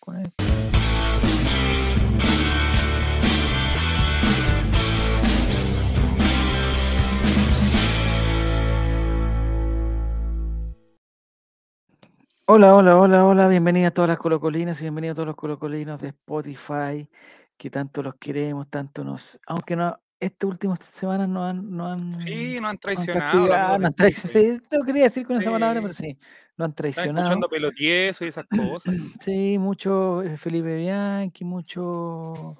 con él. Hola, hola, hola, hola, bienvenidas a todas las colocolinas y bienvenidos a todos los colocolinos de Spotify, que tanto los queremos, tanto nos, aunque no, estas últimas semanas no han, no han, Sí, no han traicionado. no han traicionado, sí, no quería decir con esa palabra, Sí. pero sí, no han Están traicionado. escuchando pelotieso y esas cosas. Sí, mucho eh, Felipe Bianchi, mucho.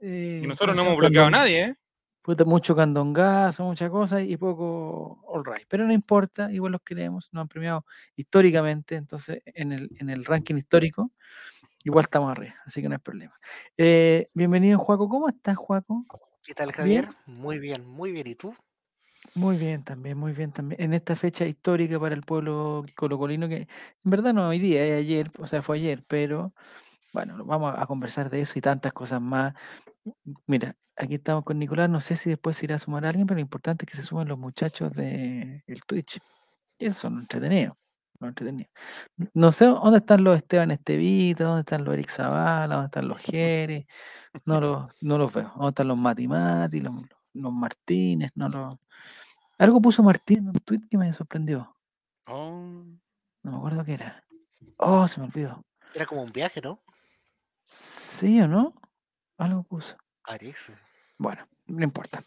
eh, Y nosotros ¿cómo no hemos bloqueado a nadie, ¿eh? puta, mucho candongazo, muchas cosas y poco all right. Pero no importa, igual los queremos, nos han premiado históricamente, entonces en el, en el ranking histórico, igual estamos arriba, así que no hay problema. Eh, bienvenido, Juaco. ¿Cómo estás, Juaco? ¿Qué tal, ¿Bien? Javier? Muy bien, muy bien. ¿Y tú? Muy bien también, muy bien también. En esta fecha histórica para el pueblo colocolino, que en verdad no hoy día, es ayer, o sea, fue ayer, pero bueno, vamos a conversar de eso y tantas cosas más. Mira, aquí estamos con Nicolás, no sé si después se irá a sumar alguien, pero lo importante es que se sumen los muchachos de el Twitch. Y eso son entretenidos. Lo entretenido. No sé dónde están los Esteban Estevita, dónde están los Eric Zavala, dónde están los Jerez, no los, no los veo. ¿Dónde están los Mati Mati, los, los Martínez? No los... Algo puso Martín en un tweet que me sorprendió. Oh, No me acuerdo qué era. Oh, se me olvidó. Era como un viaje, ¿no? ¿Sí o no? Algo puso. Parece. Bueno, no importa.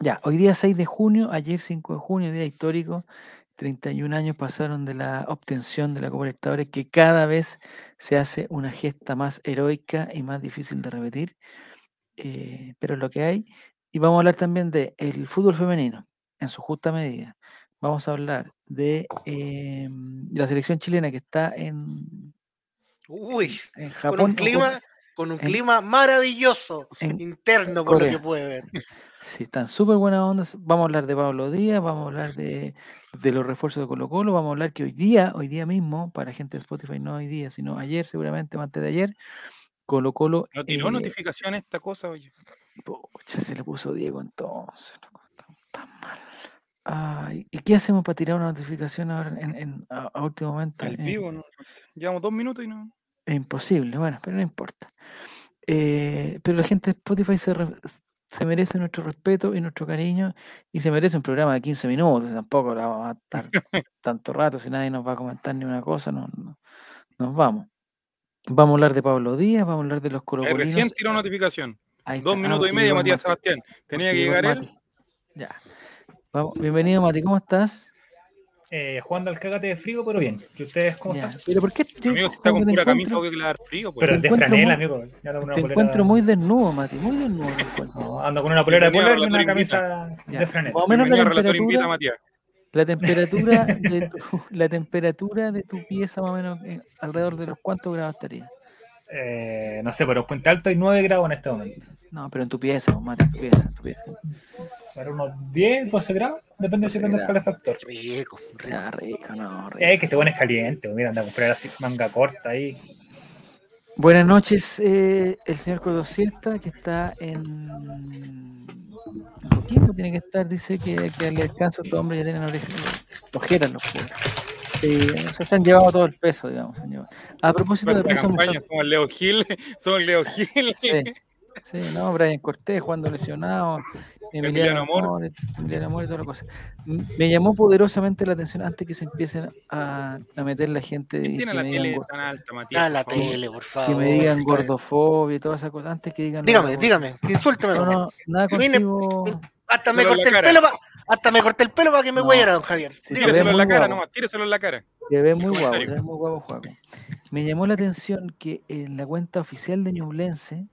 Ya, hoy día 6 de junio, ayer 5 de junio, día histórico. 31 años pasaron de la obtención de la Copa Libertadores, que cada vez se hace una gesta más heroica y más difícil de repetir. eh, pero es lo que hay. Y vamos a hablar también de el fútbol femenino, en su justa medida. Vamos a hablar de eh, la selección chilena que está en, Uy, en con Japón. un o clima, con un en- clima maravilloso, en interno, por lo Corea. que puede ver. Sí, están súper buenas ondas. Vamos a hablar de Pablo Díaz, vamos a hablar de, de los refuerzos de Colo Colo, vamos a hablar que hoy día, hoy día mismo, para gente de Spotify, no hoy día, sino ayer, seguramente, antes de ayer, Colo Colo. no tiró eh, notificación esta cosa, oye. pucha, se le puso Diego entonces. loco, Tan, mal. ¿y qué hacemos para tirar una notificación ahora en, en- a, a último momento? Al Eh, vivo, no, no sé. Llevamos dos minutos y no. Es imposible, bueno, pero no importa. Eh, pero la gente de Spotify se, re- se merece nuestro respeto y nuestro cariño y se merece un programa de 15 minutos. Tampoco la vamos a estar tanto rato si nadie nos va a comentar ni una cosa, no, no- nos vamos. Vamos a hablar de Pablo Díaz, vamos a hablar de los Eh, colocolinos. recién tiró notificación. Ahí Dos está. Ah, minutos y medio, Matías Mati, Sebastián. Tenía que llegar él. Ya. Vamos, bienvenido Mati, ¿cómo estás? Eh, jugando al cágate de frío, pero bien. ¿Y ustedes cómo están? Pero ¿por qué yo Amigo, si está con te pura camisa, obvio que le va a dar frío. Pues. Pero es de franela, muy- amigo. Ya Te encuentro muy desnudo, Mati, muy desnudo. te. No, ando con una polera de polar y una camisa de franela. Más o menos la Invita temperatura, Matías. la temperatura de tu, la temperatura de tu pieza más o menos eh, alrededor de los cuántos grados estaría. Eh, no sé, pero en Puente Alto hay 9 grados en este momento. No, pero en tu pieza, Mati, en tu pieza, en tu pieza. Será unos 10, 12 grados, depende si 12 prende el calefactor. Rico, rico. Ya, rico, no, rico. Eh, que este bueno es caliente, mira, anda a comprar así manga corta ahí. Buenas noches, eh, el señor Codosiesta, que está en Coquimbo, tiene que estar, dice que, que le alcanza a estos hombres ya tienen orejas, ojeras los pobres. O sea, se han llevado todo el peso, digamos. se han llevado. A propósito de peso, campaña, somos Leo Gil, somos Leo Gil. Sí, sí, no, Brian Cortés jugando lesionado, Emiliano Amor. Emiliano Amor y toda la cosa. Me llamó poderosamente la atención antes que se empiecen a, a meter la gente ¿Quién y tiene que la me, digan, tele tan alta, Matías? A la por favor? tele, por que favor. me digan gordofobia y todas esas cosas, antes que digan Dígame, dígame, insúltame. No, no, nada contigo. Hasta me corté la el pelo pa- hasta me corté el pelo para que me No. hueyera, don Javier. Sí, Tíreselo en la cara guapo. nomás, tíreselo en la cara. Te ves muy guapo, te ves muy guapo, Juaco. Me llamó la atención que en la cuenta oficial de Ñublense,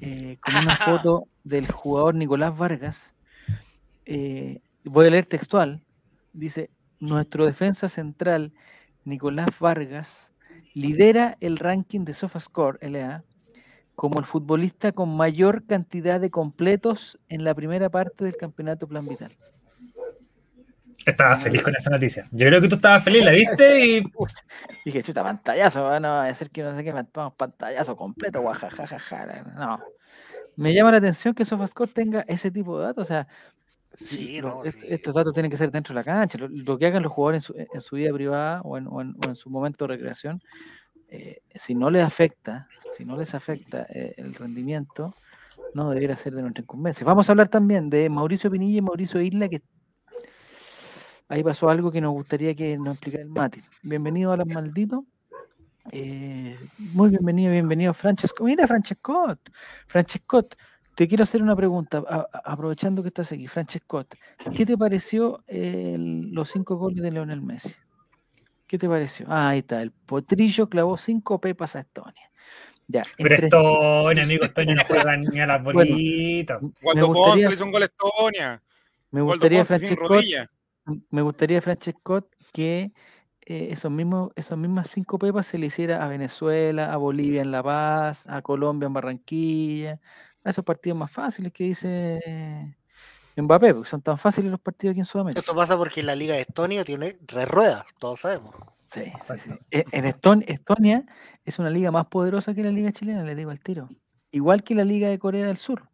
eh, con una foto del jugador Nicolás Vargas, eh, voy a leer textual, dice, nuestro defensa central, Nicolás Vargas, lidera el ranking de SofaScore LA como el futbolista con mayor cantidad de completos en la primera parte del campeonato Plan Vital. Estaba feliz con esa noticia. Yo creo que tú estabas feliz, la viste y Dije, chuta, pantallazo, va, no va a ser que no sé qué, vamos, pantallazo completo, guajajajaja. No. Me llama la atención que SofaScore tenga ese tipo de datos. O sea, Sí, no, sí. estos datos tienen que ser dentro de la cancha. Lo, lo que hagan los jugadores en su, en su vida privada o en, o en- o en su momento de recreación eh, si no les afecta, si no les afecta eh, el rendimiento, no debería ser de nuestra incumbencia. Vamos a hablar también de Mauricio Pinilla y Mauricio Isla, que ahí pasó algo que nos gustaría que nos explicara el Mati. Bienvenido a las malditos. Eh, muy bienvenido, bienvenido Francesco. Mira, Francesco, Francesco, te quiero hacer una pregunta, a- a- aprovechando que estás aquí. Francesco, ¿qué te pareció el- los cinco goles de Leonel Messi? ¿Qué te pareció? Ah, ahí está, el potrillo clavó cinco pepas a Estonia. Ya, Pero entre- Estonia, amigo, Estonia no juega ni a las Bueno. bolitas. Cuando Ponce le hizo un gol a Estonia. me gustaría, Ponce sin Francesco, rodilla. Me gustaría, Francesco, que eh, esos mismos, esas mismas cinco pepas se le hiciera a Venezuela, a Bolivia en La Paz, a Colombia en Barranquilla, a esos partidos más fáciles que dice Mbappé, porque son tan fáciles los partidos aquí en Sudamérica. Eso pasa porque la Liga de Estonia tiene tres ruedas, todos sabemos. Sí, sí, sí. E- En Eston- Estonia es una liga más poderosa que la liga chilena, les digo al tiro. Igual que la liga de Corea del Sur.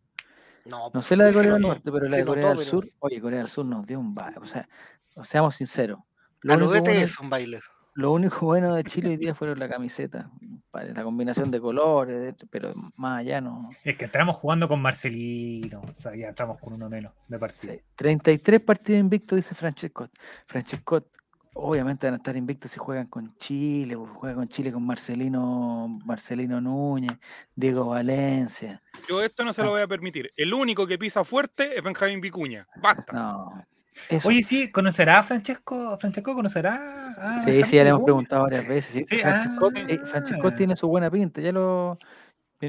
No, No sé la de Corea del Norte, pero la de Corea notó, del pero Sur, oye, Corea del Sur nos dio un ba- O sea, o seamos sinceros. Lo único, bueno, BTS un baile. lo único bueno de Chile hoy día fueron la camiseta, la combinación de colores, pero más allá no. Es que estamos jugando con Marcelino. O sea, ya estamos con uno menos de partido. Sí, 33 partidos invictos, dice Francesco. Francesco, obviamente van a estar invictos si juegan con Chile, pues, juegan con Chile con Marcelino, Marcelino Núñez, Diego Valencia. Yo esto no se lo voy a permitir. El único que pisa fuerte es Benjamín Vicuña. Basta. No. Eso. Oye, sí, ¿conocerá a Francesco? ¿Francesco conocerá? a sí, sí, ya le hemos preguntado varias veces. sí. Sí, Francesco, eh, ah. Francesco tiene su buena pinta, ya lo.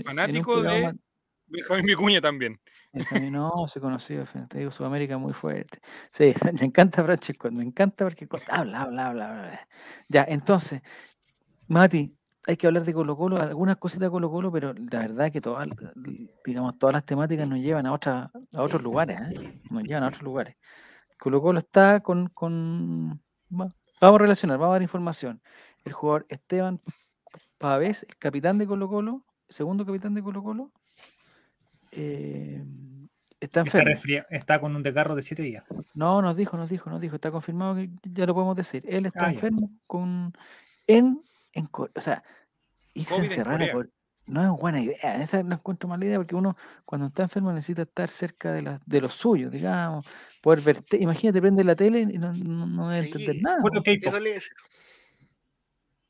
Fanático de Benjamín Vicuña también. Benjamín, no, se conoció, te digo, Sudamérica muy fuerte. Sí, me encanta Francesco, me encanta porque habla, habla, habla, habla. Ya, entonces, Mati, hay que hablar de Colo Colo, algunas cositas de Colo Colo, pero la verdad que todas, digamos, todas las temáticas nos llevan a, otra, a otros lugares, ¿eh? nos llevan a otros lugares. Colo Colo está con, con va- vamos a relacionar, vamos a dar información. El jugador Esteban Pavés, capitán de Colo Colo, segundo capitán de Colo Colo, eh, está enfermo. está con un desgarro de 7 días. No, nos dijo, nos dijo, nos dijo, está confirmado que ya lo podemos decir. Él está Ah, ya. enfermo con en, en o sea, irse COVID en encerrar no es buena idea, esa no encuentro mala idea porque uno cuando está enfermo necesita estar cerca de, la, de los suyos, digamos, poder ver, te- imagínate, prende la tele y no, no, no debe entender nada. Puro po. K-pop. Eso le decía.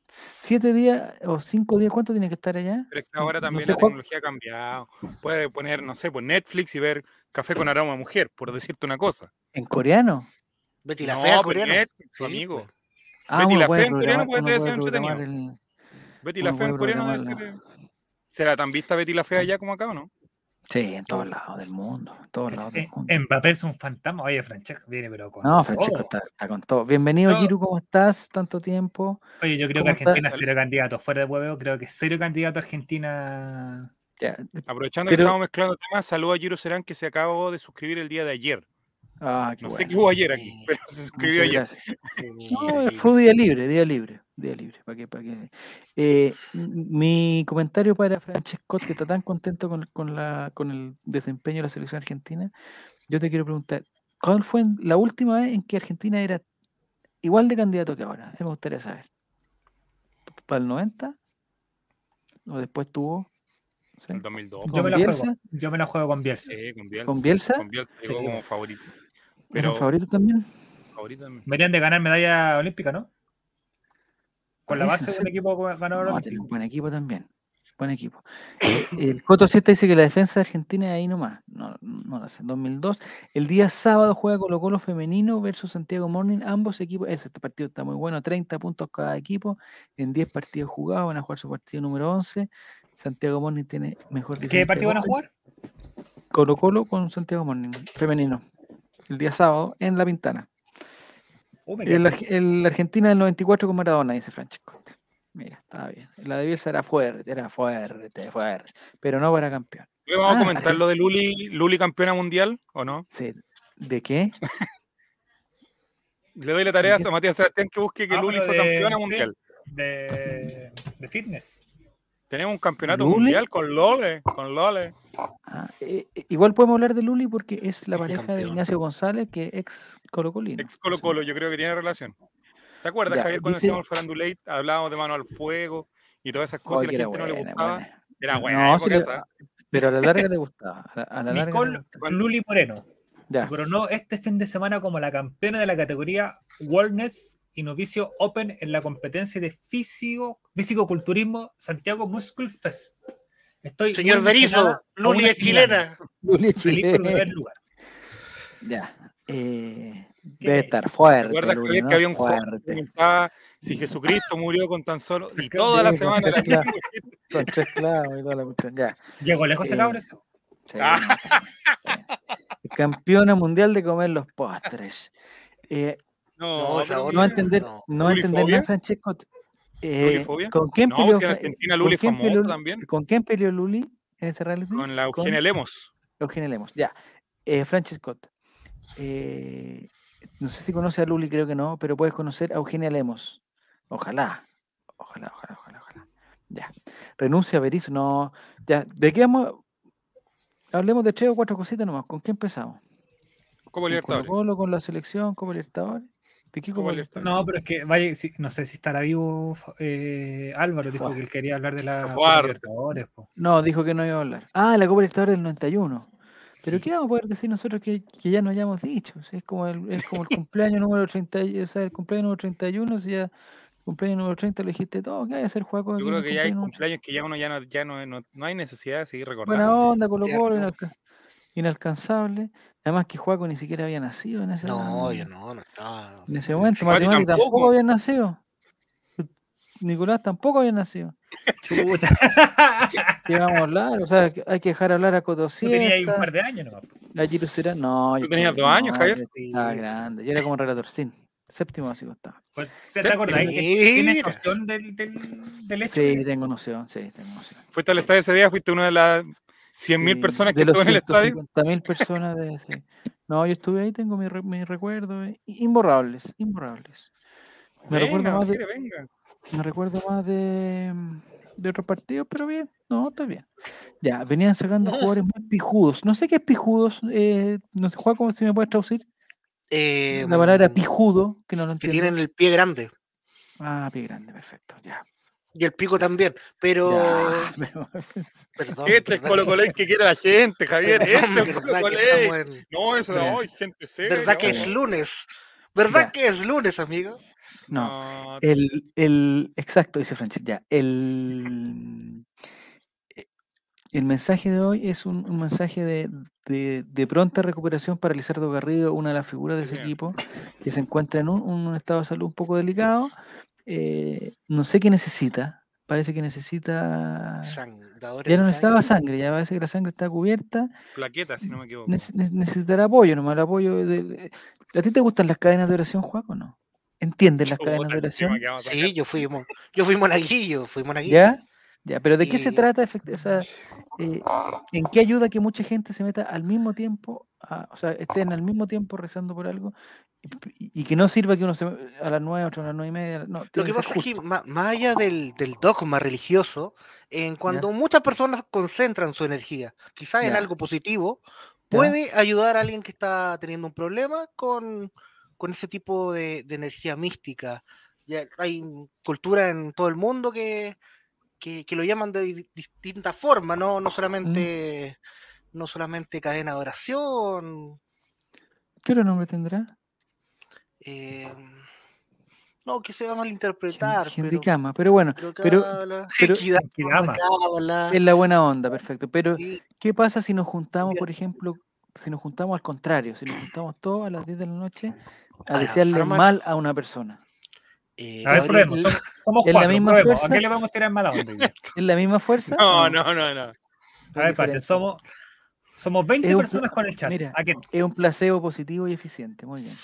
Siete días o cinco días, ¿cuánto tiene que estar allá? Pero es que ahora No también sé, la Juan. tecnología ha cambiado. Puede poner, no sé, por Netflix y ver Café con aroma a mujer, por decirte una cosa. ¿En coreano? Betty la no, fea por coreano. Netflix, Sí, amigo. pues. Ah, Betty la Fea en coreano puede- ser entretenido. el- Betty la fea en coreano debe ser- ¿Será tan vista Betty la fea allá como acá o no? Sí, en todos lados del mundo, en todos lados del Eh, mundo. Mbappé es un fantasma. Oye, Francesco viene, pero con. No, Francesco está, está con todo. Bienvenido, No. Giru, ¿cómo estás? Tanto tiempo. Oye, yo creo ¿Cómo que estás? Argentina es serio candidato. Fuera de huevo, creo que serio candidato a Argentina. Ya, Aprovechando Pero- que estamos mezclando temas, saludo a Giro Serán que se acabó de suscribir el día de ayer. Ah, qué No sé qué hubo ayer aquí, Sí. pero se suscribió ayer. gracias. No, fue día libre, día libre, día libre. ¿Para qué, para qué? Eh, mi comentario para Francesco, que está tan contento con, con la, con el desempeño de la selección argentina, yo te quiero preguntar, ¿cuál fue la última vez en que Argentina era igual de candidato que ahora? Me gustaría saber. ¿Para el 90? ¿O después tuvo? ¿Sí? El 2002. ¿Con Yo me, la juego, yo me la juego con Bielsa. Sí, con Bielsa. ¿Con Bielsa? Con Bielsa llegó Sí. como favorito. ¿Era Pero favorito también? favorito también. Deberían de ganar medalla olímpica, ¿no? Con la base no de un sé. equipo ganador No, un buen equipo también. Buen equipo. Eh, El Coto 7 dice que la defensa de Argentina es ahí nomás. No, no lo sé. 2002. El día sábado juega Colo Colo femenino versus Santiago Morning. Ambos equipos. Ese este partido está muy bueno. 30 puntos cada equipo en 10 partidos jugados. Van a jugar su partido número 11. Santiago Morning tiene mejor ¿Qué partido van a jugar? Colo Colo con Santiago Morning femenino. El día sábado en La Pintana. Me El, el Argentina del 94 con Maradona, dice Francesco. Mira, estaba bien. La de Bielsa era fuerte, era fuerte, fuerte. Pero no para campeón. Vamos Ah, a comentar Argen- lo de Luli, Luli campeona mundial, ¿o no? Sí. ¿De qué? Le doy la tarea a Matías Sebastián que busque que Ah, Luli fue de- campeona mundial. de, de fitness. Tenemos un campeonato ¿Luli? mundial con Lole, con Lole. Ah, eh, eh, igual podemos hablar de Luli porque es la Es pareja de campeón. Ignacio González, que ex Colocolino. Ex Colo Colo, yo creo que tiene relación. ¿Te acuerdas, Ya, Javier, cuando dice- decíamos Farandulate, hablábamos de mano al fuego y todas esas cosas Ay, y la gente no le buena, gustaba. buena. Era buena No, le- esa. Pero a la larga le gustaba. A la, a la larga Nicole gustaba. Luli Moreno Ya. se coronó este fin de semana como la campeona de la categoría Wellness y Novicio Open en la competencia de físico, físico-culturismo Santiago Muscle Fest. Estoy Señor Berizo, Luli es chilena. Luli el primer chilena. lugar. Ya. Eh, debe estar fuerte. ¿Recuerdas, Luli, Javier, ¿no? que había un que fuerte. preguntaba si Jesucristo murió con tan solo. Y toda la con semana la Con tres clavos y toda la cuestión. Ya. Llegó lejos Eh, cabrón. ese. Sí, Ah. sí. Campeona mundial de comer los postres. Eh, No, No, no entender, no. no entender nada, Francesco. Eh. ¿Con quién No, peleó? si en Fra- Argentina ¿con Luli es quién famosa peleó- también. ¿Con quién peleó Luli en ese reality? Con la Eugenia Lemos. Eugenia Lemos. Ya. Eh, Francesco. Eh, no sé si conoce a Luli, creo que no, pero puedes conocer a Eugenia Lemos. Ojalá. Ojalá, ojalá, ojalá, ojalá. Ya. Renuncia a Berizzo. No. Ya. ¿De qué vamos? Hablemos de tres o cuatro cositas nomás. ¿Con qué empezamos? ¿Con Colo Libertadores. Colo, con la selección, Copa Libertadores? ¿De qué Copa Copa Libertadores. Libertadores? No, pero es que vaya, si- no sé si estará vivo eh, Álvaro, dijo Fue. que él quería hablar de la Copa. Libertadores. po. No, dijo que no iba a hablar. Ah, la Copa Libertadores del 91. Pero Sí. ¿qué vamos a poder decir nosotros que, que ya nos hayamos dicho? Si Es como el, es como el cumpleaños número 30, y- o sea, el cumpleaños número 31, si ya el cumpleaños número 30 lo dijiste todo, ¿qué hay que hacer Juaco? Yo creo que ya hay cumpleaños que ya uno ya no, ya no, no, no hay necesidad de seguir 30? recordando. Buena onda, Colo Colo, inalcanzable. Además que Juaco ni siquiera había nacido en ese, No, yo no, no estaba. en ese momento. Mati Mati tampoco. tampoco. había nacido. Nicolás tampoco había nacido. Chucha. ¿Qué vamos a hablar? O sea, hay que dejar hablar a Tú tenías ahí un par de años nomás. po. a Giro Será. No, yo Tú tenías estaba- dos años, no, Javier. yo Estaba grande. Yo era como relator sin. Séptimo básico estaba. Pues, ¿Te, acordás tienes noción del, del, del hecho? Sí, tengo noción, sí, tengo noción. Fuiste al estadio ese día, fuiste una de las 100.000 Sí, personas que de los estuvo en el estadio. 150.000 personas de sí. No, yo estuve ahí, tengo mis mi recuerdos eh, imborrables, imborrables. Me Venga, recuerdo más de, venga. me recuerdo más de, mm, de otros partidos, pero bien, no, estoy bien. Ya, venían sacando jugadores muy pijudos. No sé qué es pijudos, eh, no sé, Juan, si me puedes traducir? Eh, La palabra pijudo, que no lo que entiendo. tienen el pie grande Ah, pie grande, perfecto, ya. Y el pico también. Pero. Ya, pero- Perdón. Este es. Colo Colé que quiere la gente, Javier. Perdón, Este es Colo Colé. estamos en- No, eso de Ya. hoy, gente seria. ¿Verdad que no. es lunes? ¿Verdad Ya. que es lunes, amigo? no. No, El, el, exacto, dice Franchik, ya. El, eh, el mensaje de hoy es un, un mensaje de, de- de pronta recuperación para Lizardo Garrido, una de las figuras de ese bien. equipo, que se encuentra en un, un estado de salud un poco delicado. Eh, no sé qué necesita, parece que necesita... Sang- dadores Ah. Ya no de necesitaba sangre. sangre, ya parece que la sangre está cubierta. plaqueta, si no me equivoco. Nece- ne- necesitará apoyo, nomás el apoyo del... ¿A ti te gustan las cadenas de oración, Juaco, o no? ¿Entiendes las cadenas de oración? Sí, yo fui, yo fui monaguillo, fui monaguillo. ¿Ya? Ya, pero ¿de qué se trata? O sea, eh, ¿en qué ayuda que mucha gente se meta al mismo tiempo, a- o sea, estén al mismo tiempo rezando por algo y, que no sirva que uno se a las nueve, otro a las nueve y media? No, Lo que pasa es que justo. más allá del, del dogma religioso, en cuando muchas personas concentran su energía, quizás en algo positivo, puede ayudar a alguien que está teniendo un problema con, con ese tipo de, de energía mística. Ya hay cultura en todo el mundo que, que, que lo llaman de di- distintas formas, no, no solamente no solamente cadena de oración. ¿Qué otro nombre tendrá? Eh, no, que se va a malinterpretar, pero, Gendikama, pero bueno, pero cábala, es la buena onda, perfecto. Pero, sí, ¿qué pasa si nos juntamos, por ejemplo, si nos juntamos al contrario, si nos juntamos todos a las 10 de la noche a A desearle mal- a una persona? eh, A ver, Gabriel, probemos. Somos, somos ¿Es la cuatro, misma probemos. ¿A fuerza? qué le vamos a tirar mala onda? ¿Es la misma fuerza? No, no, no, no. A ver, Pate, somos, somos 20 Es un personas con el chat. mira. Es un placebo positivo y eficiente, muy bien.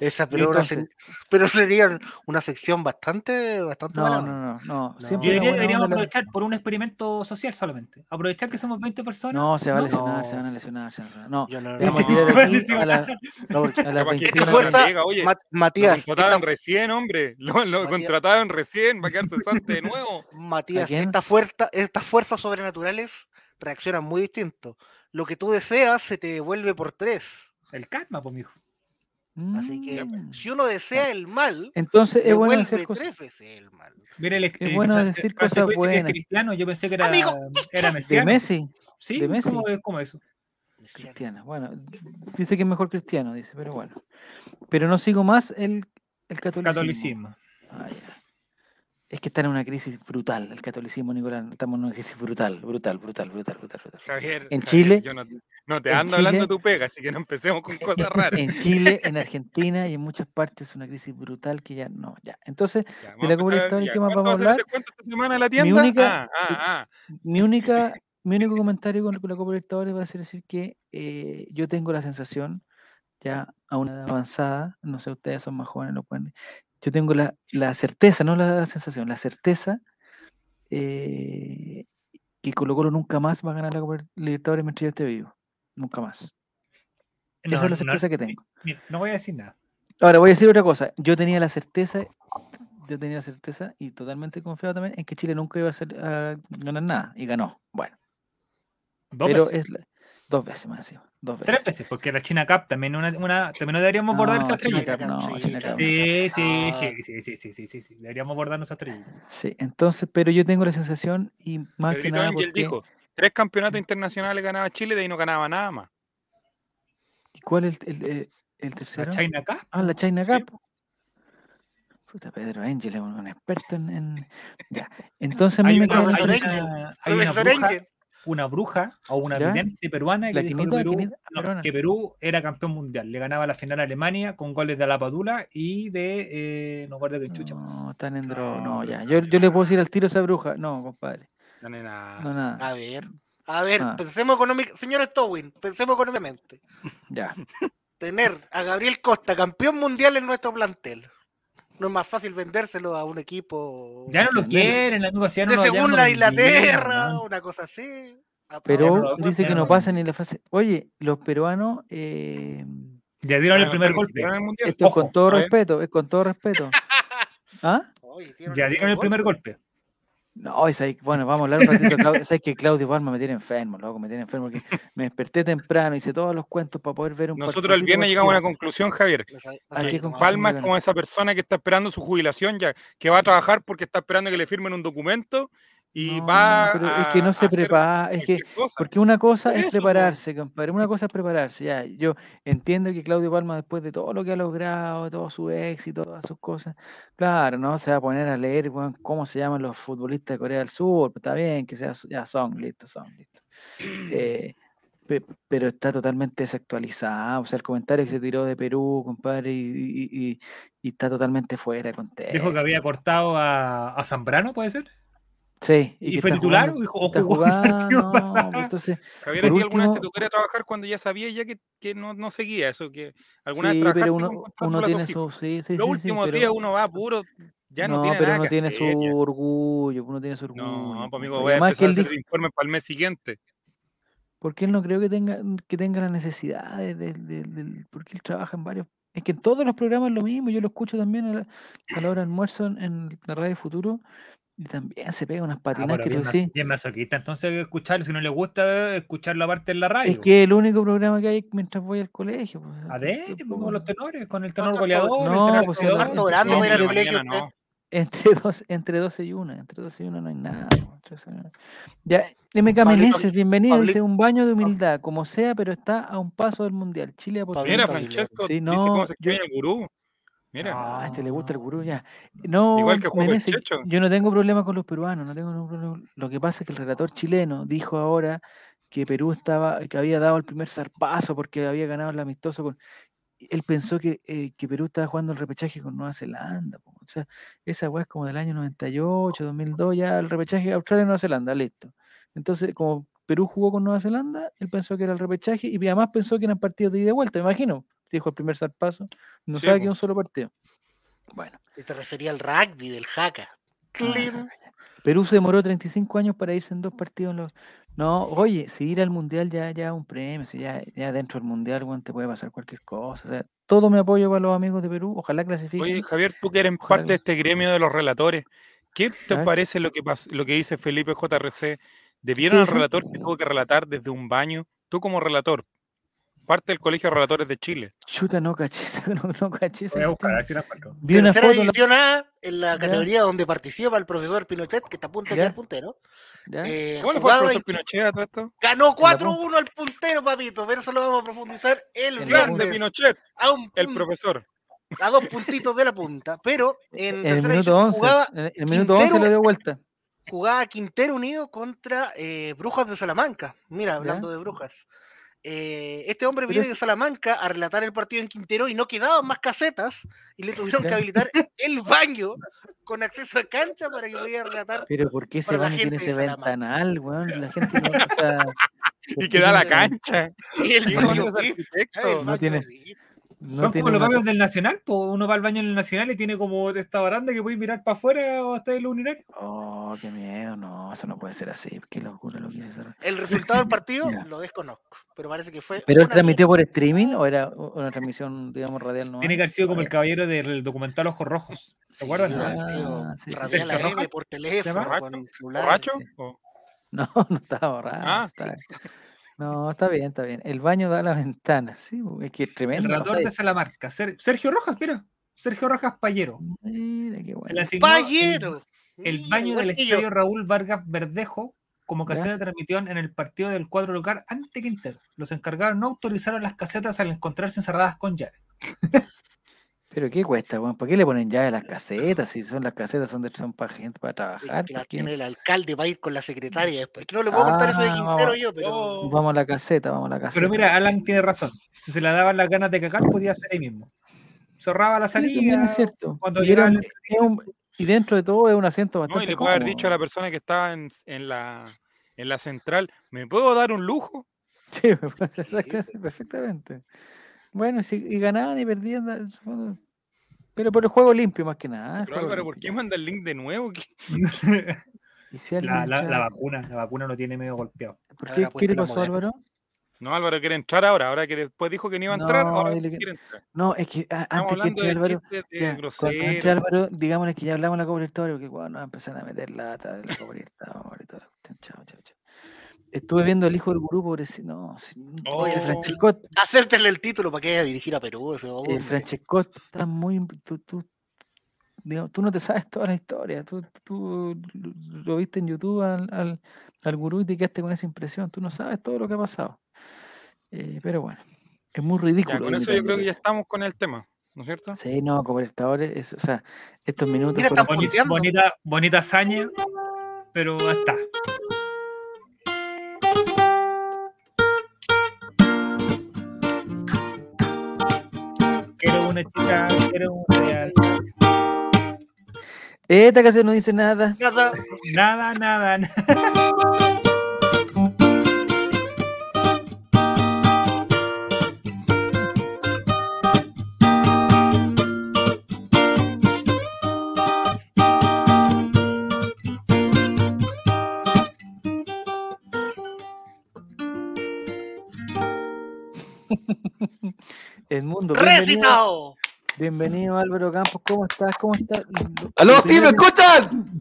Esa, pero, una Entonces- se- pero sería una sección bastante, bastante No, no, no, no, no. Yo una diría que deberíamos aprovechar por un experimento social solamente. Aprovechar que somos 20 personas. No, se va a lesionar, no. se van a lesionar, se van a lesionar. No, Yo no, no, tirar no, aquí a, la- no, porque a las Capaz que 21 esta esta fuerza, llega, oye, Mat- Lo Matías, contrataron esta, recién, hombre. Lo, lo Matías. contrataron recién. Va a quedar cesante de nuevo. Matías, quién? esta fuerza, estas fuerzas sobrenaturales reaccionan muy distinto. Lo que tú deseas se te devuelve por tres. El karma, pues, mijo. Así que Mm. si uno desea el mal, Entonces es bueno hacer cosas. el mal. Mira, el, Es bueno decir cosas buenas. cristiano, yo pensé que era, Amigo, era De. Messi, Sí, de Messi. ¿cómo es cómo es eso? cristiana. Bueno, dice que es mejor cristiano, dice, pero bueno. Pero no sigo más el, el catolicismo. Catolicismo. Ah, ya. Es que está en una crisis brutal el catolicismo, Nicolás. Estamos en una crisis brutal, brutal, brutal, brutal, brutal, brutal. Javier, En Javier, Chile- yo no, no te ando hablando Chile- tu pega, así que no empecemos con cosas raras. En Chile, en Argentina y en muchas partes es una crisis brutal que ya no, ya. Entonces, Ya, de la Copa ya, ¿qué más ¿cuánto vamos a hablar? esta semana la tienda? única- ah, ah, ah. Mi única, mi único comentario con la Copa Libertadores va a ser decir que eh, yo tengo la sensación, ya a una edad avanzada, no sé, ustedes son más jóvenes, lo pueden. Yo tengo la, la certeza, no la sensación, la certeza eh, que Colo Colo nunca más va a ganar la Copa Libertadores mientras yo esté vivo. Nunca más. Esa es la no, certeza que tengo. mira, no voy a decir nada. Ahora voy a decir otra cosa. Yo tenía la certeza, yo tenía la certeza y totalmente confiado también en que Chile nunca iba a, hacer, a ganar nada y ganó. Bueno, pero es la- dos veces más encima. Dos veces. Tres veces, porque la China Cup también una, una también no deberíamos abordar esa No, China estrellita. Cup no, Sí, China Cup no. Sí, sí, sí, sí, sí, sí, sí, sí, sí. Deberíamos abordar nuestra estrellita. Sí, entonces, pero yo tengo la sensación y más que nada porque, dijo, tres campeonatos internacionales ganaba Chile, de ahí no ganaba nada más. ¿y ¿cuál es el, el, el La tercero? China Cup. Ah, la China Sí. Cup. Puta, Pedro Ángel es un, un experto en, en- Ya, entonces a mí Hay me una, hay una- hay una bruja. Una bruja o una ¿Ya? vidente peruana que dijo que Perú, no, peruana. que Perú era campeón mundial. Le ganaba la final a Alemania con goles de la Padula y de eh, no recuerdo qué chucha más. No, están en droga. No, ya. Yo, yo le puedo decir al tiro a esa bruja. No, compadre. No, no, nada. No, nada. A ver, a ver, Ah. pensemos económicamente. Señor Stowin, pensemos económicamente. Ya. Tener a Gabriel Costa campeón mundial en nuestro plantel. No es más fácil vendérselo a un equipo Ya no lo quieren, así ya no de segunda vendieron, Inglaterra, una cosa así. Ah, Pero no dice que no pueden pasa ni la fase. Oye, los peruanos, eh, Ya dieron el primer golpe. en esto es Ojo, con todo respeto, es con todo respeto. ¿Ah? Oye, Ya dieron el primer golpe. No, es ahí- bueno, vamos a hablar un ratito. Sabes que Claudio Palma me tiene enfermo, loco, me tiene enfermo. porque me desperté temprano, hice todos los cuentos para poder ver un Nosotros el viernes llegamos a una conclusión, Javier. Que. Palma es como esa persona que está esperando su jubilación ya, que va a trabajar porque está esperando que le firmen un documento y No, va pero a, es que no se prepara, es que cosa. Porque una cosa Por es eso, prepararse, compadre. Una cosa es prepararse. Ya, yo entiendo que Claudio Palma, después de todo lo que ha logrado, todo su éxito, todas sus cosas, claro, no se va a poner a leer cómo se llaman los futbolistas de Corea del Sur. pues, Está bien, que sea, ya son, listos, son, listos. Eh, pe- pero está totalmente desactualizado. O sea, el comentario que se tiró de Perú, compadre, y, y- y- y está totalmente fuera de contexto. Dijo que había cortado a, a Zambrano, ¿puede ser? Sí, ¿Y, fue titular jugando- o dijo- jugando, pasado? pues, entonces, Javier, ¿a ti alguna vez te tocó trabajar cuando ya sabía ya que, que no, no seguía eso? Que alguna vez Sí, trabajaste pero uno, uno tiene su. Sí, sí, Los sí, sí, últimos pero- días uno va puro, ya no, no, tiene pero nada uno que tiene hacer, su ya. orgullo, uno tiene su orgullo. No, pues amigo, voy a empezar a hacer dijo, informes para el mes siguiente. porque él no creo que tenga, que tenga la necesidad de, de- porque él trabaja en varios. Es que en todos los programas es lo mismo, yo lo escucho también a la, a la hora de almuerzo en, en la radio Futuro y también se pega unas Ah, patinas pero que tú bien, decís. bien masoquista. Entonces, escucharlo, si no le gusta, escucharlo aparte en la radio. Es que el único programa que hay mientras voy al colegio. pues, A ver, tampoco- como los tenores, con el tenor no, goleador, no, el tenor pues, goleador. el- Está orando No, al colegio. no. Entre, dos, entre 12 y 1, entre 12 y 1 no hay nada. po, entre 12 y una. Ya, MK Meneses, bienvenido. Dice un baño de humildad, como sea, pero está a un paso del mundial. Chile a Mira. Francesco Sí, dice no, cómo se yo- el gurú. Mira, Ah, a este le gusta el gurú ya. No, Igual que Juego el Meneses, Checho. yo no tengo problema con los peruanos, no tengo ningún problema. Lo que pasa es que el relator chileno dijo ahora que Perú estaba, que había dado el primer zarpazo porque había ganado el amistoso con. Él pensó que, eh, que Perú estaba jugando el repechaje con Nueva Zelanda. po. O sea, esa weá es como del año 98, 2002, ya el repechaje Australia-Nueva Zelanda, listo. Entonces, como Perú jugó con Nueva Zelanda, él pensó que era el repechaje y además pensó que eran partidos de ida y vuelta, me imagino. Dijo el primer zarpazo, no Sí, sabe po. que un solo partido. Bueno. Y te refería al rugby, del jaca. Perú se demoró 35 años para irse en dos partidos. en los- No, oye, si ir al mundial ya ya es un premio, si ya, ya dentro del mundial te puede pasar cualquier cosa. O sea, todo mi apoyo para los amigos de Perú, ojalá clasifiquen. Oye, Javier, tú que eres Ojalá parte de este gremio de los relatores, ¿qué te parece lo que lo que dice Felipe JRC? ¿Debieron al relator que tuvo que relatar desde un baño? Tú como relator, parte del Colegio de Relatores de Chile. Chuta, no caché, no, no caché. Voy a buscar, a ver si la encuentro. Vi una Tercera foto. la- división A, en la Ya. categoría donde participa el profesor Pinochet, que está a punto de Ya. quedar puntero. ¿ya? eh, ¿Cómo le fue jugaba profesor Pinochet a todo esto? Ganó 4-1 al puntero, papito, pero eso lo vamos a profundizar el En viernes. Pinochet, A, un el profesor. a dos puntitos de la punta. Pero en, En el minuto división 11. jugaba, En el minuto 11 Quintero- le dio vuelta. jugaba Quintero Unido contra eh, Brujas de Salamanca. Mira, Ya. hablando de Brujas. Eh, este hombre viene es- de Salamanca a relatar el partido en Quintero y no quedaban más casetas y le tuvieron que habilitar el baño con acceso a cancha para que pudiera relatar. Pero ¿por qué la baño tiene ese ventanal, weón? La gente no, o sea, ¿por Y qué que da la cancha. Y el ¿Qué baño No tiene-. No Son como los baños del Nacional, pues uno va al baño en el Nacional y tiene como esta baranda que puede mirar para afuera o hasta el urinario. Oh, qué miedo, no, eso no puede ser así. Qué locura lo que hizo. ese- El resultado del partido lo desconozco, pero parece que fue. ¿Pero él transmitió por streaming o era una transmisión, digamos, radial? No Tiene que haber sido como el caballero del documental Ojos Rojos. ¿Se Sí, acuerdan? Ah, sí, sí, radial por teléfono, ¿Borracho? con celular. ¿Borracho? sí. ¿O- No, no estaba borrado. Ah. está- No, está bien, está bien. El baño da a la ventana, sí, es que es El tremendo. o sea, de Salamarca. Ser- Sergio Rojas, mira. Sergio Rojas Payero. Mira, qué bueno. el- ¡Payero! El, baño del yo. estadio Raúl Vargas Verdejo como Ya. caseta de transmisión en el partido del cuadro local ante Quintero. Los encargados no autorizaron las casetas al encontrarse encerradas con llave. Pero ¿qué cuesta, weón? ¿Por qué le ponen llave a las casetas? Si son las casetas son, de, son para gente para trabajar. la tiene el alcalde va a ir con la secretaria después. Que no le puedo contar eso de Ah, Quintero vamos. yo, pero. Vamos a la caseta, vamos a la caseta. Pero mira, Alan tiene razón. Si se le daban las ganas de cagar, podía ser ahí mismo. Cerraba la salida. es cierto. cuando y, era el un- y dentro de todo es un asiento No, y bastante le puede haber dicho a la persona que estaba en, en la, en la central, ¿me puedo dar un lujo? Sí, exactamente, perfectamente. Bueno, si, y ganaban y perdían, bueno, pero por el juego limpio más que nada. Pero Álvaro, ¿por qué manda el link de nuevo? ¿Qué- Y si alguien la, la- la vacuna, la vacuna lo tiene medio golpeado. ¿Por qué, ¿Qué le pasó, Moderna. Álvaro? No, Álvaro quiere entrar ahora, ahora que después dijo que no iba a entrar, No, ahora dile que- quiere entrar. No, es que a- antes que entre de Álvaro, ya, cuando entre. Álvaro, digámosle que ya hablamos de la Copa Libertadores, que bueno, empezaron a meter lata de la toda la cuestión. Chao, chao, chao. Estuve viendo el hijo del gurú, pobrecito. No, sí, Oh. el Francescot, Acéptenle el título para que vaya a dirigir a Perú. Ese el hombre. Francescot está muy. Tú, tú, digamos, tú no te sabes toda la historia. Tú, tú lo viste en YouTube al, al, al gurú y te quedaste con esa impresión. Tú no sabes todo lo que ha pasado. Eh, pero bueno, es muy ridículo. Ya, con eso yo creo que ya estamos con el tema, ¿no es cierto? Sí, no, Copa Libertadores, es- o sea, estos minutos Mira, fueron- están Boni- punteando. bonita, bonita hazaña, pero ya está. Una chica, quiero un real. Esta canción no dice nada. Nada. Nada, nada, nada. El mundo. Bienvenido, ¡Recitado! bienvenido Álvaro Campos, ¿cómo estás? ¿Cómo estás? ¡Aló, sí, me primero que- escuchan!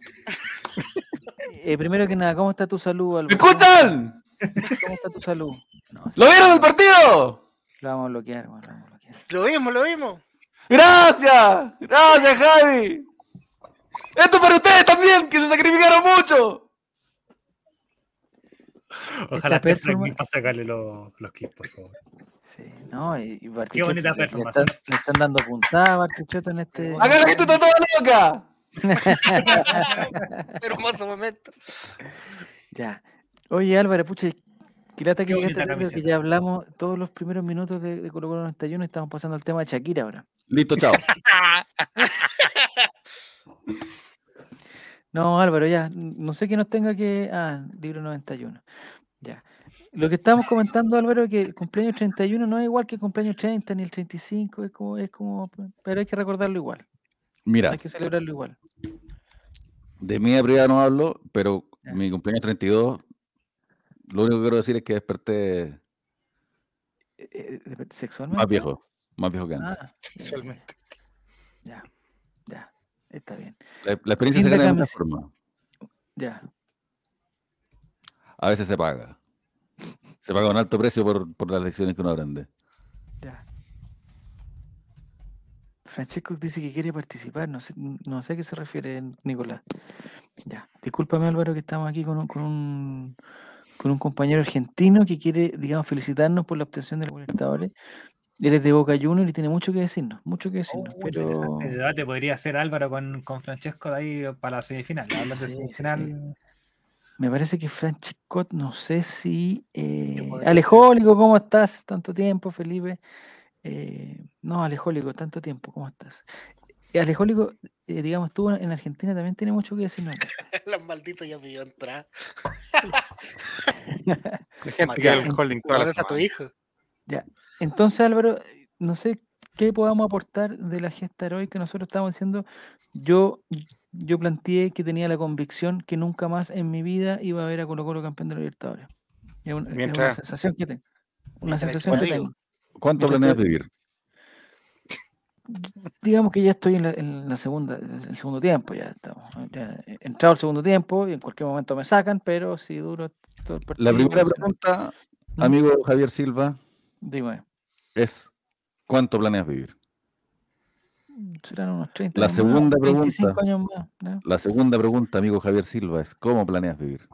eh, primero que nada, ¿cómo está tu salud, ¿Me Álvaro? escuchan? ¿Cómo está tu salud? No, sí, ¿Lo vieron el partido? Lo vamos a bloquear, bueno, lo vamos a bloquear. Lo vimos, lo vimos. ¡Gracias! ¡Gracias, Javi! ¡Esto para ustedes también, que se sacrificaron mucho! Ojalá Esta esté Frank performance- Mir para sacarle los, los clips, por favor. Sí, ¿no? Y, y Qué bonita le- le, performance, están, le están dando puntada a Bartichotto en este... Acá la gente está toda loca. Hermoso momento. Ya. Oye, Álvaro, pucha, qué lata que Qué que ya hablamos todos los primeros minutos de, de Colo Colo 91 y estamos pasando al tema de Shakira ahora. Listo, chao. No, Álvaro, ya, no sé que nos tenga que... Ah, libro 91. Ya. Lo que estábamos comentando, Álvaro, es que el cumpleaños 31 no es igual que el cumpleaños 30 ni el 35, es como, es como, pero hay que recordarlo igual, Mira, hay que celebrarlo igual. de mi privada no hablo, pero Ya. mi cumpleaños 32, lo único que quiero decir es que desperté Eh, eh, de- ¿Sexualmente? más viejo, más viejo que antes. Ah, ya, Sexualmente. Ya, ya, está bien. La, la experiencia se gana de camisa. formas. Ya, A veces se paga. Se paga un alto precio por, por las lecciones que uno aprende. Ya. Francesco dice que quiere participar, no sé, no sé a qué se refiere Nicolás. Ya, discúlpame Álvaro que estamos aquí con un, con un, con un compañero argentino que quiere, digamos, felicitarnos por la obtención de los Libertadores. Él es de Boca Juniors y tiene mucho que decirnos, mucho que decirnos, Oh, pero interesante debate podría hacer Álvaro con, con Francesco de ahí para la semifinal. De Sí, sí, semifinal. Me parece que Francesco, no sé si... eh, Alejólico, ¿cómo estás? Tanto tiempo, Felipe. Eh, no, Alejólico, tanto tiempo, ¿cómo estás? Eh, Alejólico, eh, digamos, estuvo en Argentina, también tiene mucho que decirnos. Los malditos ya me vio entrar. La gente que el holding toda la Conoces a tu hijo. Entonces, Álvaro, no sé qué podamos aportar de la gesta heroica. Nosotros estamos diciendo, yo, yo planteé que tenía la convicción que nunca más en mi vida iba a ver a Colo Colo campeón de la Libertadores. Es una, es una Mientras- sensación que tengo. Una sensación que tengo. ¿Cuánto Mientras planeas vivir? Digamos que ya estoy en la, en la segunda, en el segundo tiempo, ya estamos. Ya he entrado el segundo tiempo y en cualquier momento me sacan, pero si duro todo el partido. La primera pregunta, ¿Mm? amigo Javier Silva, Dime, es ¿cuánto planeas vivir? Serán unos 30 La años más, segunda 25 pregunta. años más. ¿no? La segunda pregunta, amigo Javier Silva, es ¿cómo planeas vivir?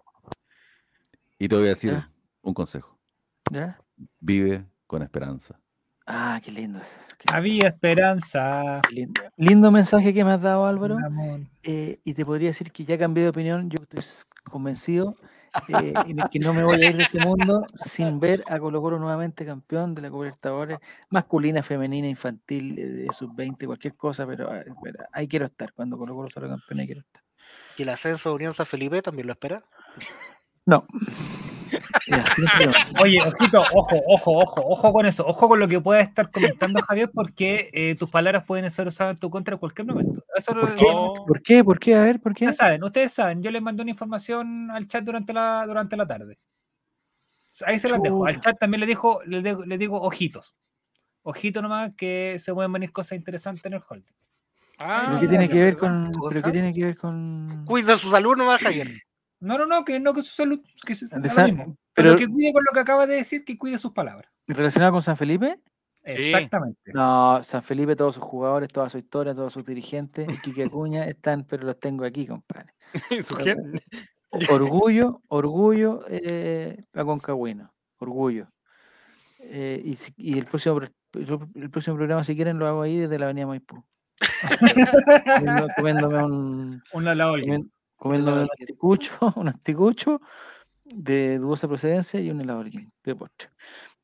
Y te voy a decir Ya. un consejo. ¿Ya? Vive con esperanza. Ah, qué lindo es eso. qué Había esperanza. lindo. Lindo mensaje que me has dado, Álvaro. eh, y te podría decir que ya cambié de opinión. Yo estoy convencido eh, en el que no me voy a ir de este mundo sin ver a Colo Colo nuevamente campeón de la Copa Libertadores, masculina, femenina, infantil, eh, de sub-20, cualquier cosa, pero, ah, pero ahí quiero estar. Cuando Colo Colo salga campeón, ahí quiero estar. ¿Y el ascenso de Unión San Felipe también lo espera? No. Ya. Oye, ojito, ojo, ojo, ojo, ojo con eso, ojo con lo que pueda estar comentando Javier, porque eh, tus palabras pueden ser usadas en tu contra en cualquier momento. Eso lo- ¿Por qué? Oh. ¿Por qué? ¿Por qué? A ver, ¿por qué? Ustedes saben, ustedes saben, yo les mandé una información al chat durante la, durante la tarde. Ahí se las dejo. Al chat también le dijo, le digo, le digo ojitos. Ojito nomás que se pueden venir cosas interesantes en el holding. Ah, ¿Pero qué tiene ya, que ver con, pero ¿Cosa? qué tiene que ver con Cuida su salud nomás, Javier. No, no, no, que no que su salud, que su- lo mismo. Pero, pero- que cuide con lo que acaba de decir, que cuide sus palabras. relacionado con San Felipe? Exactamente. No, San Felipe, todos sus jugadores, toda su historia, todos sus dirigentes, Quique Acuña están, pero los tengo aquí, compadre. Su gente- Orgullo, orgullo, eh, Aconcagüino, orgullo. Eh, y, y el próximo el próximo programa, si quieren, lo hago ahí desde la Avenida Maipú. Comiéndome un, Un lado del comien- comiéndome un anticucho, un anticucho de dudosa procedencia y un helado alguien de postre.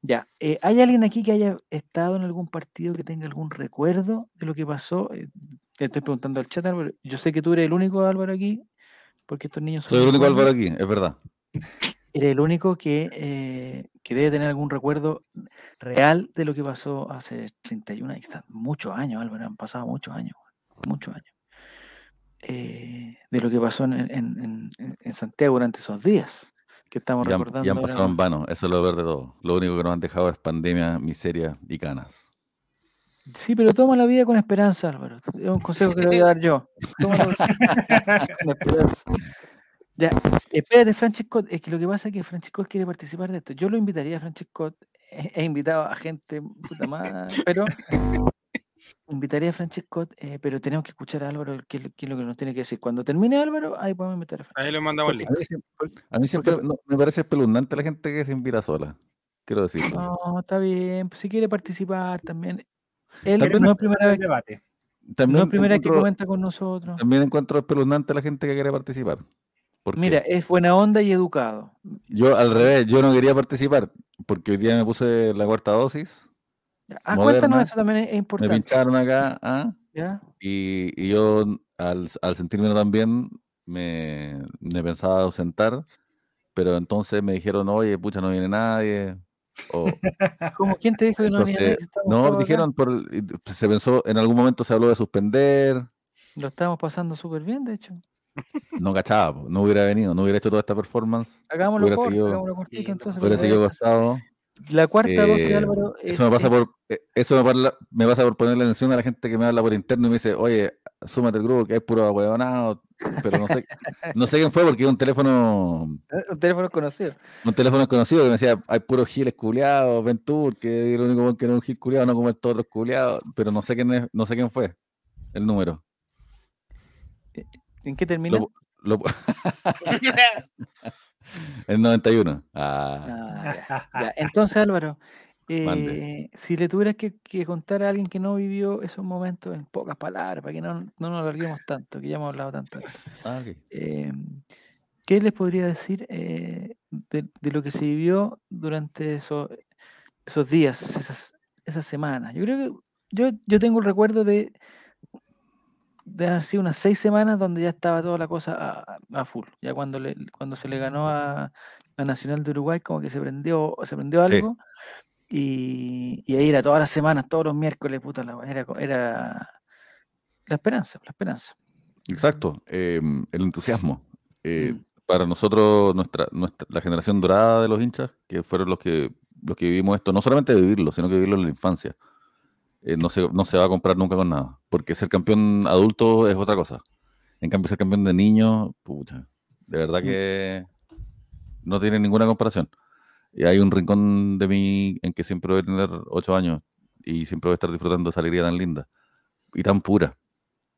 Ya, eh, ¿hay alguien aquí que haya estado en algún partido que tenga algún recuerdo de lo que pasó? Eh, te estoy preguntando al chat, Álvaro. Yo sé que tú eres el único Álvaro aquí, porque estos niños son Soy el único. Álvaro aquí, es verdad. Eres el único que, eh, que debe tener algún recuerdo real de lo que pasó hace 31 años, muchos años, Álvaro, han pasado muchos años, muchos años. Eh, de lo que pasó en, en- en- Santiago durante esos días que estamos Y han, recordando. y han ahora pasado en con- vano, eso es lo peor de todo. Lo único que nos han dejado es pandemia, miseria y canas. Sí, pero toma la vida con esperanza, Álvaro. Es un consejo que te voy a dar yo. Tómalo con esperanza. Ya, espérate, Francisco. Es que lo que pasa es que Francisco quiere participar de esto. Yo lo invitaría a Francisco. He, he invitado a gente puta más, pero invitaría a Francisco, eh, pero tenemos que escuchar a Álvaro qué, es lo- qué es lo que nos tiene que decir. Cuando termine Álvaro, ahí podemos invitar a Francisco. Ahí le mandamos el link. A mí, siempre- a mí siempre no- me parece espeluznante la gente que se invita sola. Quiero decir. No, está bien. pues, si quiere participar también. Él También no es primera vez, debate. no También, es primera vez que comenta con nosotros. también encuentro espeluznante la gente que quiere participar. Mira, es buena onda y educado. yo al revés, yo no quería participar porque hoy día me puse la cuarta dosis, Ah, cuéntanos, eso también es, es me importante. pincharon acá ah, ¿ya? y, y yo al, al sentirme tan bien me, me pensaba ausentar, pero entonces me dijeron, oye, pucha, no viene nadie. O, ¿Cómo? ¿Quién te dijo que no entonces, no, dijeron, por, se pensó, en algún momento se habló de suspender, Lo estamos pasando súper bien, de hecho. no cachaba, no hubiera venido, no hubiera hecho toda esta performance, Hagámoslo Hubiera corto, seguido- hagámoslo cortito, entonces. hubiera seguido. La cuarta dosis, Eh, Álvaro, es, Eso me pasa es- por eh, eso me, parla- me pasa por ponerle atención a la gente que me habla por interno y me dice, oye, súmate al grupo que es puro huevonado, pero no sé, no sé quién fue porque es un teléfono, un teléfono conocido. un teléfono desconocido que me decía, hay puros giles culiados, Ventur, que es el único que no es un gil culiado, no como estos otros culiados, pero no sé quién es, no sé quién fue el número. ¿En qué termina? Lo- lo- el 91. Ah, Ah, ya, ya. Entonces, Álvaro, eh, si le tuvieras que, que contar a alguien que no vivió esos momentos en pocas palabras, para que no, no nos alarguemos tanto, que ya hemos hablado tanto, ah, eh, ¿qué les podría decir eh, de, de lo que se vivió durante esos, esos días, esas, esas semanas? Yo creo que yo, yo tengo el recuerdo de, de haber sido unas seis semanas donde ya estaba toda la cosa a, a full. Ya cuando, le, cuando se le ganó a, a Nacional de Uruguay, como que se prendió, se prendió Sí. algo. Y, y ahí era todas las semanas, todos los miércoles, puta la era, era la esperanza, la esperanza. Exacto, eh, el entusiasmo. Eh, Mm. Para nosotros, nuestra, nuestra, la generación dorada de los hinchas, que fueron los que, los que vivimos esto, no solamente vivirlo, sino que vivirlo en la infancia, eh, no, se, no se va a comprar nunca con nada, porque ser campeón adulto es otra cosa. En cambio, ser campeón de niño, pucha, de verdad que no tiene ninguna comparación. Y hay un rincón de mí en que siempre voy a tener ocho años y siempre voy a estar disfrutando de esa alegría tan linda y tan pura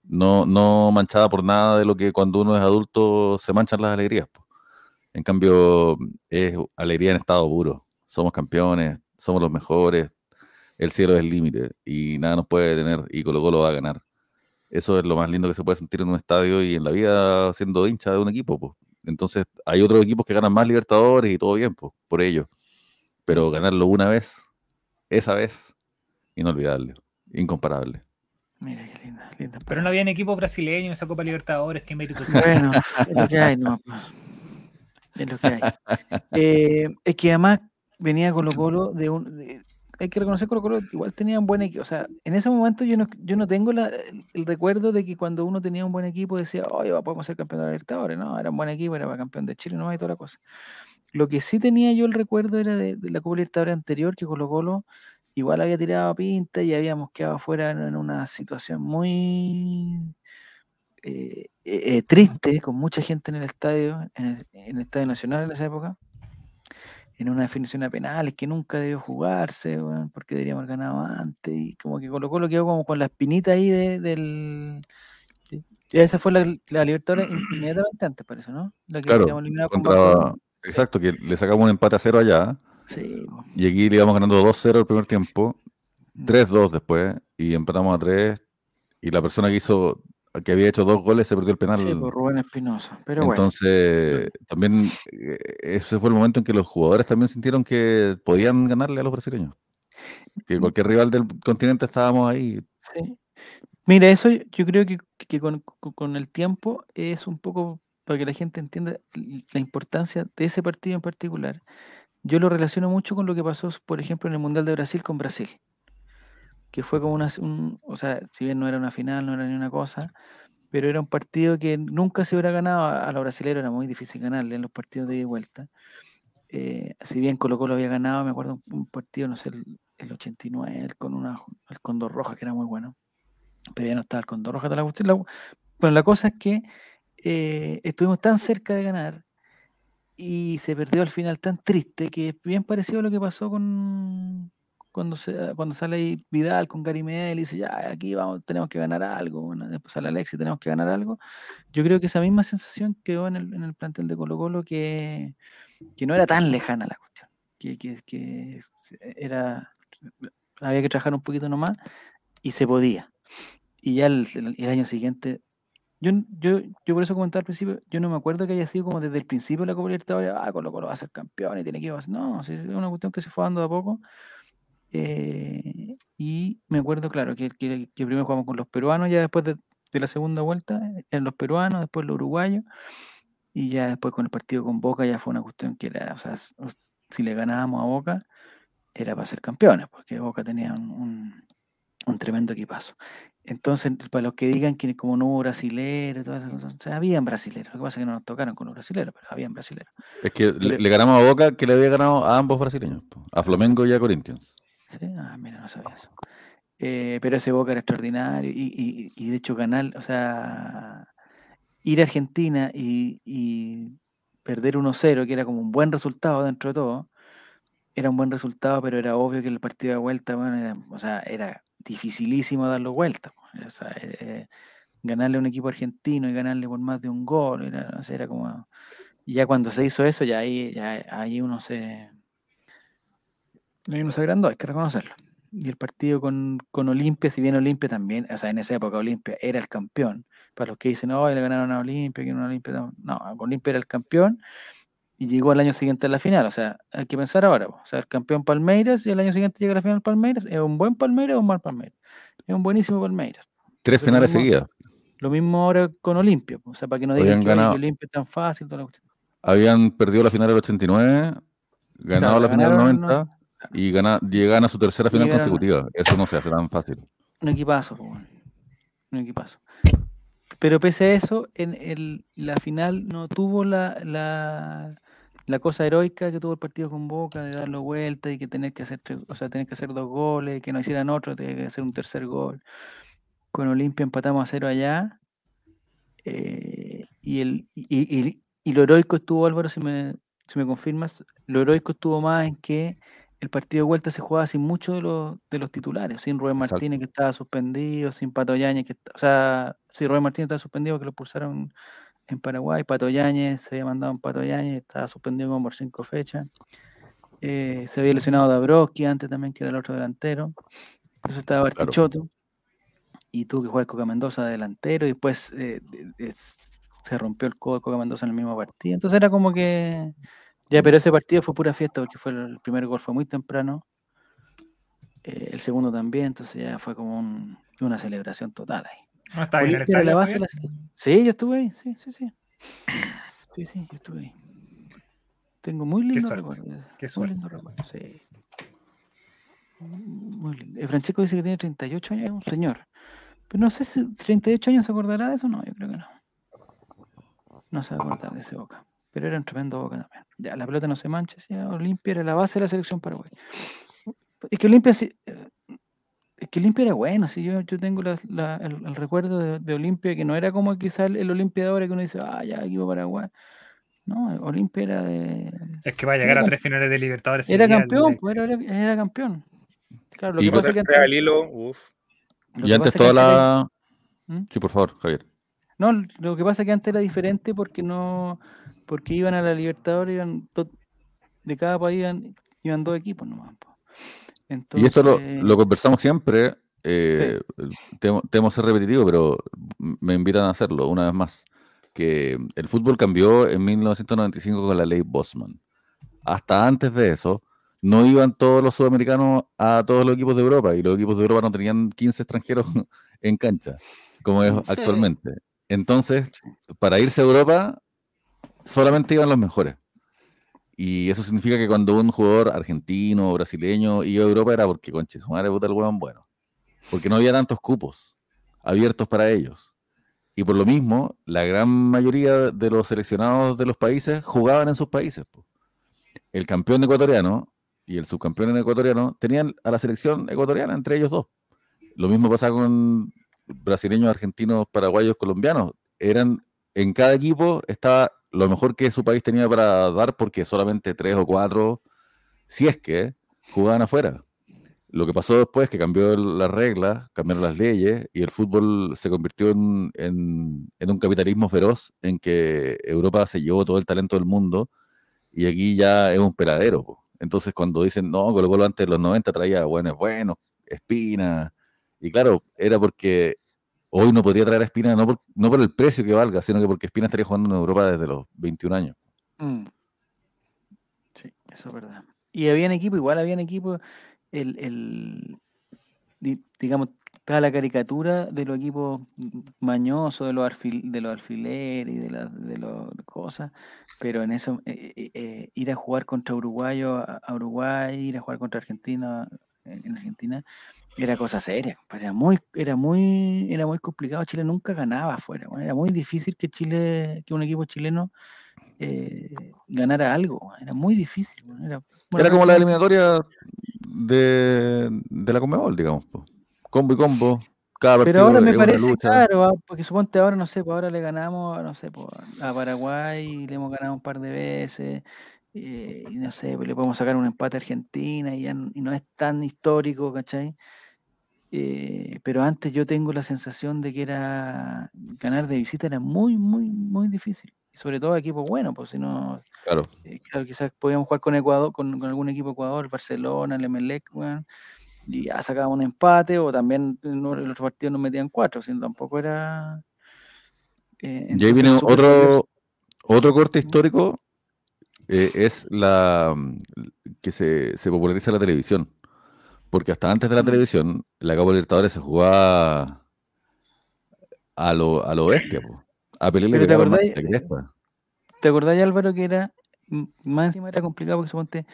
no, no manchada por nada de lo que cuando uno es adulto se manchan las alegrías. En cambio, es alegría en estado puro. Somos campeones, somos los mejores, el cielo es el límite y nada nos puede detener y Colo Colo va a ganar. Eso es lo más lindo que se puede sentir en un estadio y en la vida siendo hincha de un equipo. po. Entonces, hay otros equipos que ganan más Libertadores y todo bien, po, por ello. Pero ganarlo una vez, esa vez, inolvidable, incomparable. Mira qué linda, linda. Pero no habían equipos brasileños en esa Copa Libertadores, qué mérito. Bueno, es lo que hay, no. Es lo que hay. Eh, es que además venía Colo Colo de un. de- hay que reconocer Colo Colo igual tenía un buen equipo. O sea, en ese momento yo no, yo no tengo el, recuerdo de que cuando uno tenía un buen equipo decía, oye, podemos ser campeón de la Libertadores. No, era un buen equipo, era campeón de Chile, no hay toda la cosa. Lo que sí tenía yo el recuerdo era de, la Copa Libertadores anterior, que Colo Colo igual había tirado pinta y habíamos quedado afuera en, una situación muy eh, eh, eh, triste, con mucha gente en el estadio, en el Estadio Nacional en esa época, en una definición a penales que nunca debió jugarse, weón, porque deberíamos haber ganado antes, y como que Colo Colo quedó como con la espinita ahí de- del... de- esa fue la, la Libertadores in- inmediatamente antes, por eso, ¿no? La que Claro, contra-. Exacto, que le sacamos un empate a cero allá. Sí. Y aquí le íbamos ganando 2-0 el primer tiempo, 3-2 después, y empatamos a 3. Y la persona que hizo, que había hecho dos goles, se perdió el penal. Sí, por Rubén Espinosa. Pero bueno, Entonces, también eh, ese fue el momento en que los jugadores también sintieron que podían ganarle a los brasileños. Que cualquier rival del continente estábamos ahí. Sí. Mira, eso yo creo que, que con, con- el tiempo es un poco para que la gente entienda la importancia de ese partido en particular. Yo lo relaciono mucho con lo que pasó, por ejemplo, en el Mundial de Brasil con Brasil, que fue como una, un, o sea, si bien no era una final, no era ni una cosa, pero era un partido que nunca se hubiera ganado a, los brasileños, era muy difícil ganarle en los partidos de vuelta. Eh, si bien Colo Colo había ganado, me acuerdo un, un partido, no sé, el, el 89, el con una, el Condor Roja, que era muy bueno pero ya no estaba el Condor Roja, la cuestión. La, bueno, la cosa es que eh, estuvimos tan cerca de ganar y se perdió al final tan triste que es bien parecido a lo que pasó con cuando, se, cuando sale ahí Vidal con Gary Medel y dice, ya, aquí vamos, tenemos que ganar algo. Bueno, después sale Alexis, tenemos que ganar algo. Yo creo que esa misma sensación quedó en el, en el plantel de Colo Colo que, que no era tan lejana la cuestión, que, que, que era, había que trabajar un poquito nomás y se podía y ya el, el- año siguiente, yo, yo, yo por eso comentaba al principio, yo no me acuerdo que haya sido como desde el principio de la Copa Libertadores, ah, Colo Colo va a ser campeón y tiene que ir No, es una cuestión que se fue dando de a poco. Eh, y me acuerdo, claro, que, que, que primero jugamos con los peruanos, ya después de, de la segunda vuelta, eran los peruanos, después los uruguayos, y ya después con el partido con Boca ya fue una cuestión que era, o sea, si le ganábamos a Boca, era para ser campeones, porque Boca tenía un, un- un tremendo equipazo. Entonces, para los que digan que como no hubo brasilero y todas esas o sea, habían brasileros. Lo que pasa es que no nos tocaron con los brasileros, pero habían brasileros. Es que le, le ganamos a Boca que le había ganado a ambos brasileños, a Flamengo y a Corinthians. Ah, mira, no sabía eso. Eh, pero ese Boca era extraordinario y, de hecho ganar, o sea, ir a Argentina y, perder 1-0, que era como un buen resultado dentro de todo, era un buen resultado, pero era obvio que el partido de vuelta, bueno, era, o sea, era dificilísimo darlo vuelta. eh, ganarle a un equipo argentino y ganarle por más de un gol, era, era como... Ya cuando se hizo eso, ya ahí, ya ahí uno se... Uno se agrandó, hay que reconocerlo. Y el partido con, con Olimpia, si bien Olimpia también, o sea, en esa época Olimpia era el campeón. Para los que dicen, no, le ganaron a Olimpia, que no Olimpia. No, no, Olimpia era el campeón y llegó al año siguiente a la final. O sea, hay que pensar ahora. O sea, el campeón Palmeiras y el año siguiente llega a la final Palmeiras. ¿Es un buen Palmeiras o un mal Palmeiras? Es un buenísimo Palmeiras. Tres Entonces, finales seguidas. Lo mismo ahora con Olimpia. O sea, para que no digan que Olimpia es tan fácil. Toda la cuestión. Habían perdido la final del 89, ganado Claro, la final del ganaron, 90 y gana, llegan a su tercera final Llegaron consecutiva. Eso no se hace tan fácil. Un equipazo, un equipazo. Pero pese a eso, en el, la final no tuvo la, la, la cosa heroica que tuvo el partido con Boca de darlo vuelta y que tener que hacer o sea, tener que hacer dos goles, que no hicieran otro, tener que hacer un tercer gol. Con Olimpia empatamos a cero allá. eh, y, el, y- y- y lo heroico estuvo, Álvaro, si me, si me confirmas, lo heroico estuvo más en que el partido de vuelta se jugaba sin muchos de los, de los titulares, sin Rubén Exacto. Martínez que estaba suspendido, sin Pato Yáñez, que, o sea, sí, Rubén Martínez estaba suspendido que lo pulsaron en Paraguay, Pato Yáñez, se había mandado un Pato Yáñez, estaba suspendido como por cinco fechas. Eh, se había lesionado Dabrowski antes también, que era el otro delantero. Entonces estaba Claro. Bartichotto y tuvo que jugar Coca Mendoza de delantero y después eh, se rompió el codo de Coca Mendoza en el mismo partido. Entonces era como que... Ya, pero ese partido fue pura fiesta porque fue el, primer gol fue muy temprano. eh, el segundo también, entonces ya fue como un- una celebración total ahí. ¿No está bien el la base la Sí, yo estuve ahí, sí, sí, sí. Sí, sí, yo estuve ahí. Tengo muy lindo suerte, recuerdo. qué Muy suerte. lindo recuerdo, sí. Muy lindo. Eh, Francesco dice que tiene 38 años, es un señor. Pero no sé si 38 años se acordará de eso, no, yo creo que no. No se va a acordar de ese Boca. Pero era un tremendo Boca también. Ya, la pelota no se mancha, sí, Olimpia era la base de la selección paraguaya. Es que Olimpia sí, eh, es que Olimpia era bueno, sí, yo, yo tengo la- la- el, el recuerdo de, de Olimpia que no era como quizá el, el Olimpia de ahora que uno dice, ah, ya, equipo Paraguay. No, Olimpia era de. Es que va a llegar a tres finales de Libertadores. Era campeón, pues era, era- era campeón. Claro, lo Y que pues- pasa es que antes, uf. Y antes toda la... ¿Mm? Sí, por favor, Javier. No, lo que pasa es que antes era diferente porque no, porque iban a la Libertadores, iban to- de cada país iban, iban dos equipos nomás. po. Y esto lo, lo conversamos siempre. eh, temo, temo ser repetitivo, pero me invitan a hacerlo una vez más. Que el fútbol cambió en 1995 con la ley Bosman. Hasta antes de eso, no iban todos los sudamericanos a todos los equipos de Europa y los equipos de Europa no tenían 15 extranjeros en cancha, como es actualmente. Entonces, para irse a Europa, solamente iban los mejores. Y eso significa que cuando un jugador argentino o brasileño iba a Europa era porque, conche, su madre puta el bueno. Porque no había tantos cupos abiertos para ellos. Y por lo mismo, la gran mayoría de los seleccionados de los países jugaban en sus países. El campeón ecuatoriano y el subcampeón ecuatoriano tenían a la selección ecuatoriana entre ellos dos. Lo mismo pasa con brasileños, argentinos, paraguayos, colombianos. Eran en cada equipo estaba lo mejor que su país tenía para dar porque solamente tres o cuatro, si es que, jugaban afuera. Lo que pasó después es que cambió las reglas, cambiaron las leyes y el fútbol se convirtió en, en- un capitalismo feroz en que Europa se llevó todo el talento del mundo y aquí ya es un peladero. Entonces cuando dicen, no, Colo Colo antes de los 90 traía buenos, buenos, Espina. Y claro, era porque hoy no podría traer a Espina no por, no por el precio que valga, sino que porque Espina estaría jugando en Europa desde los 21 años. Mm. Sí, eso es verdad. Y habían equipo, igual habían equipo, el, el di- digamos, estaba la caricatura de los equipos mañosos, de los, alfil- alfileres y de las de las cosas, pero en eso, eh, eh, eh, ir a jugar contra Uruguayo a, Uruguay, ir a jugar contra Argentina en en Argentina, Era cosa seria, compadre, Era muy, era muy, era muy complicado. Chile nunca ganaba afuera. Era muy difícil que Chile, que un equipo chileno eh, ganara algo. Era muy difícil. Era, bueno, Era como la eliminatoria de, de la Conmebol, digamos. po. Combo y combo. Cada Pero ahora me parece claro, ah, porque suponte ahora, no sé, pues ahora le ganamos, no sé, pues, a Paraguay, le hemos ganado un par de veces, eh, y no sé, pues le podemos sacar un empate a Argentina y, ya y no es tan histórico, ¿cachai? Eh, pero antes yo tengo la sensación de que era ganar de visita era muy, muy, muy difícil. Y sobre todo a equipos buenos, pues si no, Claro. eh, claro, quizás podíamos jugar con Ecuador, con, con algún equipo Ecuador, Barcelona, el Emelec, weón, y ya sacábamos un empate, o también de los partidos nos metían cuatro, sino tampoco era. eh, Y ahí viene otro, otro corte histórico, eh, es la que se, se populariza la televisión. Porque hasta antes de la televisión, la Copa Libertadores se jugaba a lo, a lo bestia, po. A Pelé le Pero ¿te acordáis? ¿Te acordás, Álvaro, que era más encima era complicado porque suponte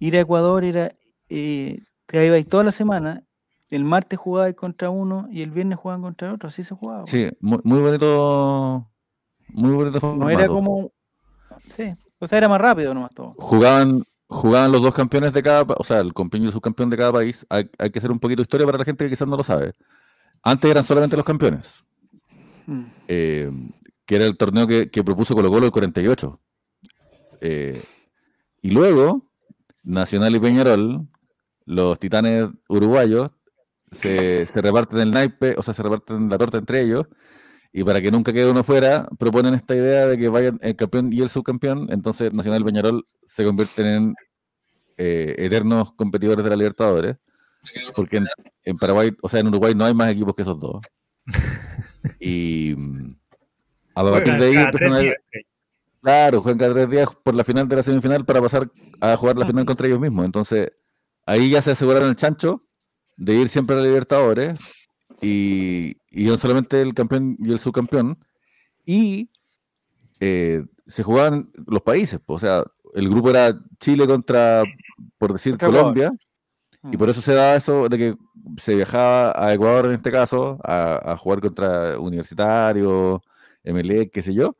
ir a Ecuador era eh, te ibas toda la semana, el martes jugabas contra uno y el viernes jugaban contra otro, así se jugaba. Sí, muy, muy bonito. Muy bonito No era formato. como. Sí, o sea, era más rápido nomás todo. Jugaban, jugaban los dos campeones de cada, o sea, el campeón y el subcampeón de cada país. Hay, hay que hacer un poquito de historia para la gente que quizás no lo sabe. Antes eran solamente los campeones, Mm. eh, que era el torneo que, que propuso Colo Colo el 48. Eh, y luego, Nacional y Peñarol, los titanes uruguayos, se, se reparten el naipe, o sea, se reparten la torta entre ellos. Y para que nunca quede uno fuera, proponen esta idea de que vayan el campeón y el subcampeón. Entonces, Nacional y Peñarol se convierten en eh, eternos competidores de la Libertadores. Porque en, en Paraguay, o sea, en Uruguay no hay más equipos que esos dos. Y mm, a partir de ahí días. Claro, juegan cada tres días por la final de la semifinal para pasar a jugar la final contra ellos mismos. Entonces, ahí ya se aseguraron el chancho de ir siempre a la Libertadores y, y no solamente el campeón y el subcampeón. Y eh, se jugaban los países, o sea, el grupo era Chile contra, por decir. Colombia. Y por eso se da eso de que se viajaba a Ecuador en este caso a, a jugar contra Universitario, MLE, qué sé yo.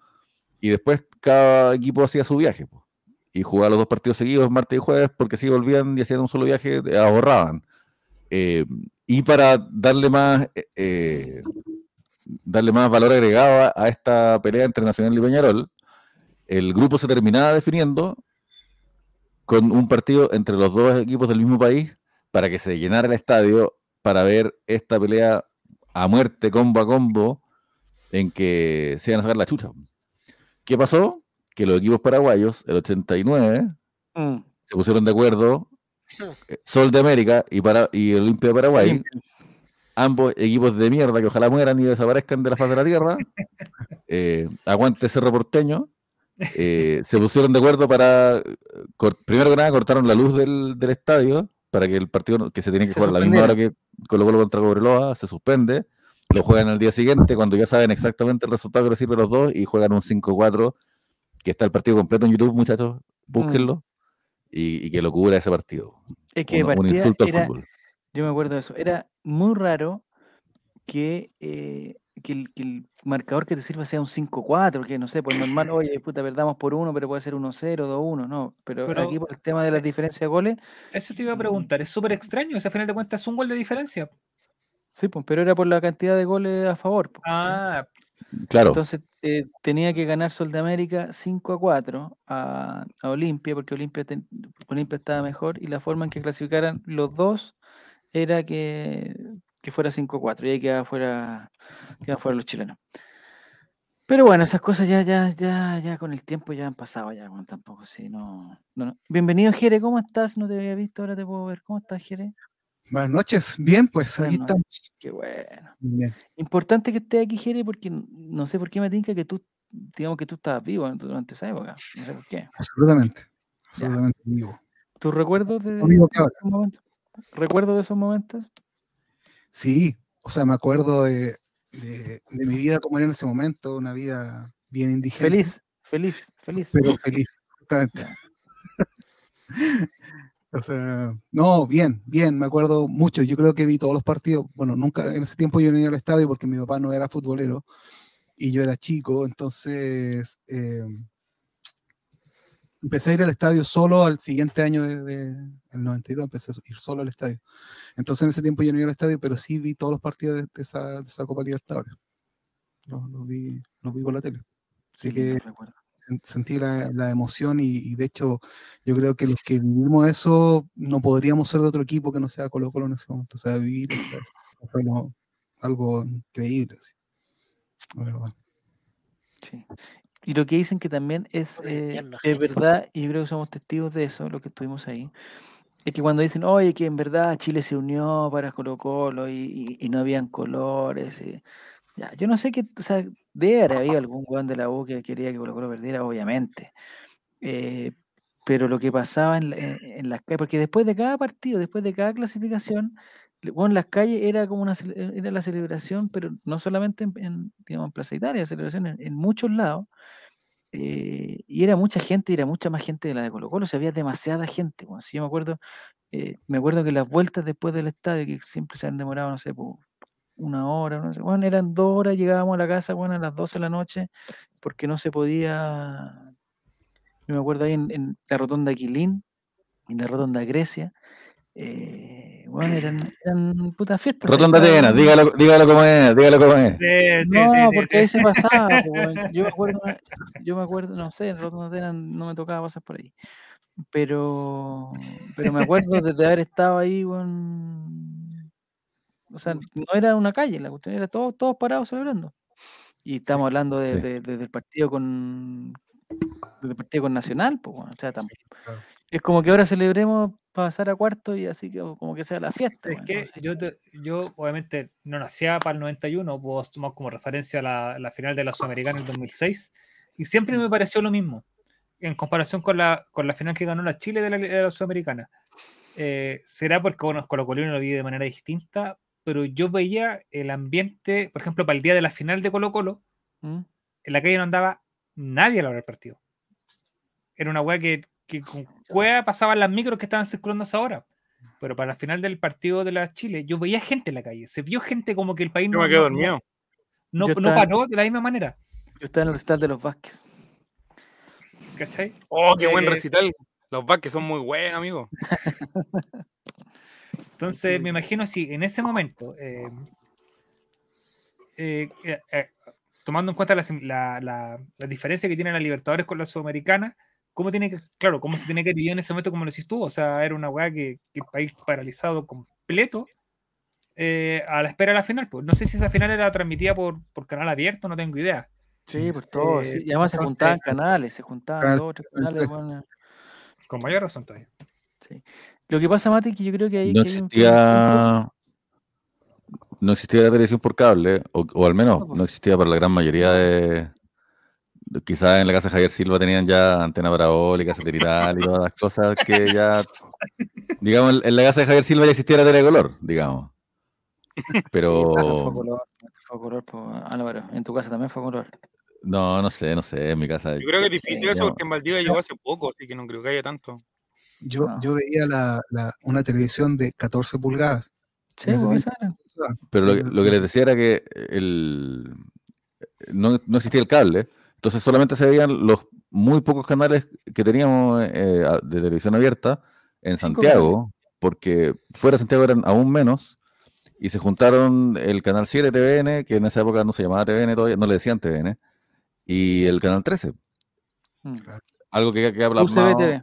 Y después cada equipo hacía su viaje. po. Y jugaba los dos partidos seguidos, martes y jueves, porque si volvían y hacían un solo viaje, ahorraban. Eh, y para darle más, eh, eh, darle más valor agregado a, esta pelea entre Nacional y Peñarol, el grupo se terminaba definiendo con un partido entre los dos equipos del mismo país para que se llenara el estadio para ver esta pelea a muerte, combo a combo, en que se iban a sacar la chucha. ¿Qué pasó? Que los equipos paraguayos, el 89, Mm. se pusieron de acuerdo, Sol de América y, para, y Olimpia de Paraguay, Olimpia. ambos equipos de mierda que ojalá mueran y desaparezcan de la faz de la tierra, eh, aguante Cerro Porteño, eh, se pusieron de acuerdo para, eh, primero que nada, cortaron la luz del, del estadio para que el partido que se tiene que Se jugar a la misma hora que Colo Colo contra Cobreloa se suspende, lo juegan al día siguiente cuando ya saben exactamente el resultado que les sirve a los dos y juegan un 5-4, que está el partido completo en YouTube, muchachos, búsquenlo, y, y que locura ese partido. Es que Un, un insulto al era, fútbol. yo me acuerdo de eso, era muy raro que, eh, que, el, que el marcador que te sirva sea un 5-4, que no sé, pues normal, oye, puta, perdamos por uno, pero puede ser 1-0, 2-1, no, pero, Pero- aquí por el tema de las diferencias de goles, Eso te iba a preguntar, es súper extraño, o sea, a final de cuentas es un gol de diferencia. sí, pues, pero era por la cantidad de goles a favor. pues. Ah, Entonces eh, tenía que ganar Sol de América 5 a 4 a, Olimpia, porque Olimpia, Olimpia estaba mejor y la forma en que clasificaran los dos era que, que fuera 5 a 4 y ahí quedaban fuera, quedaban fuera los chilenos. Pero bueno, esas cosas ya, ya, ya, ya con el tiempo ya han pasado ya, bueno, tampoco, sí, no, no, no. Bienvenido, Jere, ¿cómo estás? No te había visto, ahora te puedo ver. ¿Cómo estás, Jere? Buenas noches. Bien, pues aquí Buenas estamos. Qué bueno. Bien. Importante que estés aquí, Jere, porque no sé por qué me tinca que tú, digamos que tú estabas vivo durante esa época. No sé por qué. Absolutamente. Absolutamente vivo. ¿Tus recuerdos de, de esos momentos? ¿Recuerdos de esos momentos? Sí, o sea, me acuerdo de, de- de mi vida como era en ese momento, una vida bien indigente. Feliz, feliz, feliz. Pero feliz, justamente. O sea, no, bien, bien, me acuerdo mucho. Yo creo que vi todos los partidos. Bueno, nunca, en ese tiempo yo no iba al estadio porque mi papá no era futbolero y yo era chico, entonces eh, empecé a ir al estadio solo al siguiente año de, de- el 92, empecé a ir solo al estadio. Entonces en ese tiempo yo no iba al estadio, pero sí vi todos los partidos de, de esa, de esa Copa Libertadores. Los, los vi, los vi por la tele. Así Qué que sentí la, la emoción y, y de hecho yo creo que los que vivimos eso no podríamos ser de otro equipo que no sea Colo Colo en ese momento. O sea, vivir esa- esa- fue lo- algo increíble. así, la verdad. Sí. Y lo que dicen que también es, eh, es verdad, y yo creo que somos testigos de eso, lo que estuvimos ahí, es que cuando dicen, oye, que en verdad Chile se unió para Colo Colo y, y- y no habían colores, y- ya, yo no sé qué, o sea, debe haber habido algún weón de la U que quería que Colo Colo perdiera, obviamente, eh, pero lo que pasaba en, la- en- en las calles, porque después de cada partido, después de cada clasificación, bueno, en las calles era como una, era la celebración, pero no solamente en, digamos, Plaza Italia, celebración en, muchos lados, eh, y era mucha gente, y era mucha más gente de la de Colo Colo, o sea, había demasiada gente. weón. Si yo me acuerdo, eh, me acuerdo que las vueltas después del estadio, que siempre se han demorado, no sé, po, una hora, no sé, bueno, eran dos horas, llegábamos a la casa, bueno, a las 12 de la noche, porque no se podía, yo me acuerdo ahí en, en la rotonda Aquilín, en la rotonda Grecia, eh, bueno, eran, eran putas fiestas. Rotonda Atenas, dígalo, dígalo como es, dígalo como es. Sí, sí, no, sí, sí, porque ahí sí. se pasaba. Yo me acuerdo, yo me acuerdo, no sé, en Rotonda Atenas no me tocaba pasar por ahí. Pero, pero me acuerdo de, de haber estado ahí, weón, O sea, no era una calle, la cuestión era todos, todos parados celebrando. Y estamos hablando de, sí. de- desde el partido con desde el partido con Nacional, pues bueno, o sea, tam- claro. es como que ahora celebremos pasar a cuarto y así que como que sea la fiesta. Es weón, que yo, te- yo obviamente no nacía para el 91, puedo tomar como referencia la, la final de la Sudamericana en 2006, y siempre me pareció lo mismo, en comparación con la, con la final que ganó la Chile de la, de la Sudamericana. Eh, será porque bueno, Colo Colino lo vi de manera distinta, pero yo veía el ambiente, por ejemplo, para el día de la final de Colo Colo, ¿Mm? en la calle no andaba nadie a la hora del partido. Era una weá que, que con cueva pasaban las micros que estaban circulando a esa hora. Pero para la final del partido de la Chile, yo veía gente en la calle. Se vio gente como que el país Yo no, me quedo dormido. no, no estaba- paró de la misma manera. Yo estaba en el recital de los Vázquez. ¿Cachai? Oh, qué buen Eh, recital. Los Vázquez son muy buenos, amigo. Entonces, me imagino si en ese momento, eh, eh, eh, eh, tomando en cuenta la, la- la- la diferencia que tiene la Libertadores con la Sudamericana, ¿cómo tiene que, claro, cómo se tiene que vivir en ese momento como lo hiciste tú? O sea, era una weá que, que el país paralizado completo eh, a la espera de la final. Pues no sé si esa final era transmitida por, por canal abierto, no tengo idea. Sí, por todo. sí, Y además se juntaban canales, se juntaban dos tres Canal canales. 13. weón, Con mayor razón todavía. sí. Lo que pasa, Mati, que yo creo que hay, No que hay un- existía, no existía la televisión por cable, o, o al menos No, existía para la gran mayoría de, de- quizás en la casa de Javier Silva tenían ya antena parabólica, satelital y todas las cosas que ya, digamos, en- la casa de Javier Silva ya existía la telecolor, digamos. Pero Eso fue color, fue color, Álvaro. En tu casa también fue color. no, no sé, no sé, en mi casa. Yo creo que es difícil eso porque en Valdivia llegó hace poco, así que no creo que haya tanto. Yo, No. yo veía la, la- una televisión de 14 pulgadas. Sí. Pero lo, que- lo que les decía era que el, no, no existía el cable, entonces solamente se veían los muy pocos canales que teníamos eh, de televisión abierta en Santiago, porque fuera de Santiago eran aún menos, y se juntaron el canal 7 TVN, que en esa época no se llamaba TVN todavía, no le decían TVN, y el canal 13. Mm. Algo que queda UCB TV.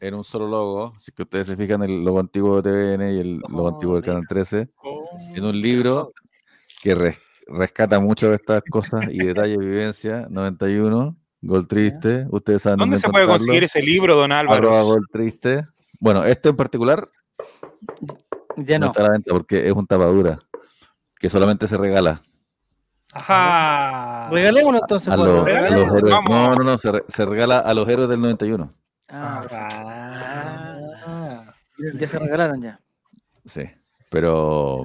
En un solo logo, si que ustedes se fijan el logo antiguo de TVN y el logo antiguo del Oh, canal 13 Oh, en un libro que res- rescata mucho de estas cosas y detalles de vivencia. 91, Gol Triste. Ustedes saben ¿Dónde dónde, se puede conseguir ese libro, don Álvaro? Gol Triste. Bueno, este en particular Ya no no. está a la venta porque es un tapadura que solamente se regala Ajá. Regalémoslo entonces. a, pues, a los héroes. No, no, no, se, re- se regala a los héroes del 91. Ah, Ah. ya se regalaron ya. Sí, pero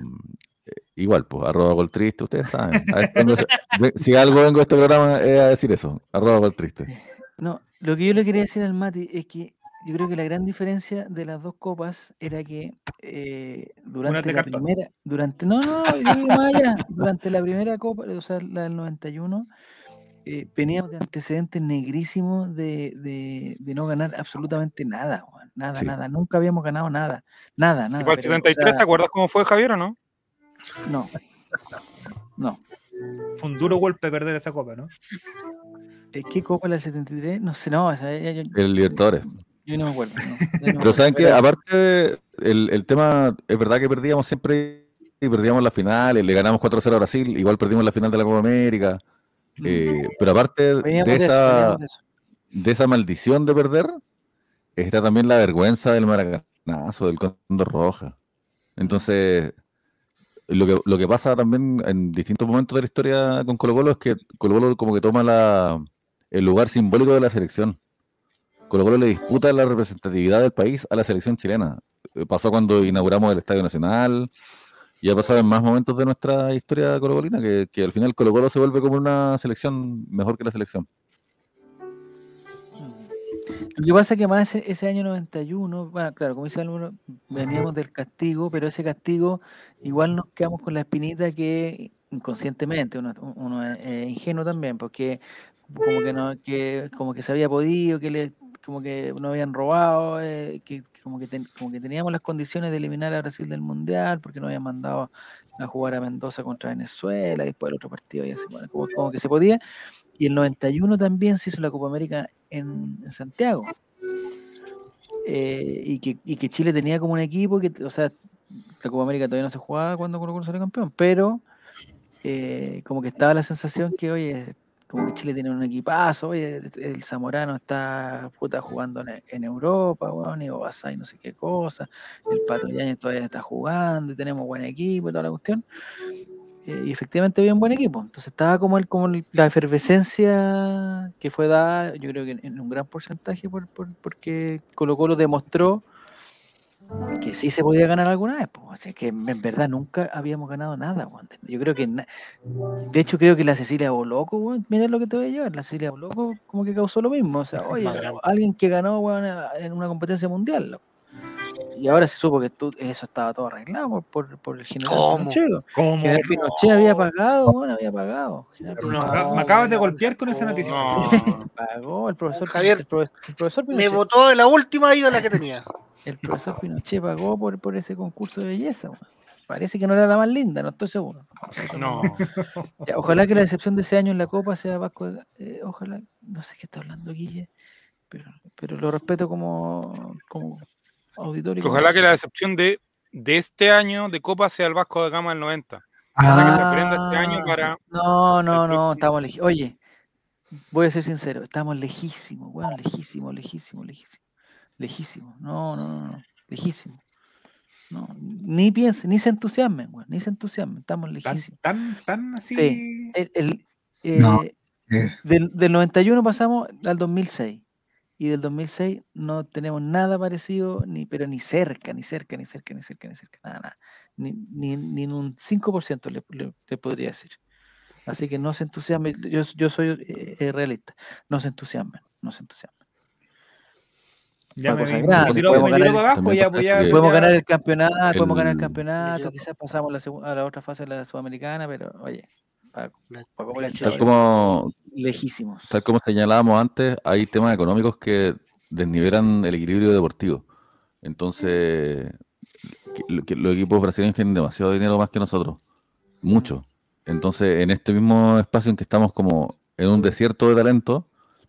eh, igual, pues, arroba Gol Triste, ustedes saben. Se- si algo vengo a este programa es a decir eso, arroba Gol Triste. No, lo que yo le quería decir al Mati es que yo creo que la gran diferencia de las dos copas era que eh, durante de la cartón. primera, durante, no, no, yo digo más allá, durante la primera copa, o sea, la del 91, eh, veníamos de antecedentes negrísimos de, de, de no ganar absolutamente nada, nada, Sí. nada, nunca habíamos ganado nada, nada, nada. Y para el pero, o 73, sea, ¿te acuerdas cómo fue Javier o no? no, no. Fue un duro golpe perder esa copa, ¿no? ¿Qué copa la del 73? No sé, no, o sea, yo, El Libertadores. yo no me acuerdo. no, yo no me Pero saben que aparte el, el tema, es verdad que perdíamos siempre y perdíamos la final, le ganamos 4-0 a Brasil, igual perdimos la final de la Copa América. Eh, pero aparte Veníamos de esa, de eso. de esa maldición de perder, está también la vergüenza del maracanazo, del Cóndor Roja. Entonces, lo que, lo que pasa también en distintos momentos de la historia con Colo Colo es que Colo Colo como que toma la, el lugar simbólico de la selección. Colo Colo le disputa la representatividad del país a la selección chilena. Eh, Pasó cuando inauguramos el Estadio Nacional, y ha pasado en más momentos de nuestra historia colocolina, que, que al final Colo Colo se vuelve como una selección mejor que la selección. Lo que pasa es que más ese, ese año 91, bueno, claro, como dice Álvaro, veníamos del castigo, pero ese castigo igual nos quedamos con la espinita que inconscientemente uno, es ingenuo también, porque como que no, que como que se había podido, que le, como que no habían robado, eh, que como que, como que teníamos las condiciones de eliminar a Brasil del mundial, porque no habían mandado a jugar a Mendoza contra Venezuela, después el otro partido y así, bueno, como, que se podía. Y el 91 también se hizo la Copa América en, Santiago. Eh, y, que, y que Chile tenía como un equipo que, o sea, la Copa América todavía no se jugaba cuando Colo Colo campeón, pero eh, como que estaba la sensación que, oye, como que Chile tiene un equipazo, oye, el Zamorano está puta, jugando en, en Europa, weón, y no sé qué cosa, el Pato todavía está jugando y tenemos buen equipo y toda la cuestión. Eh, y efectivamente había un buen equipo. Entonces estaba como, el, como la efervescencia que fue dada, yo creo que en, en un gran porcentaje, por, por- porque Colo Colo demostró que sí se podía ganar alguna vez. po. O sea, que en verdad nunca habíamos ganado nada. Yo creo que, de hecho creo que la Cecilia Boloco, weón, mira lo que te voy a llevar, la Cecilia Boloco como que causó lo mismo. O sea, oye, alguien que ganó en una competencia mundial. Y ahora se supo que tú- eso estaba todo arreglado por, por, por el general ¿Cómo? Pinochet. ¿Cómo? General Pinochet había pagado, bueno, había pagado. No, Me acabas- de golpear con esa noticia. No. pagó, el profesor, Javier, el profesor, el profesor Me votó de la última ídola que tenía. El profesor Pinochet pagó por, por ese concurso de belleza. weón. Parece que no era la más linda, no estoy seguro. No. Ya, ojalá que la decepción de ese año en la Copa sea Vasco. de eh, ojalá, no sé qué está hablando Guille, pero, pero lo respeto como, como auditorio. Que ojalá que la decepción de, de este año de Copa sea el Vasco de Gama del 90. O sea, que se aprenda este año Ah, para- No, no, no, estamos lejísimos. Oye, voy a ser sincero, estamos lejísimos, weón, lejísimos, lejísimos, lejísimos. Lejísimos. No, no, no, no. Lejísimos. No, ni piensen, ni se entusiasmen, weón, ni se entusiasmen, estamos lejísimos. tan, tan así. Sí. El, el, No. eh, Eh, del, del 91 pasamos al 2006. Y del 2006 no tenemos nada parecido, ni, pero ni cerca, ni cerca, ni cerca, ni cerca, ni cerca, nada, nada. Ni, ni, ni en un 5% le, le- te podría decir. Así que no se entusiasmen, yo, yo soy eh, eh, realista, no se entusiasmen, no se entusiasmen. Ya me, grande, podemos ganar- abajo, ya, pues ya. Podemos el campeonato, podemos ganar el campeonato, quizás pasamos a la, a la otra fase de la Sudamericana, pero oye, para, la como, lejísimos. tal como señalábamos antes, hay temas económicos que desnivelan el equilibrio deportivo. Entonces, que- que los equipos brasileños tienen demasiado dinero más que nosotros. Mucho. Entonces, en este mismo espacio en que estamos como en un desierto de talento,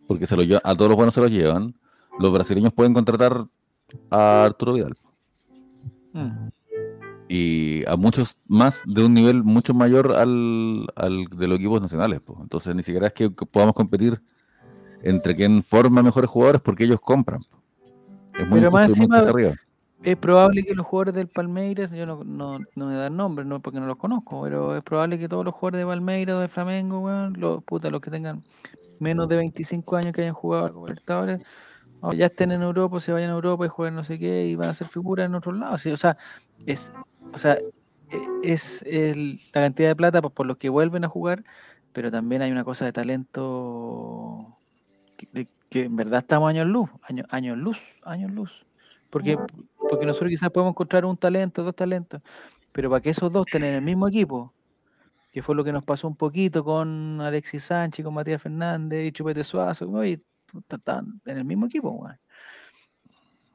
porque se lo a todos los buenos se los llevan, los brasileños pueden contratar a Arturo Vidal. Mm. y a muchos más de un nivel mucho mayor al, al de los equipos nacionales. pues. Entonces ni siquiera es que podamos competir entre quién forma mejores jugadores porque ellos compran. Es muy Pero más encima- arriba. Es probable que los jugadores del Palmeiras, yo no, no, no me dan nombres, no porque no los conozco, pero es probable que todos los jugadores de Palmeiras o de Flamengo, weón, los, puta, los que tengan menos de 25 años que hayan jugado algo Libertadores, o ya estén en Europa, se vayan a Europa y jueguen no sé qué y van a ser figuras en otros lados. sí, o sea, es, o sea, e- es el- la cantidad de plata por, por los que vuelven a jugar, pero también hay una cosa de talento que, en verdad estamos años luz, años, luz, años luz. Porque, porque nosotros quizás podemos encontrar un talento, dos talentos, pero para que esos dos en el mismo equipo, que fue lo que nos pasó un poquito con Alexis Sánchez, con Matías Fernández y Chupete Suazo, oye, estaban en el mismo equipo.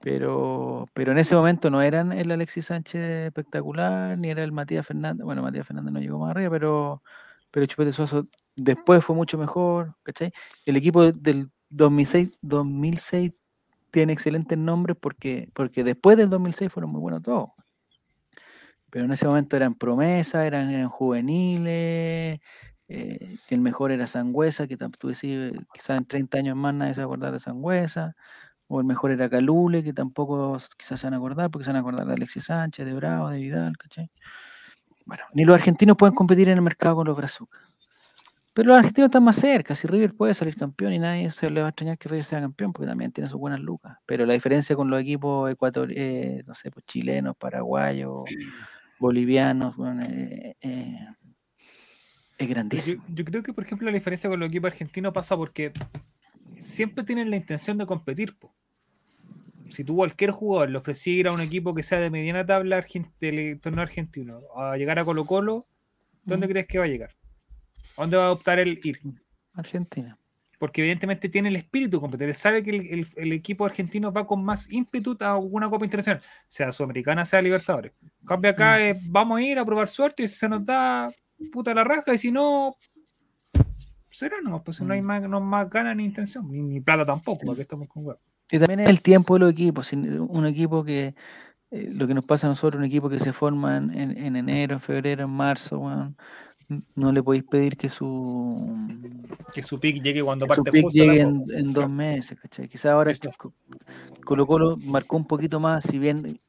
Pero, pero en ese momento no eran el Alexis Sánchez espectacular, ni era el Matías Fernández. Bueno, Matías Fernández no llegó más arriba, pero, pero Chupete Suazo después fue mucho mejor, ¿cachai? El equipo de- del 2006, 2006 tiene excelentes nombres porque, porque después del 2006 fueron muy buenos todos. Pero en ese momento eran promesas, eran juveniles, eh, que el mejor era Sangüesa, que tú decís, eh, quizás en 30 años más nadie se va a acordar de Sangüesa, o el mejor era Calule, que tampoco quizás se van a acordar, porque se van a acordar de Alexis Sánchez, de Bravo, de Vidal, ¿cachai? Bueno, ni los argentinos pueden competir en el mercado con los brazucas. Pero los argentinos están más cerca, si River puede salir campeón y nadie se le va a extrañar que River sea campeón, porque también tiene sus buenas lucas. Pero la diferencia con los equipos ecuatorianos, no sé, pues chilenos, paraguayos, bolivianos, bueno, eh, eh, es Yo, grandísimo. yo creo que, por ejemplo, la diferencia con los equipos argentinos pasa porque siempre tienen la intención de competir. po. Si tú cualquier jugador le ofrecís ir a un equipo que sea de mediana tabla del torneo argentino a llegar a Colo Colo, ¿dónde Mm. crees que va a llegar? ¿A dónde va a optar el ir? Argentina. Porque evidentemente tiene el espíritu de competir. Él sabe que el, el- el equipo argentino va con más ímpetu a alguna Copa Internacional, sea Sudamericana, sea Libertadores. En cambio acá Mm. es, vamos a ir a probar suerte y si se nos da puta la raja y si no, será no, pues no hay Mm. más, no más ganas ni intención, ni, ni plata tampoco, porque estamos con huevo. Y también es el tiempo de los equipos. Un equipo que, eh, lo que nos pasa a nosotros, un equipo que se forma en, en- en enero, en febrero, en marzo, no le podéis pedir que su, Que su pick llegue cuando que su parte pick justo llegue en, en dos meses, ¿cachai? Quizás ahora Colo Colo marcó un poquito más, si bien,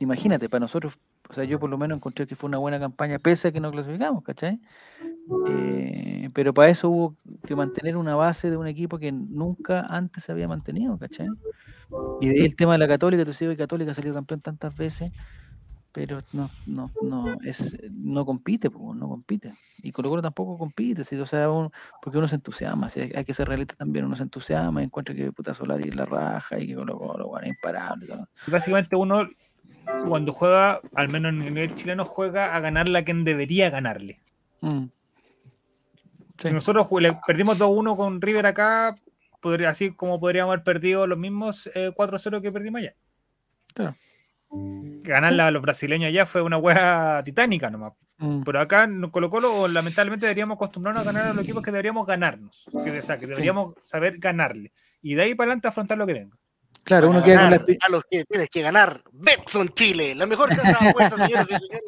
imagínate, para nosotros, o sea, yo por lo menos encontré que fue una buena campaña, pese a que no clasificamos, ¿cachai? Eh, pero para eso hubo que mantener una base de un equipo que nunca antes se había mantenido, ¿cachai? Y el tema de la Católica, tú sabes que Católica ha salido campeón tantas veces, pero no, no, no, es, no compite, no compite. Y Colo Colo tampoco compite, ¿sí? o sea, porque uno se entusiasma, ¿sí? hay, que ser realista también, uno se entusiasma encuentra que puta Solari es la raja y que Colo Colo, bueno, imparable. y todo. Y básicamente uno, cuando juega, al menos en el nivel chileno, juega a ganarle a quien debería ganarle. Mm. Sí. Si nosotros le perdimos 2-1 con River acá, podría, así como podríamos haber perdido los mismos eh, 4-0 que perdimos allá. Claro. Ganarle a los brasileños allá fue una hueá titánica nomás. Mm. Pero acá en Colo Colo lamentablemente deberíamos acostumbrarnos a ganar a los equipos que deberíamos ganarnos. Que, o sea, que deberíamos saber ganarle. Y de ahí para adelante afrontar lo que venga. Claro, uno queda con la a los que tienes que ganar. Betson Chile, la mejor casa de apuestas, señoras y señores.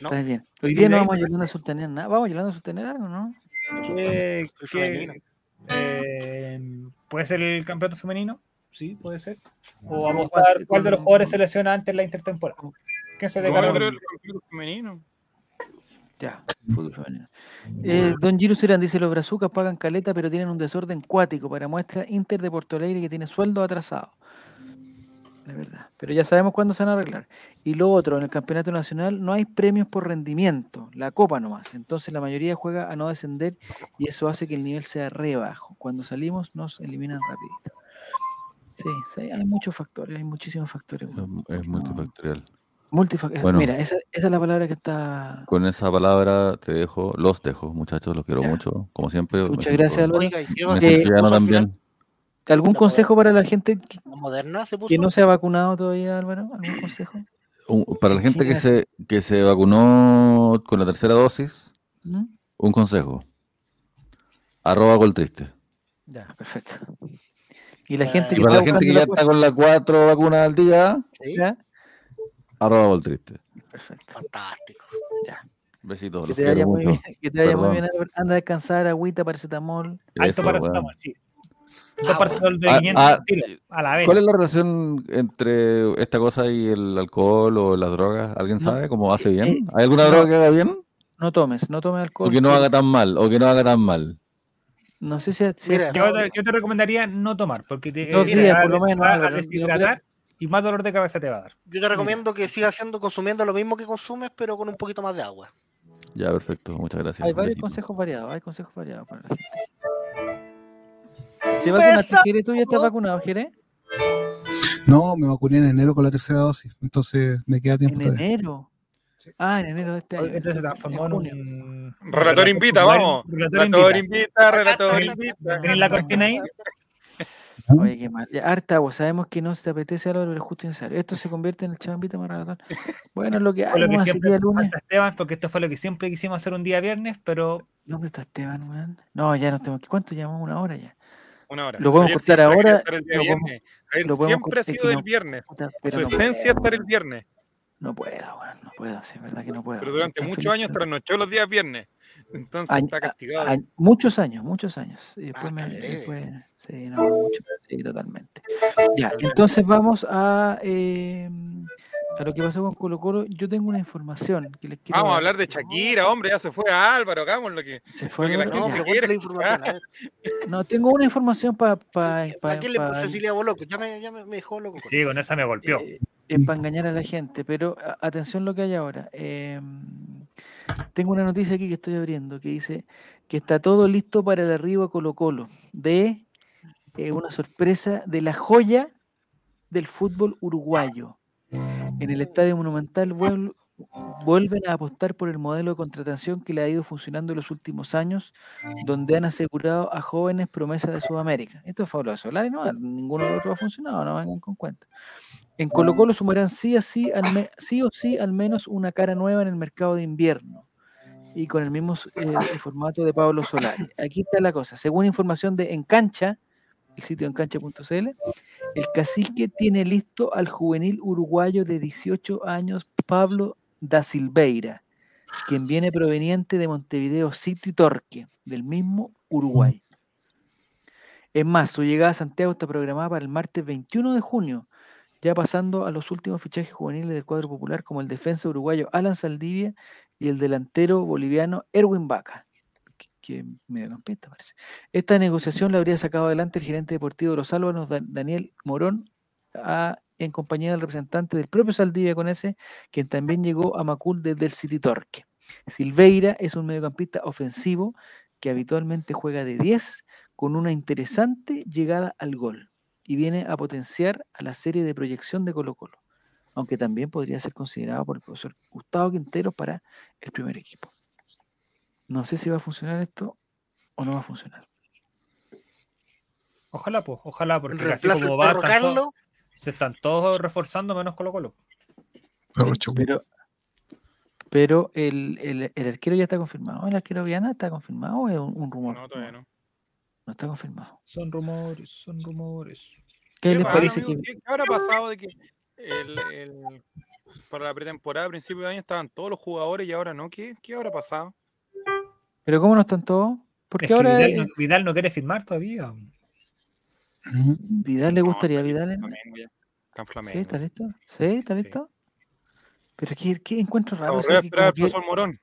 ¿No? Está bien. Hoy día de no vamos a Yolanda Sultaner nada. Vamos a Yolanda Sultaner algo, ¿no? ¿Qué- El qué- femenino. eh, ¿Puede ser el campeonato femenino? Sí, puede ser. O vamos a ¿Cuál- ver cuál de los jugadores se lesiona antes en la intertemporada. ¿Qué se No, declara? creo el campeonato femenino. Ya, fútbol femenino. Eh, don Giro Serán dice, los brazucas pagan caleta, pero tienen un desorden cuático. Para muestra Inter de Porto Alegre que tiene sueldo atrasado. De verdad. Pero ya sabemos cuándo se van a arreglar. Y lo otro, en el campeonato nacional no hay premios por rendimiento, la copa nomás. Entonces la mayoría juega a no descender y eso hace que el nivel sea re bajo. Cuando salimos nos eliminan rapidito. Sí, sí, hay muchos factores, hay muchísimos factores. es multifactorial. Multifac- Bueno. Mira, esa, esa es la palabra que está... Con esa palabra te dejo, los dejo, muchachos, los quiero Ya. mucho. Como siempre, Muchas gracias, Álvaro. Oiga, ¿y qué Me va- Eh, también. ¿Algún La consejo para la gente que, ¿La moderna se puso? que no se ha vacunado todavía, Álvaro? ¿Algún consejo? Un- para la gente que se, que se vacunó con la tercera dosis, ¿No? un consejo. Arroba gol triste. Ya, perfecto. Y la gente Y que para está la gente que ya la está con las cuatro vacunas al día, Sí, ¿Ya? Arroba gol triste. Perfecto. Fantástico. Besitos, Que te vaya muy bien. Que te vaya muy bien. Anda a descansar, agüita, paracetamol. Alto paracetamol, sí. Ah, paracetamol de Ah, 500 ah, tiro, a la vez. ¿Cuál es la relación entre esta cosa y el alcohol o las drogas? ¿Alguien No, sabe cómo hace bien? eh, ¿Hay alguna no. droga que haga bien? No tomes, no tomes O alcohol. que no haga tan mal, o que no haga tan mal. No sé si... si- Mira, Yo, te- yo te recomendaría no tomar, porque te, Dos días, por lo menos, a deshidratar y más dolor de cabeza te va a dar. Yo te recomiendo que sigas haciendo, consumiendo lo mismo que consumes, pero con un poquito más de agua. Ya, perfecto. Muchas gracias. Hay varios consejos variados, hay consejos variados para la gente. ¿Te vacunaste. Jere? ¿Tú ya estás vacunado, Jere? No, me vacuné en enero con la tercera dosis, entonces me queda tiempo En todavía. enero. Ah, en enero de este año. Entonces se transformó en junio. un. Relator invita, vamos. Relator Relator invita. invita, relator invita. ¿Tenés la cortina ahí? Oye, qué mal. Ya, harta agua. Sabemos que no se te apetece algo, pero es justo y necesario. Esto se convierte en el chambita más relator. Bueno, es lo que hay. lo que siempre día lunes. Esteban, porque esto fue lo que siempre quisimos hacer un día viernes, pero ¿Dónde está Esteban, weón? No, ya no tengo que. ¿Cuánto llevamos? Una hora ya. Una hora. Lo podemos cortar ahora, lo podemos- viernes. Javier lo podemos siempre cortar, ha sido del viernes. Puta, Su no esencia es estar el viernes. No puedo, weón. No puedo, sí, es verdad que no puedo. Pero durante muchos feliz, años trasnochó los días viernes. Entonces está castigado. a- muchos años, muchos años. Y después Ah, me. después- sí, no, mucho, sí, totalmente. Ya, entonces vamos a. eh, a lo que pasó con Colo Colo. Yo tengo una información que les quiero. Vamos a hablar de Shakira, hombre, ya se fue a Álvaro, hagamos lo que. Se fue lo que la gente quiere la información. A ver. No, tengo una información para. Pa, Sí, pa- ¿A quién le puse Cecilia Boloco? Ya me, ya me, me dejó loco. con sí, con esa me golpeó. eh, es para engañar a la gente, pero a- atención lo que hay ahora. Em, tengo una noticia aquí que estoy abriendo que dice que está todo listo para el arribo a Colo Colo de eh, una sorpresa de la joya del fútbol uruguayo. En el Estadio Monumental vuel- vuelven a apostar por el modelo de contratación que le ha ido funcionando en los últimos años, donde han asegurado a jóvenes promesas de Sudamérica. Esto fue lo de Solari, no, ninguno de los otros ha funcionado, no vengan con cuenta. En Colo Colo sumarán sí, así, al sí o sí al menos una cara nueva en el mercado de invierno y con el mismo eh, el formato de Pablo Solari. Aquí está la cosa. Según información de Encancha, el sitio encancha.cl, el cacique tiene listo al juvenil uruguayo de 18 años, Pablo da Silveira, quien viene proveniente de Montevideo City Torque, del mismo Uruguay. Es más, su llegada a Santiago está programada para el martes 21 de junio, ya pasando a los últimos fichajes juveniles del cuadro popular, como el defensa uruguayo Alan Saldivia y el delantero boliviano Erwin Vaca, que, mediocampista parece. Esta negociación la habría sacado adelante el gerente deportivo de los Álvaros, Dan- Daniel Morón, en compañía del representante del propio Saldivia con ese, quien también llegó a Macul desde el City Torque. Silveira es un mediocampista ofensivo que habitualmente juega de 10 con una interesante llegada al gol y viene a potenciar a la serie de proyección de Colo Colo, aunque también podría ser considerado por el profesor Gustavo Quintero para el primer equipo. No sé si va a funcionar esto o no va a funcionar. Ojalá, pues, ojalá, porque así como va, están todos- se están todos reforzando menos Colo Colo. Pero, pero el, el- el arquero ya está confirmado. ¿El arquero Viana está confirmado o es un, un rumor? No, todavía no. No está confirmado. Son rumores, son rumores. ¿Qué, Qué les parece amigo, que ¿Qué, qué habrá pasado de que el, el- para la pretemporada a principio de año estaban todos los jugadores y ahora no? ¿Qué, qué habrá pasado? ¿Pero cómo no están todos? Porque Es que ahora Vidal, no, Vidal no quiere firmar todavía. Vidal le gustaría Vidal. Está en ¿Sí? ¿Está listo? ¿Sí? ¿Está Sí. listo? Pero ¿qué, qué encuentro raro? esperar que- profesor Morón.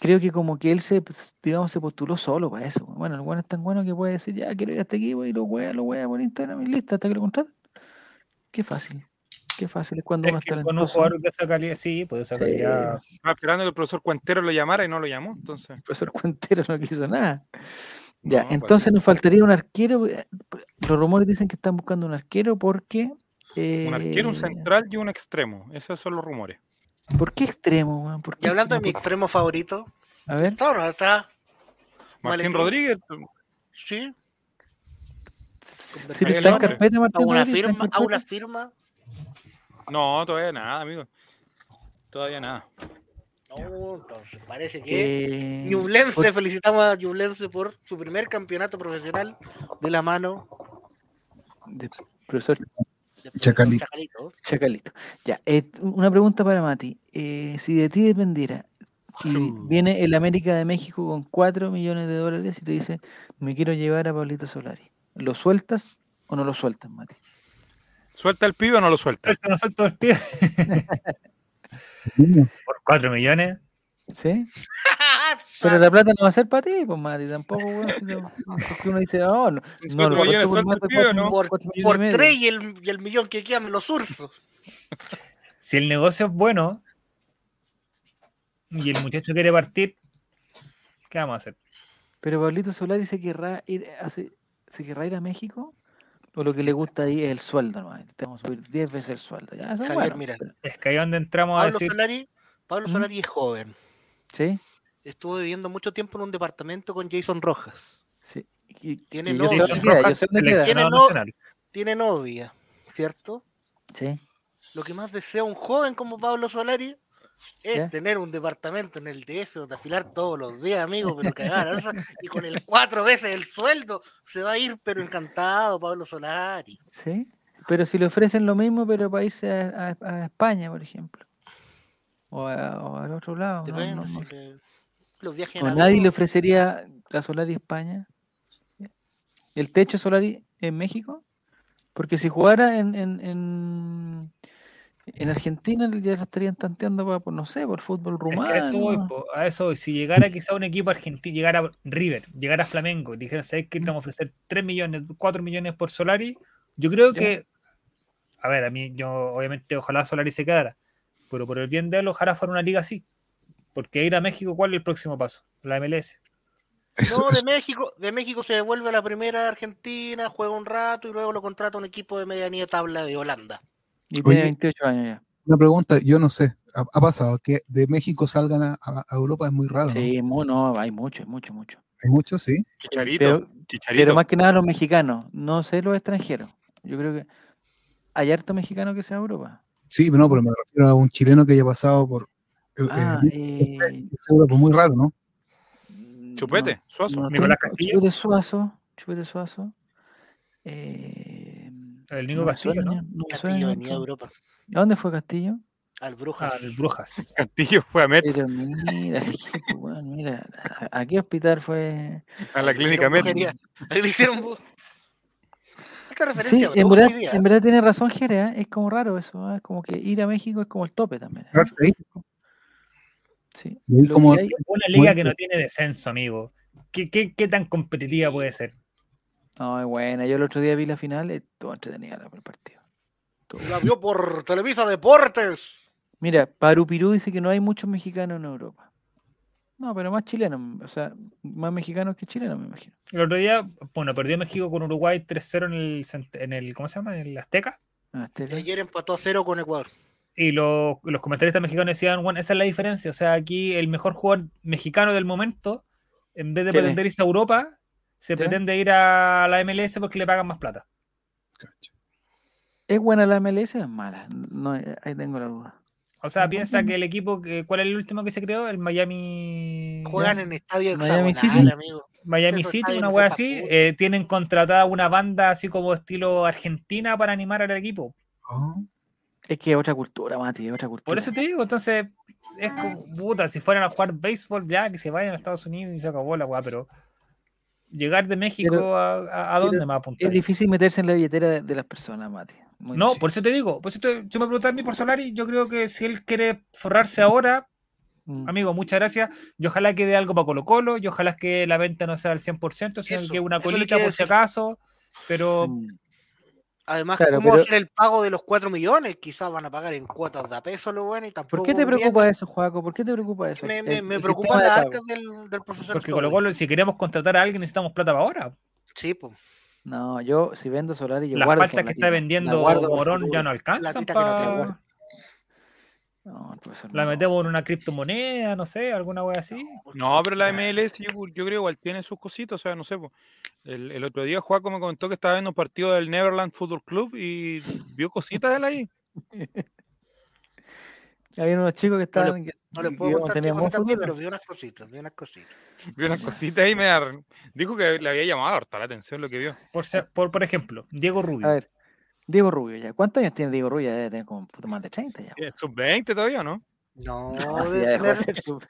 Creo que como que él se, pues, digamos, se postuló solo para eso. Bueno, el bueno es tan bueno que puede decir, ya quiero ir a este equipo y lo wea, lo wea por Instagram y listo, hasta que lo contraten. Qué fácil. Qué fácil es cuando Es uno es que con un jugador de esa calidad, sí, pues de esa Sí. calidad. Estaba esperando que el profesor Cuentero lo llamara y no lo llamó. Entonces, El profesor Cuentero no quiso nada. Ya, No, pues entonces nos faltaría un arquero. eh, Los rumores dicen que están buscando un arquero porque. un arquero, un eh, central y un extremo. Esos son los rumores. ¿Por qué extremo, weón? ¿Por Y hablando de mi extremo? favorito, A ver, ¿está no está? Martín Maletín. Rodríguez, Sí. está en carpeta, ¿A una firma? ¿A una firma? no, todavía nada, amigo. Todavía nada. No, entonces parece que. Eh, Ñublense, por- felicitamos a Ñublense por su primer campeonato profesional de la mano de profesor Chacalito. Chacalito. Chacalito. Ya, eh, una pregunta para Mati. Eh, si de ti dependiera, Chu. viene el América de México con 4 millones de dólares y te dice, me quiero llevar a Pablito Solari. ¿Lo sueltas o no lo sueltas, Mati? ¿Suelta el pibe o no lo suelta? Suelta, no suelta el pie. Por 4 millones. ¿Sí? Pero la plata no va a ser para ti, pues Mati, tampoco, weón, si no- porque uno dice, oh, no, Si no, lo por tres y el, y el millón que quedan los ursos. Si el negocio es bueno y el muchacho quiere partir, ¿qué vamos a hacer? Pero Pablito Solari se querrá ir, hace, ¿se querrá ir a México? ¿O lo que le gusta ahí es el sueldo? ¿no? Te vamos a subir 10 veces el sueldo. Ya, Javier, bueno, mira. Es que ahí donde entramos a Pablo decir. Solari, Pablo ¿Mm? Solari es joven. ¿Sí? Estuvo viviendo mucho tiempo en un departamento con Jason Rojas. Sí. Y- Tiene y novia. Tiene no- novia, ¿cierto? Sí. Lo que más desea un joven como Pablo Solari es tener un departamento en el DF donde afilar todos los días, amigo, pero cagar. y con el cuatro veces el sueldo se va a ir, pero encantado, Pablo Solari. Sí. Pero si le ofrecen lo mismo, pero para irse a, a- a España, por ejemplo. O, a- o al otro lado. no- Depende, no- si no- le- los viajes en nadie le ofrecería a Solari España. ¿El techo Solari en México? Porque si jugara en, en, en, en Argentina ya lo estarían tanteando para, por, no sé, por fútbol Es rumano. que a eso voy, po, a eso voy. Si llegara quizá un equipo argentino, llegara River, llegara Flamengo, y dijera, ¿sabes qué? Te vamos a ofrecer 3 millones, 4 millones por Solari. Yo creo Ya. que, a ver, a mí, yo obviamente, ojalá Solari se quedara, pero por el bien de él, ojalá fuera una liga así. Porque ir a México, ¿cuál es el próximo paso? La MLS. Eso- No, eso- de México, de México se devuelve a la primera de Argentina, juega un rato y luego lo contrata un equipo de medianía tabla de Holanda. Y tiene 28 años ya. Una pregunta, yo no sé, ha, ha pasado que de México salgan a, a- a Europa es muy raro, ¿no? Sí, mu- no, hay mucho, hay mucho, mucho. Hay muchos, sí. Chicharito. Pero, Chicharito. pero más que nada los mexicanos, no sé los extranjeros. Yo creo que hay harto mexicano que sea Europa. Sí, pero no, pero me refiero a un chileno que haya pasado por Ah, eh, eh, es Europa, muy raro, ¿no? Chupete, Suazo. no Nicolás Castillo. Chupete Suazo. Chupete Suazo. Eh, El Nico Castillo, ¿no? Castillo venía a. Europa, ¿A dónde fue Castillo? al Brujas. Al Brujas. Castillo fue a Mets, Pero mira, mira, ¿a, qué hospital fue? a la clínica. Ahí le hicieron Sí, referencia, en verdad, en verdad tiene razón Jere, ¿eh? es como raro eso, ¿ah? es como que ir a México es como el tope también. ¿eh? Sí. y como- hay- Una liga que Bueno. no tiene descenso, amigo. ¿Qué, qué, qué tan competitiva puede ser? No, es buena. Yo el otro día vi la final, estuvo entretenida la- el partido. La vio por Televisa Deportes. Mira, Parupirú dice que no hay muchos mexicanos en Europa. No, pero más chilenos, o sea, más mexicanos que chilenos, me imagino. El otro día, bueno, perdió México con Uruguay 3-0 en el, en el, ¿cómo se llama? En el Azteca. Ah, Azteca. Y ayer empató a cero con Ecuador. Y los, los comentaristas mexicanos decían, bueno, esa es la diferencia. O sea, aquí el mejor jugador mexicano del momento, en vez de pretender irse a Europa, se pretende ir a la MLS porque le pagan más plata. ¿Es buena la MLS o es mala? No, eh, ahí tengo la duda. O sea, piensa que el equipo, que, ¿cuál es el último que se creó? El Miami. Juegan en estadio Miami hexagonal, City. amigo. Miami City, una wea así. eh, tienen contratada una banda así como estilo argentina para animar al equipo. Ah, Es que es otra cultura, Mati, es otra cultura. Por eso te digo, entonces, es como, puta, si fueran a jugar béisbol, ya que se vayan a Estados Unidos y se acabó la weá, pero llegar de México Pero- a, a, dónde me apuntar. Es difícil meterse en la billetera de, de las personas, Mati. Muy No, difícil. por eso te digo, por eso te, yo me pregunté a mí por Solari, yo creo que si él quiere forrarse ahora, Mm. amigo, muchas gracias, y ojalá que dé algo para Colo Colo, y ojalá que la venta no sea al 100%, sino Eso, que una colita por si acaso, pero Mm. Además, Claro, ¿cómo va a pero- ser el pago de los 4 millones? Quizás van a pagar en cuotas de a peso lo bueno y tampoco. ¿Por qué te bien. preocupa eso, Juaco? ¿Por qué te preocupa eso? Me, me, me preocupan de las pago. arcas del, del profesor. porque. Colo Colo, si queremos contratar a alguien, necesitamos plata para ahora. Sí, pues. No, yo si vendo Solari, yo Las guardo esa faltas que está la vendiendo Morón ya no alcanzan Platita que no te para... guarda. No, La no. metemos en una criptomoneda, no sé, alguna wea así. No, pero la MLS yo, yo creo igual tiene sus cositas, o sea, no sé. po. El, el otro día Juaco me comentó que estaba viendo un partido del Neverland Football Club y vio cositas de él ahí. Había unos chicos que No le- estaban. que- No le puedo contar tener qué cositas vi, pero vi unas cositas, vi unas cositas. Vio unas cositas ahí y me da- dijo que le había llamado harta la atención lo que vio. Por, ser- por, por ejemplo, Diego Rubio. A ver, Diego Rubio ya. ¿Cuántos años tiene Diego Rubio? Debe tener como puto más de 30 ya. Eh, Sub-20 todavía, ¿no? No, Ah, ya dejó de ser sub,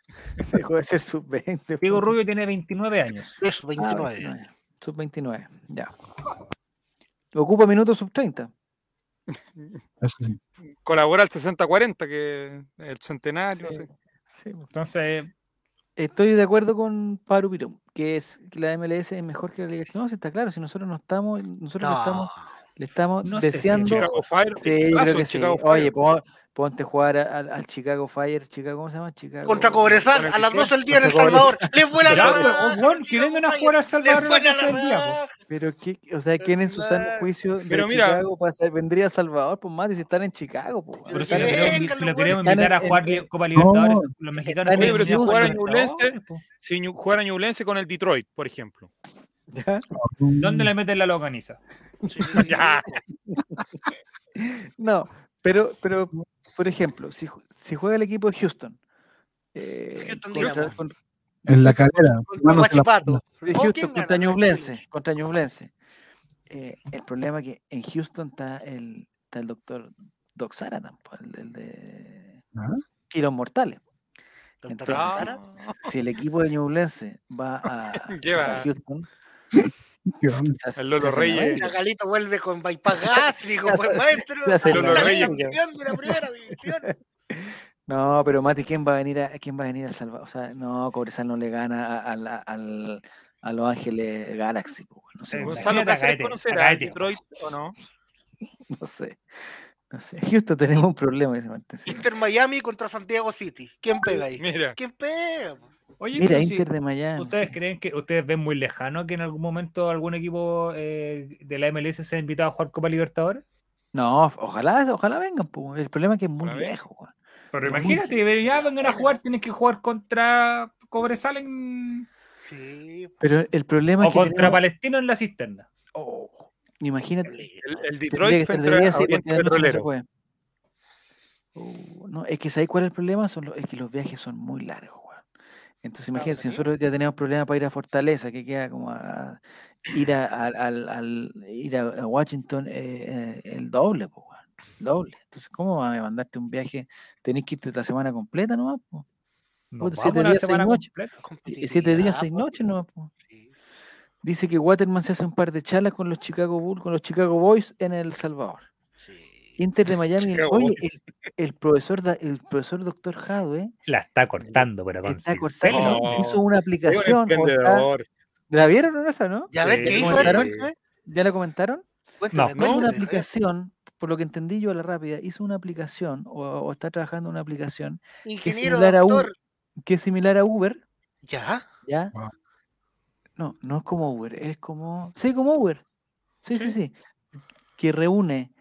dejó de ser sub 20. Diego Rubio tiene 29 años. eso, 29. sub 29, ya. Ocupa minutos sub 30. eso sí. Colabora al 60-40, que el centenario, Sí, no sé. sí, po. Entonces, Estoy de acuerdo con Paru Pirón, que es que la MLS es mejor que la Liga. No, si está claro, si nosotros no estamos, nosotros no, No, estamos Le estamos No sé si deseando. Chicago Fire. Sí, yo creo que sí. Chicago Oye, Fire. pon- ponte a jugar al, al Chicago Fire. Chicago, ¿Cómo se llama? Chicago. Contra Cobresal, a las que 12 del día en El Salvador. Les fue la raja. que vengan a jugar al Salvador a las la 12 del día. Pero, ¿qué, o sea, ¿quién en su sano juicio de Pero mira- Chicago pasa- vendría a Salvador? Pues más si están en Chicago. Pues, Pero si lo queremos, si invitar a jugar en- Copa Libertadores, No. los mexicanos Oye, pero si Houston, jugara Ñublense. Si jugara Ñublense con el Detroit, por ejemplo. ¿Dónde le meten la longaniza? Ya. No, pero, pero, por ejemplo, si, si juega el equipo de Houston. eh, Houston, con- En la calera. Con Guachipato. de ¿O quién Houston contra Ñublense, contra Ñublense. Eh, el problema es que en Houston está el, está el doctor Doc Saratan, pues, el, el de ¿Ah? Kilos Mortales. Entonces, Sara. Si el equipo de Ñublense va a Houston, El Lolo Reyes. Chagalito vuelve con bypass pues hace- maestro. hace Lolo Reyes. campeón de la primera división. No, pero Mati, ¿quién va a venir a quién va a venir al Salvador? O sea, no, Cobresal no le gana a, a la- al- a Los Ángeles Galaxy, po, no sé, Sí, cómo se Gonzalo Cáceres conocerá a. Detroit o no. no sé. No sé. Houston tenemos un problema Martín Silva. Inter Miami contra Santiago City. ¿Quién pega ahí? Mira. ¿Quién pega? Oye, Mira, pero si Inter de Miami. ¿Ustedes creen que ustedes ven muy lejano que en algún momento algún equipo eh, de la MLS sea invitado a jugar Copa Libertadores? No, ojalá, ojalá vengan, po. El problema es que es muy viejo, weón. Pero Muy imagínate, pero ya vengan a jugar, tienen que jugar contra Cobresal en... Sí. Pero el problema o es que contra tenemos- Palestino en la cisterna. Oh, imagínate. El, el Detroit se Petrolero. Uh, no, es que ¿sabes cuál es el problema? Son los, es que los viajes son muy largos. Entonces, imagínate, si nosotros ya tenemos problemas para ir a Fortaleza, que queda como a ir a, ir Washington eh, eh, el doble, pues, el Doble. Entonces, ¿cómo vas a mandarte un viaje? Tenés que irte la semana completa nomás, Puta, vamos siete días, seis noches. Siete días, seis noches nomás. Sí. Dice que Waterman se hace un par de charlas con los Chicago Bulls, con los Chicago Boys en El Salvador. Inter de Miami. Chicago Oye, el, el profesor, da- el profesor doctor Jadwe La está cortando, pero con está cortando, No. hizo una Es un aplicación. está- emprendedor. ¿La vieron o no esa, no? Ya ves qué hizo cuéntame. ¿Ya la comentaron? Cuéntame, No. Hizo una cuéntame, aplicación, por lo que entendí yo a la rápida, hizo una aplicación o, o está trabajando en una aplicación Ingeniero similar a doctor. que es similar a Uber, Ya. ¿ya? Wow. No, no es como Uber, es como... Sí, como Uber. Sí, sí, sí. Que reúne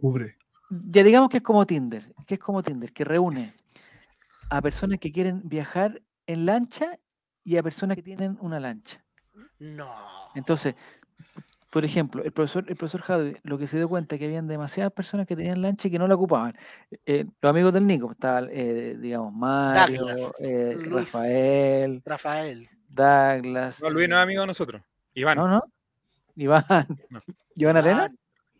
Cubre. ya digamos que es como Tinder, que es como Tinder, que reúne a personas que quieren viajar en lancha y a personas que tienen una lancha. No. Entonces, por ejemplo, el profesor, el profesor Jadwe, lo que se dio cuenta es que habían demasiadas personas que tenían lancha y que no la ocupaban. Eh, los amigos del Nico, estaba, eh, digamos, Mario, eh, Luis. Rafael, Rafael. Douglas. No, Luis no es amigo de nosotros. Iván. No, no. Iván. No. ¿Iván Arena?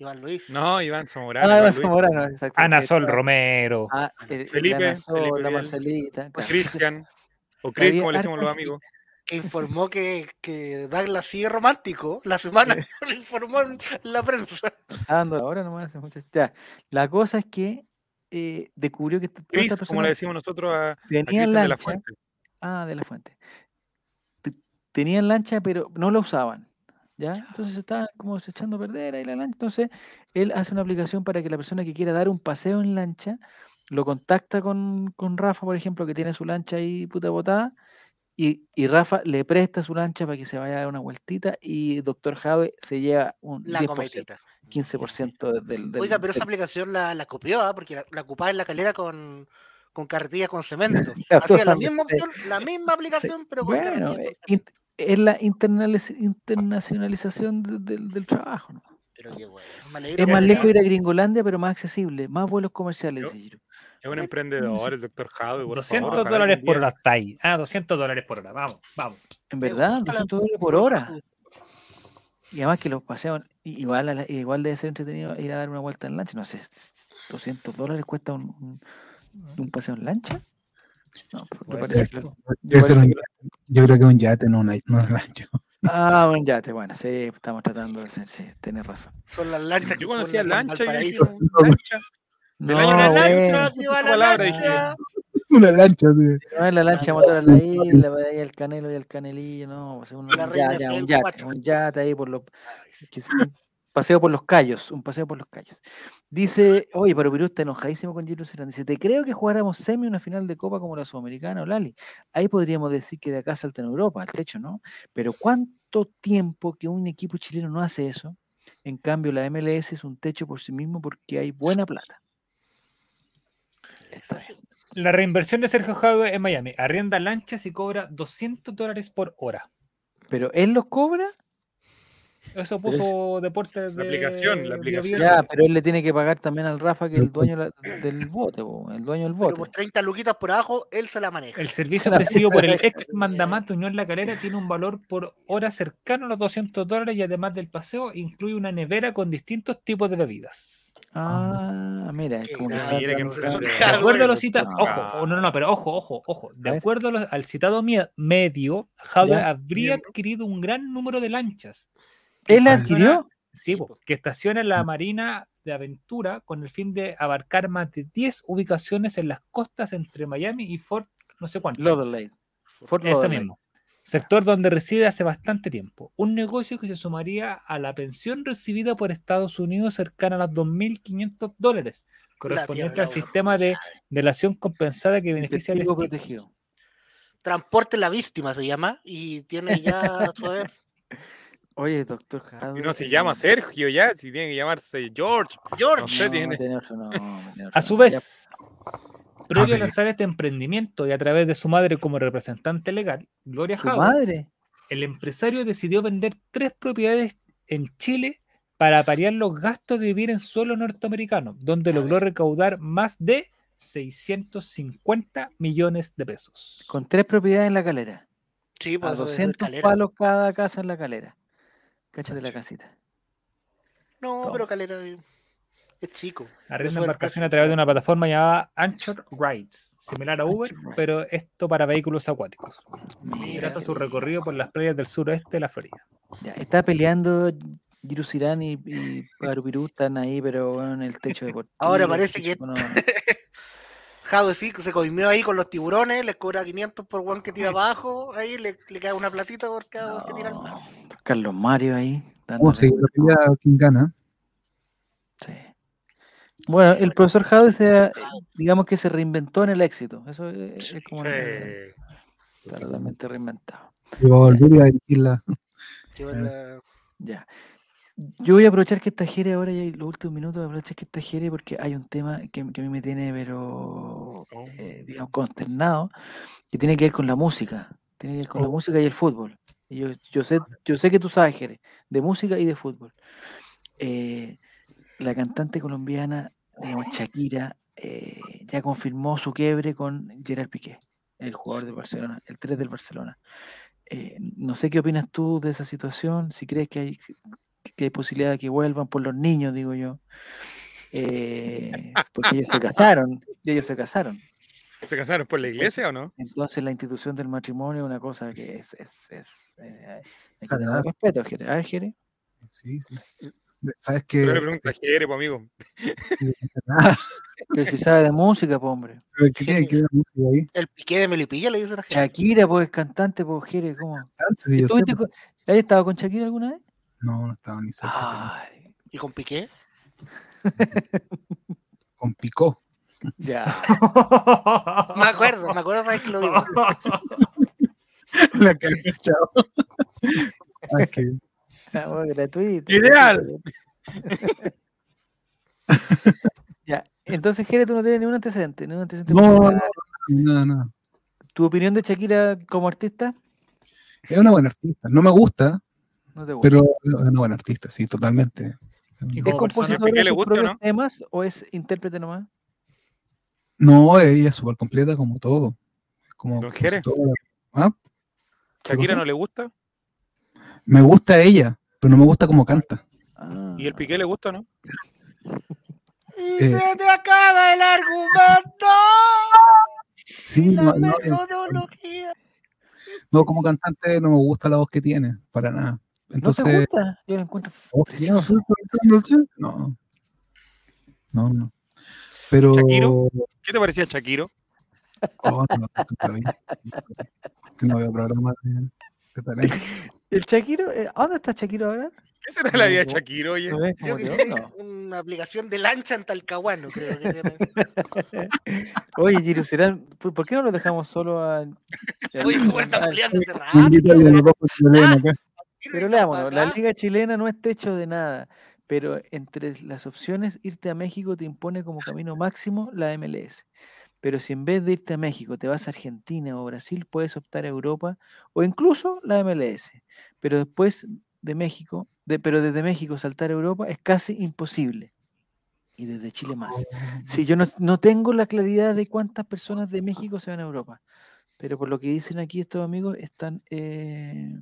Iván, Luis. No, Iván Zamorano. Ah, Iván. Zamorano, exacto. Ana que Sol Romero. Ah, eh, Felipe, Ana Sol, Felipe la Vial. Marcelita. claro. Cristian. O Chris, como le decimos los amigos. que informó que, que Douglas sigue romántico. La semana lo informó en la prensa. Está dando la hora nomás. hace mucho- Ya. La cosa es que eh, descubrió que Chris, como le decimos nosotros a, a tenían Cristian de la lancha. Fuente. Ah, de la fuente. Te- Tenían lancha, pero no la usaban. ¿Ya? Entonces estaban como se echando a perder ahí la lancha. Entonces, él hace una aplicación para que la persona que quiera dar un paseo en lancha lo contacta con, con Rafa, por ejemplo, que tiene su lancha ahí puta botada. Y, y Rafa le presta su lancha para que se vaya a dar una vueltita y Doctor Jave se lleva un La 10%, cometita. 15% del, del- Oiga, pero esa aplicación la, la copió, ¿ah? porque la, la ocupaba en la calera con, con carretillas con cemento. Hacía la misma opción, la misma aplicación, pero con Bueno, carretillas eh, con int- es la internacionalización de- del- del trabajo. ¿no? Pero qué bueno. Es más lejos ir a Gringolandia, pero más accesible, más vuelos comerciales, Yo-. Es un emprendedor, el doctor Jadwe. por 200 favor, ojalá dólares por hora está ahí. Ah, 200 dólares por hora. Vamos, vamos. En verdad, gusta la 200 dólares por hora. Y además que los paseos, igual, a la- igual debe ser entretenido ir a dar una vuelta en lancha. No sé, 200 dólares cuesta un, un- un paseo en lancha. No, pues, Puede parece que un- que yo creo que un yate, no, una, no un rancho. Ah, un yate, bueno, sí, estamos tratando de ser, sí, tienes razón. Son las lanchas Yo conocía lancha y dije, lancha. No, bueno, Lancha, la. Una lancha, sí. no es la lancha motor a la isla, para ahí el canelo y el canelillo, no, pues, un, La un yate, un yate, cuatro. un yate ahí por lo que se- Paseo por los callos, un paseo por los callos. Dice, oye, pero Perú está enojadísimo con Serrano. Dice, te creo que jugáramos semi una final de Copa como la Sudamericana o Lali. Ahí podríamos decir que de acá salta en Europa, al techo, ¿no? Pero ¿cuánto tiempo que un equipo chileno no hace eso? En cambio, la MLS es un techo por sí mismo porque hay buena plata. Está bien. La reinversión de Sergio Jadwe en Miami. Arrienda lanchas y cobra 200 dólares por hora. Pero él los cobra, Eso Pero es- puso Deportes de aplicación, la Bio Bio aplicación. Ya, pero él le tiene que pagar también al Rafa, que es el dueño la- del bote, el dueño del Pero bote. por 30 luquitas por abajo, él se la maneja. El servicio ofrecido por el ex mandamás Unión La Calera tiene un valor por hora cercano a los 200 dólares y además del paseo incluye una nevera con distintos tipos de bebidas. Ah, mira, es como que hablando- grande. De Ah, acuerdo a los citados, no. ojo, no, no, pero ojo, ojo, ojo. De acuerdo a los- al citado medio, Ya. habría adquirido un gran número de lanchas. ¿Él la adquirió? Sí, po, que estaciona en la Marina de Aventura con el fin de abarcar más de 10 ubicaciones en las costas entre Miami y Fort no sé cuánto. Lauderdale. Fort Ese Lauderdale. mismo. Sector donde reside hace bastante tiempo. Un negocio que se sumaría a la pensión recibida por Estados Unidos cercana a los 2.500 dólares, correspondiente tierra, al la sistema de delación compensada que beneficia al protegido. Transporte la víctima se llama y tiene ya su haber. Oye, doctor Jadwe. Y no se eh, llama Sergio ya, si tiene que llamarse George. George. No sé, no, tiene- A su vez, previo a ver. lanzar este emprendimiento y a través de su madre como representante legal, Gloria ¿Su Jadwe, madre? el empresario decidió vender tres propiedades en Chile para paliar los gastos de vivir en suelo norteamericano, donde logró recaudar más de 650 millones de pesos. Con tres propiedades en la calera. Sí, A pues, es 200 Calera. palos cada casa en la calera. Cáchate la casita. No, Toma. pero Calera es chico. Arrienda es embarcación a través de una plataforma llamada Anchor Rides, similar a Uber, pero esto para vehículos acuáticos. Gracias a su recorrido por las playas del suroeste de la Florida. ya, está peleando Giru Sirán y, y Parupirú están ahí, pero bueno, en el techo deportivo. Ahora el parece que- no- Jado sí, se coimió ahí con los tiburones, le cobra 500 por one que tira abajo, ahí le, le cae una platita por cada one que tira al mar. no, Carlos Mario ahí. Vamos a dándole- seguir la pelea quién gana. sí. Bueno, el profesor Jadwe se, digamos que se reinventó en el éxito. Eso es, es como Eh, está totalmente reinventado. Y va a volver a dirigirla. Sí, la- Ya. Yo voy a aprovechar que está Jere ahora y los últimos minutos, voy a aprovechar que está Jere porque hay un tema que, que a mí me tiene, pero, Oh. eh, digamos, consternado, que tiene que ver con la música. Tiene que ver con la Oh. música y el fútbol. Y yo, yo, sé, yo sé que tú sabes, Jere, de música y de fútbol. Eh, la cantante colombiana, digamos, Shakira, eh, ya confirmó su quiebre con Gerard Piqué, el jugador de Barcelona, el 3 del Barcelona. Eh, no sé qué opinas tú de esa situación, si crees que hay, que hay posibilidad de que vuelvan por los niños, digo yo. Eh, porque ellos se casaron, y ellos se casaron. ¿Se casaron por la iglesia o no? Entonces la institución del matrimonio es una cosa que es, es, es, eh, hay que tener respeto, Jere. A ver, Jere. Sí, sí. ¿Sabes qué? Yo le pregunto a Jere, pues, amigo. Pero si sabe de música, pues, hombre. pero ¿Qué tiene que ver la música ahí? el piqué de Melipilla le dicen a gente. Shakira, pues, cantante, pues, Jere, ¿cómo? Antes, sí, yo sé, ¿Tuviste pero- con- ¿Has estado con Shakira alguna vez? No, no estaba ni cerca. Ay, Y con Piqué. Con Picó. ya. Me acuerdo, me acuerdo sabes que lo digo. La que había echado. ¿Sabes qué? Bueno, gratuito. Ideal. ya, entonces, Jere, tú no tienes ningún antecedente, ningún antecedente no, no, no. ¿Tu opinión de Shakira como artista? Es una buena artista. No me gusta, No te gusta. pero es una buena artista, sí, totalmente. Y ¿Es ¿Piqué de sus gusta o propios no? temas o es intérprete nomás? No, ella es súper completa como todo. Como Don. ¿Ah? ¿Qué ¿Shakira no le gusta? Me gusta ella, pero no me gusta cómo canta. Ah, ¿Y el Piqué le gusta o no? Y Eh. se te acaba el argumento. Sí, y la no, no, metodología. no, como cantante no me gusta la voz que tiene, para nada. ¿No te Entonces, gusta? Yo la encuentro oh, no, no, no, no. Pero, ¿Shakiro? ¿Qué te parecía Shakiro? oh, no, que no veo programas de, de talento. ¿El Shakiro? eh, ¿A dónde está Shakiro ahora? ¿Qué será la vida de Shakira, oye? ¿No ves Creo que tiene una aplicación de lancha en Talcahuano, creo que tiene. Oye, Giruserán, ¿por por qué no lo dejamos solo a. Oye, se al- peleando hace rato, Pero leámonos, la Acá. liga chilena no es techo de nada, pero entre las opciones irte a México te impone como camino máximo la MLS. Pero si en vez de irte a México te vas a Argentina o Brasil, puedes optar a Europa o incluso la MLS. Pero después de México, de, pero desde México saltar a Europa es casi imposible. Y desde Chile más. Sí, yo no, no tengo la claridad de cuántas personas de México se van a Europa. Pero por lo que dicen aquí estos amigos, están eh.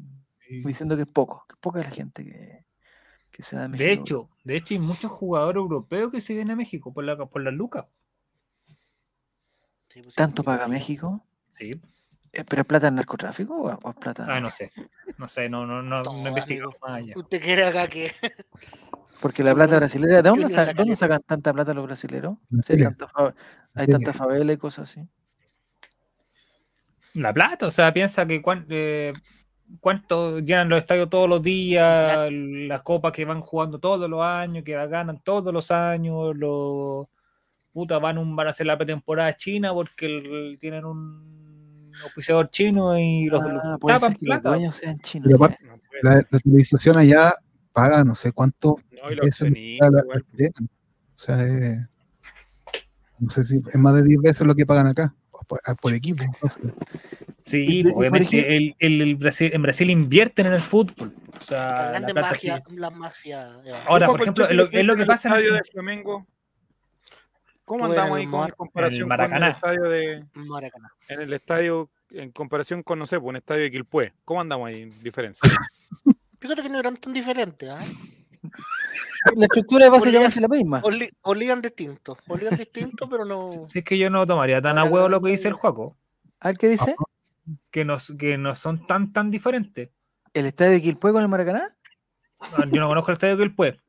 Diciendo que es poco, que es poca la gente que, que se va de México. De hecho, de hecho, hay muchos jugadores europeos que se vienen a México por la por las lucas. Sí, pues, sí, ¿Tanto porque paga México? Sí. ¿Pero es plata en narcotráfico o o es plata? Ah, no sé. No sé, no, no, no, no amigo. más allá. Usted quiere acá que. Porque la plata brasilera, ¿de dónde, Junior sa- La dónde sacan tanta plata los brasileros? Si hay Chile. tanta, fa- hay Chile. tanta favela y cosas así. La plata, o sea, piensa que cuán- eh, cuánto llenan los estadios todos los días, las copas que van jugando todos los años, que las ganan todos los años, los putas van, un, van a hacer la pretemporada china porque el- tienen un auspiciador chino y los, los Ah, puede tapan que los plata. dueños sean chinos. Pero ya. aparte- No, La, la televisación allá paga no sé cuánto no, y los la- O sea, es- no sé si es más de 10 veces lo que pagan acá por, por equipo. no sé. Sí, Y- por obviamente el, el- el Brasil, en Brasil invierten en el fútbol. O sea, La plata magia, sí- la magia. eh, Ahora, por ejemplo, es lo, es lo que en pasa el en estadio el, de Flamengo. ¿Cómo andamos ahí el con, Mar- en comparación con el estadio de Maracaná. en el estadio en comparación con no sé, pues, un estadio de Quilpué? ¿Cómo andamos ahí en diferencia? Fíjate que no eran tan diferentes, ¿ah? La estructura básicamente la misma. Olían distintos. Olían distintos, pero no. Si es que yo no tomaría tan a huevo lo que dice el Juaco, ¿Al qué dice? que no, que no son tan tan diferentes. ¿El estadio de Quilpué con el Maracaná? No, Yo no conozco el estadio del Pueblo.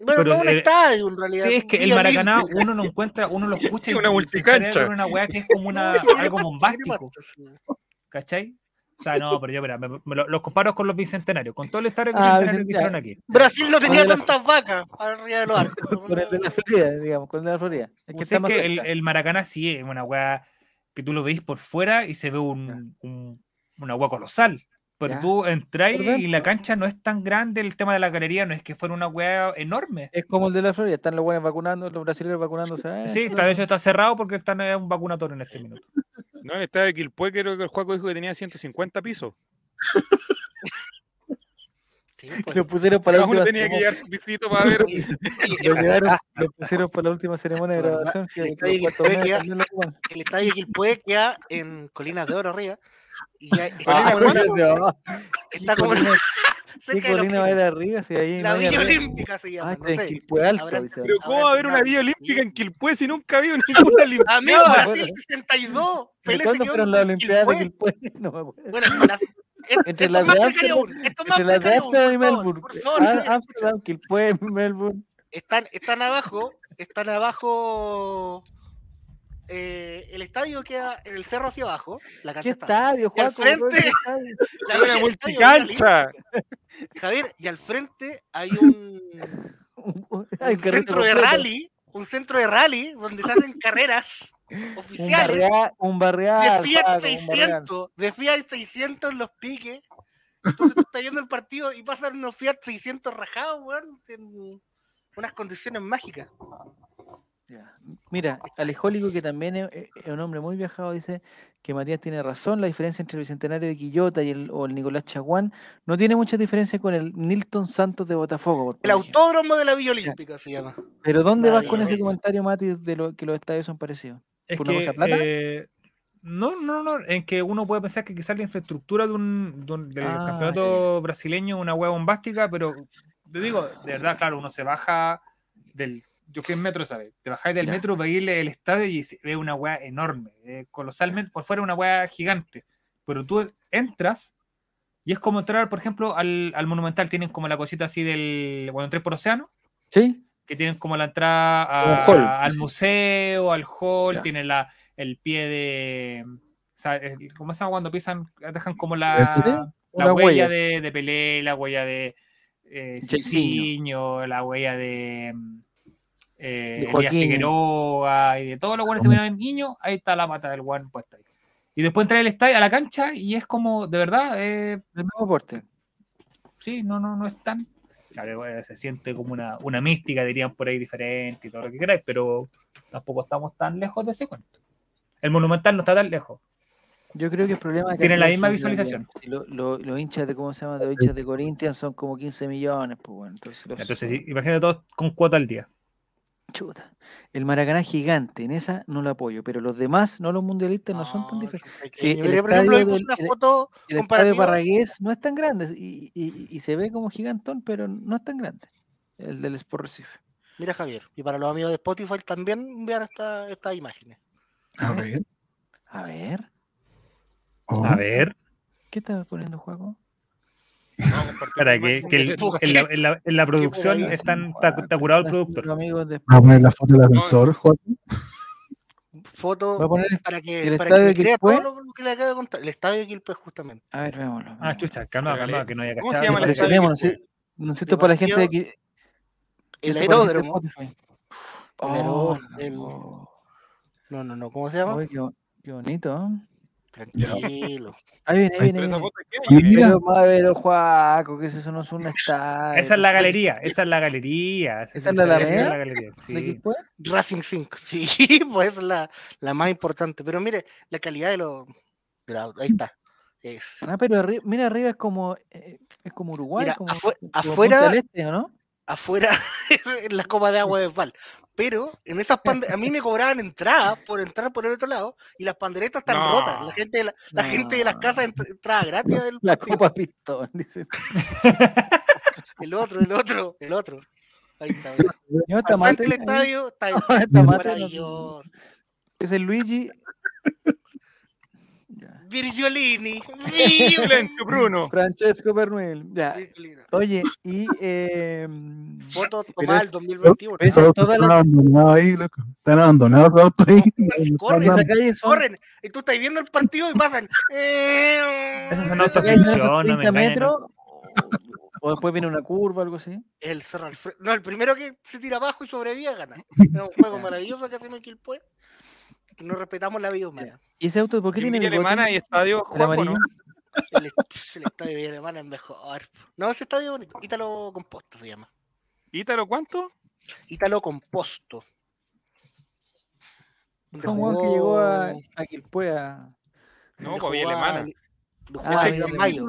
Bueno, Pero no un el- estadio en realidad. Sí, es que el Maracaná uno no encuentra, uno lo escucha y Una multicancha. una weá que es como una, algo bombástico. ¿cachai? O sea, no, pero yo, mira, me, me lo- los comparo con los bicentenarios, con todo el estadio Ah, bicentenario que hicieron aquí. Brasil no tenía de la- tantas vacas arriba de los arcos. Con el de la Florida, digamos, con el de la Florida. Es que Pues está es más que el, el Maracaná sí es una weá que tú lo veis por fuera y se ve un, un- una weá colosal. Pero Ya. tú entras Por y la cancha no es tan grande, el tema de la galería no es que fuera una weá enorme. Es como el de la Florida, están los buenos vacunando, los brasileños vacunándose. ah, Sí, de hecho está cerrado porque están en un vacunatorio en este minuto. No, en el estadio de Quilpué creo que el Juaco dijo que tenía 150 pisos. Sí, pues. Lo pusieron para la última tenía que ceremonia. llevar su pisito para ver. Oye, oye, Lo, el- llevaron- lo pusieron para la última ceremonia de grabación. Que, El que estadio lo ocupan. el estadio Quilpué queda en Colinas de Oro arriba. Y ya está Colina como, en está como en- cerca de los colina va a ir arriba? Si ahí La Villa. Olímpica se llama. Ah, no está en sé. Quilpué Alto. Habrán-. Pero ¿cómo va a haber una villa olímpica en Quilpué si nunca ha habido ninguna olimpiada? Amigo, No, Brasil 62. ¿De Pelé se cuándo quedó fueron en las Olimpiadas de. Quilpué? No me acuerdo. Bueno, la- Entre más de Amsterdam- y Melbourne. Ah. Amsterdam, Quilpué, Melbourne. están, están abajo, están abajo. Eh, el estadio queda en el cerro hacia abajo. La cancha ¿Qué está- estadio, Juaco? frente- la- una multicancha. Javier, y al frente hay un, un centro de completo. rally, un centro de rally donde se hacen carreras oficiales un barrial. de Fiat Juaco, un barrial. 600, de Fiat 600 en los piques. Entonces tú estás viendo el partido y pasan unos Fiat 600 rajados, weón, en unas condiciones mágicas. Ya. Mira, Alejólico, que también es, es un hombre muy viajado, dice que Matías tiene razón. La diferencia entre el Bicentenario de Quillota y el, o el Nicolás Chaguán no tiene mucha diferencia con el Nilton Santos de Botafogo. por El autódromo de la Villa Olímpica se llama. Pero ¿dónde vas con ese comentario, Mati, de lo, que los estadios son parecidos? Es ¿Por una que, cosa plata? eh, no, no, no, en que uno puede pensar que quizás la infraestructura de un, de un- del Ah, campeonato brasileño es una hueá bombástica, pero te digo, de verdad, claro, uno se baja del. Yo fui en metro, ¿sabes? Te bajáis del Ya. metro, veis el, el estadio y ve una hueá enorme, eh, colosalmente, por fuera una hueá gigante. Pero tú entras y es como entrar, por ejemplo, al, al Monumental. Tienen como la cosita así del. Cuando entré por Océano ¿Sí? que tienen como la entrada a- hall, al sí. museo, al hall, Ya. tienen la, el pie de. o sea, el- ¿Cómo se llama cuando pisan? Dejan como Sí, la, Una la huella de, de Pelé, la huella de eh, la huella de, mm, eh, De Elías. Figueroa y de todos los buenos que en niño, ahí está la pata del Juan puesta ahí. Y después entra al estadio, a la cancha, y es como, de verdad, eh, Del mismo porte. sí, no, no, no es tan. Claro, eh, se siente como una, una mística, dirían por ahí diferente y todo lo que queráis, pero tampoco estamos tan lejos de ese cuento. El Monumental no está tan lejos. Yo creo que el problema es que Tiene la misma visualización. también. Y lo- lo- los hinchas de, ¿cómo se llama? Los hinchas de Corinthians son como 15 millones, pues bueno. Entonces, los- Entonces, imagínate todos con cuota al día. Chuta. El Maracaná gigante, en esa no lo apoyo, pero los demás, no los mundialistas, no, son tan diferentes. Sí, el por ejemplo, del- una el- foto El estadio comparativa. Parragués no es tan grande y, y- y se ve como gigantón, pero no es tan grande. El del Sport Recife. Mira, Javier. Y para los amigos de Spotify también vean esta- estas imágenes. A ver. A ver, Oh, A ver, ¿qué estaba poniendo Juaco? Para que, que el- en, la, en la- en la producción están, está, está curado el productor. los amigos de Vamos a poner la foto del ascensor, Juan. Foto Voy a poner para que, el para estadio que crea todo lo que le acabo de contar. El estadio de Quilpue, justamente. A ver, veámoslo. Ah, chucha, calma, calma, que no haya ¿Cómo se cachado. ¿No es cierto? Para la gente de aquí. El aeródromo. El Oh, aeródromo, el- oh. No, no, no. ¿Cómo se llama? Uy, qué, bo- qué bonito. Tranquilo. Ahí viene, ahí viene. Esa viene. foto de es? Mira. Pero Mavero, Juaco, que eso no es un estadio. Esa es la galería, esa es la galería. ¿Esa es la Alameda? la galería, ¿De sí. Quilpué? Racing 5. Sí, pues es la, la más importante. Pero mire, la calidad de los. de la- ahí está. Es. Ah, pero arri- mira, arriba es como, eh, es como Uruguay, Mira, como, como afuera- Este, ¿o no? Afuera en la copa de agua de Val. Pero en esas a mí me cobraban entrada por entrar por el otro lado y las panderetas están No. rotas. La gente de, la, la gente de las casas ent- entraba gratis del La partido. Copa Pistón, dice. El otro, el otro, el otro. Ahí está. Yo mate, estadio está el no- maravilloso. es el Luigi. Virgiolini. Silencio, Bruno. Francesco Pernuel. Ya. Oye, y eh, Foto pero tomada es- el 2021. pero eso Todos todas están las- abandonados ahí, loco. Están abandonados los autos ahí. Corren, esa calle son, Corren. Y tú estás viendo el partido y pasan. eh, Esas son autoficción, no me 30 engañen. metros, o, después viene una curva, algo así. El Cerro Alfredo. No, el primero que se tira abajo y sobrevive gana. Es un juego maravilloso que hacemos en Quilpue. Que no respetamos la vida humana. ¿Y ese auto por qué En tiene? Alemana hay estadio, ¿El Juaco, ¿no? amarillo? El, el estadio de Alemania es mejor. No, ese estadio es bonito. Ítalo Composto se llama. ¿Ítalo cuánto? Ítalo Composto. Fue un que llegó a, a Quilpué a- No, pues Villa Alemana. Ah, Ese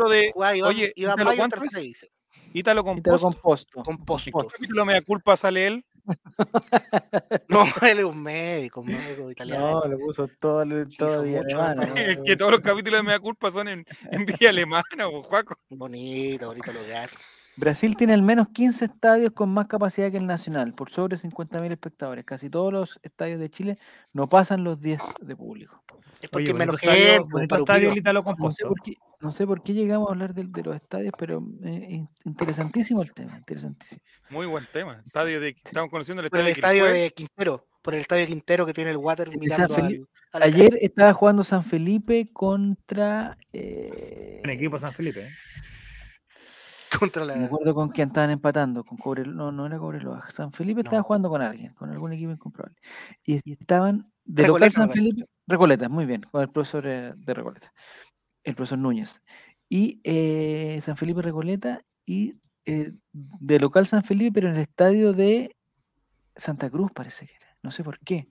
de- Iván, oye, Ítalo, en ¿cuánto es? Ítalo Composto. Composto. Composto. ¿Qué capítulo me da culpa sale él? No, él es un médico, un médico italiano. No, le puso todo, todo Hizo Villa mucho, Alemana, ¿no? ¿no? Es que todos los capítulos de me da culpa son en, en Villa Alemana, Juaco. Bonito, bonito lugar. Brasil tiene al menos 15 estadios con más capacidad que el Nacional, por sobre 50.000 espectadores. Casi todos los estadios de Chile no pasan los 10 de público. Es porque Oye, menos estadio, un estadio Ítalo No sé Composto. por qué, no sé por qué llegamos a hablar de, de los estadios, pero eh, in- interesantísimo el tema, interesantísimo. Muy buen tema. Estadio de, estamos conociendo el Por el estadio, estadio de Quintero. Por el estadio Quintero que tiene el water mirando al, Felipe. Ayer estaba jugando San Felipe contra. eh, En equipo San Felipe. ¿eh? Contra me acuerdo con quién estaban empatando, con Cobre, no, no era Cobreloa. San Felipe estaba jugando con alguien, con algún equipo incomprobable. Y, y estaban de local San Felipe, Recoleta, muy bien, con el profesor eh, de Recoleta, el profesor Núñez. Y eh, San Felipe Recoleta y eh, de local San Felipe, pero en el estadio de Santa Cruz parece que era, no sé por qué.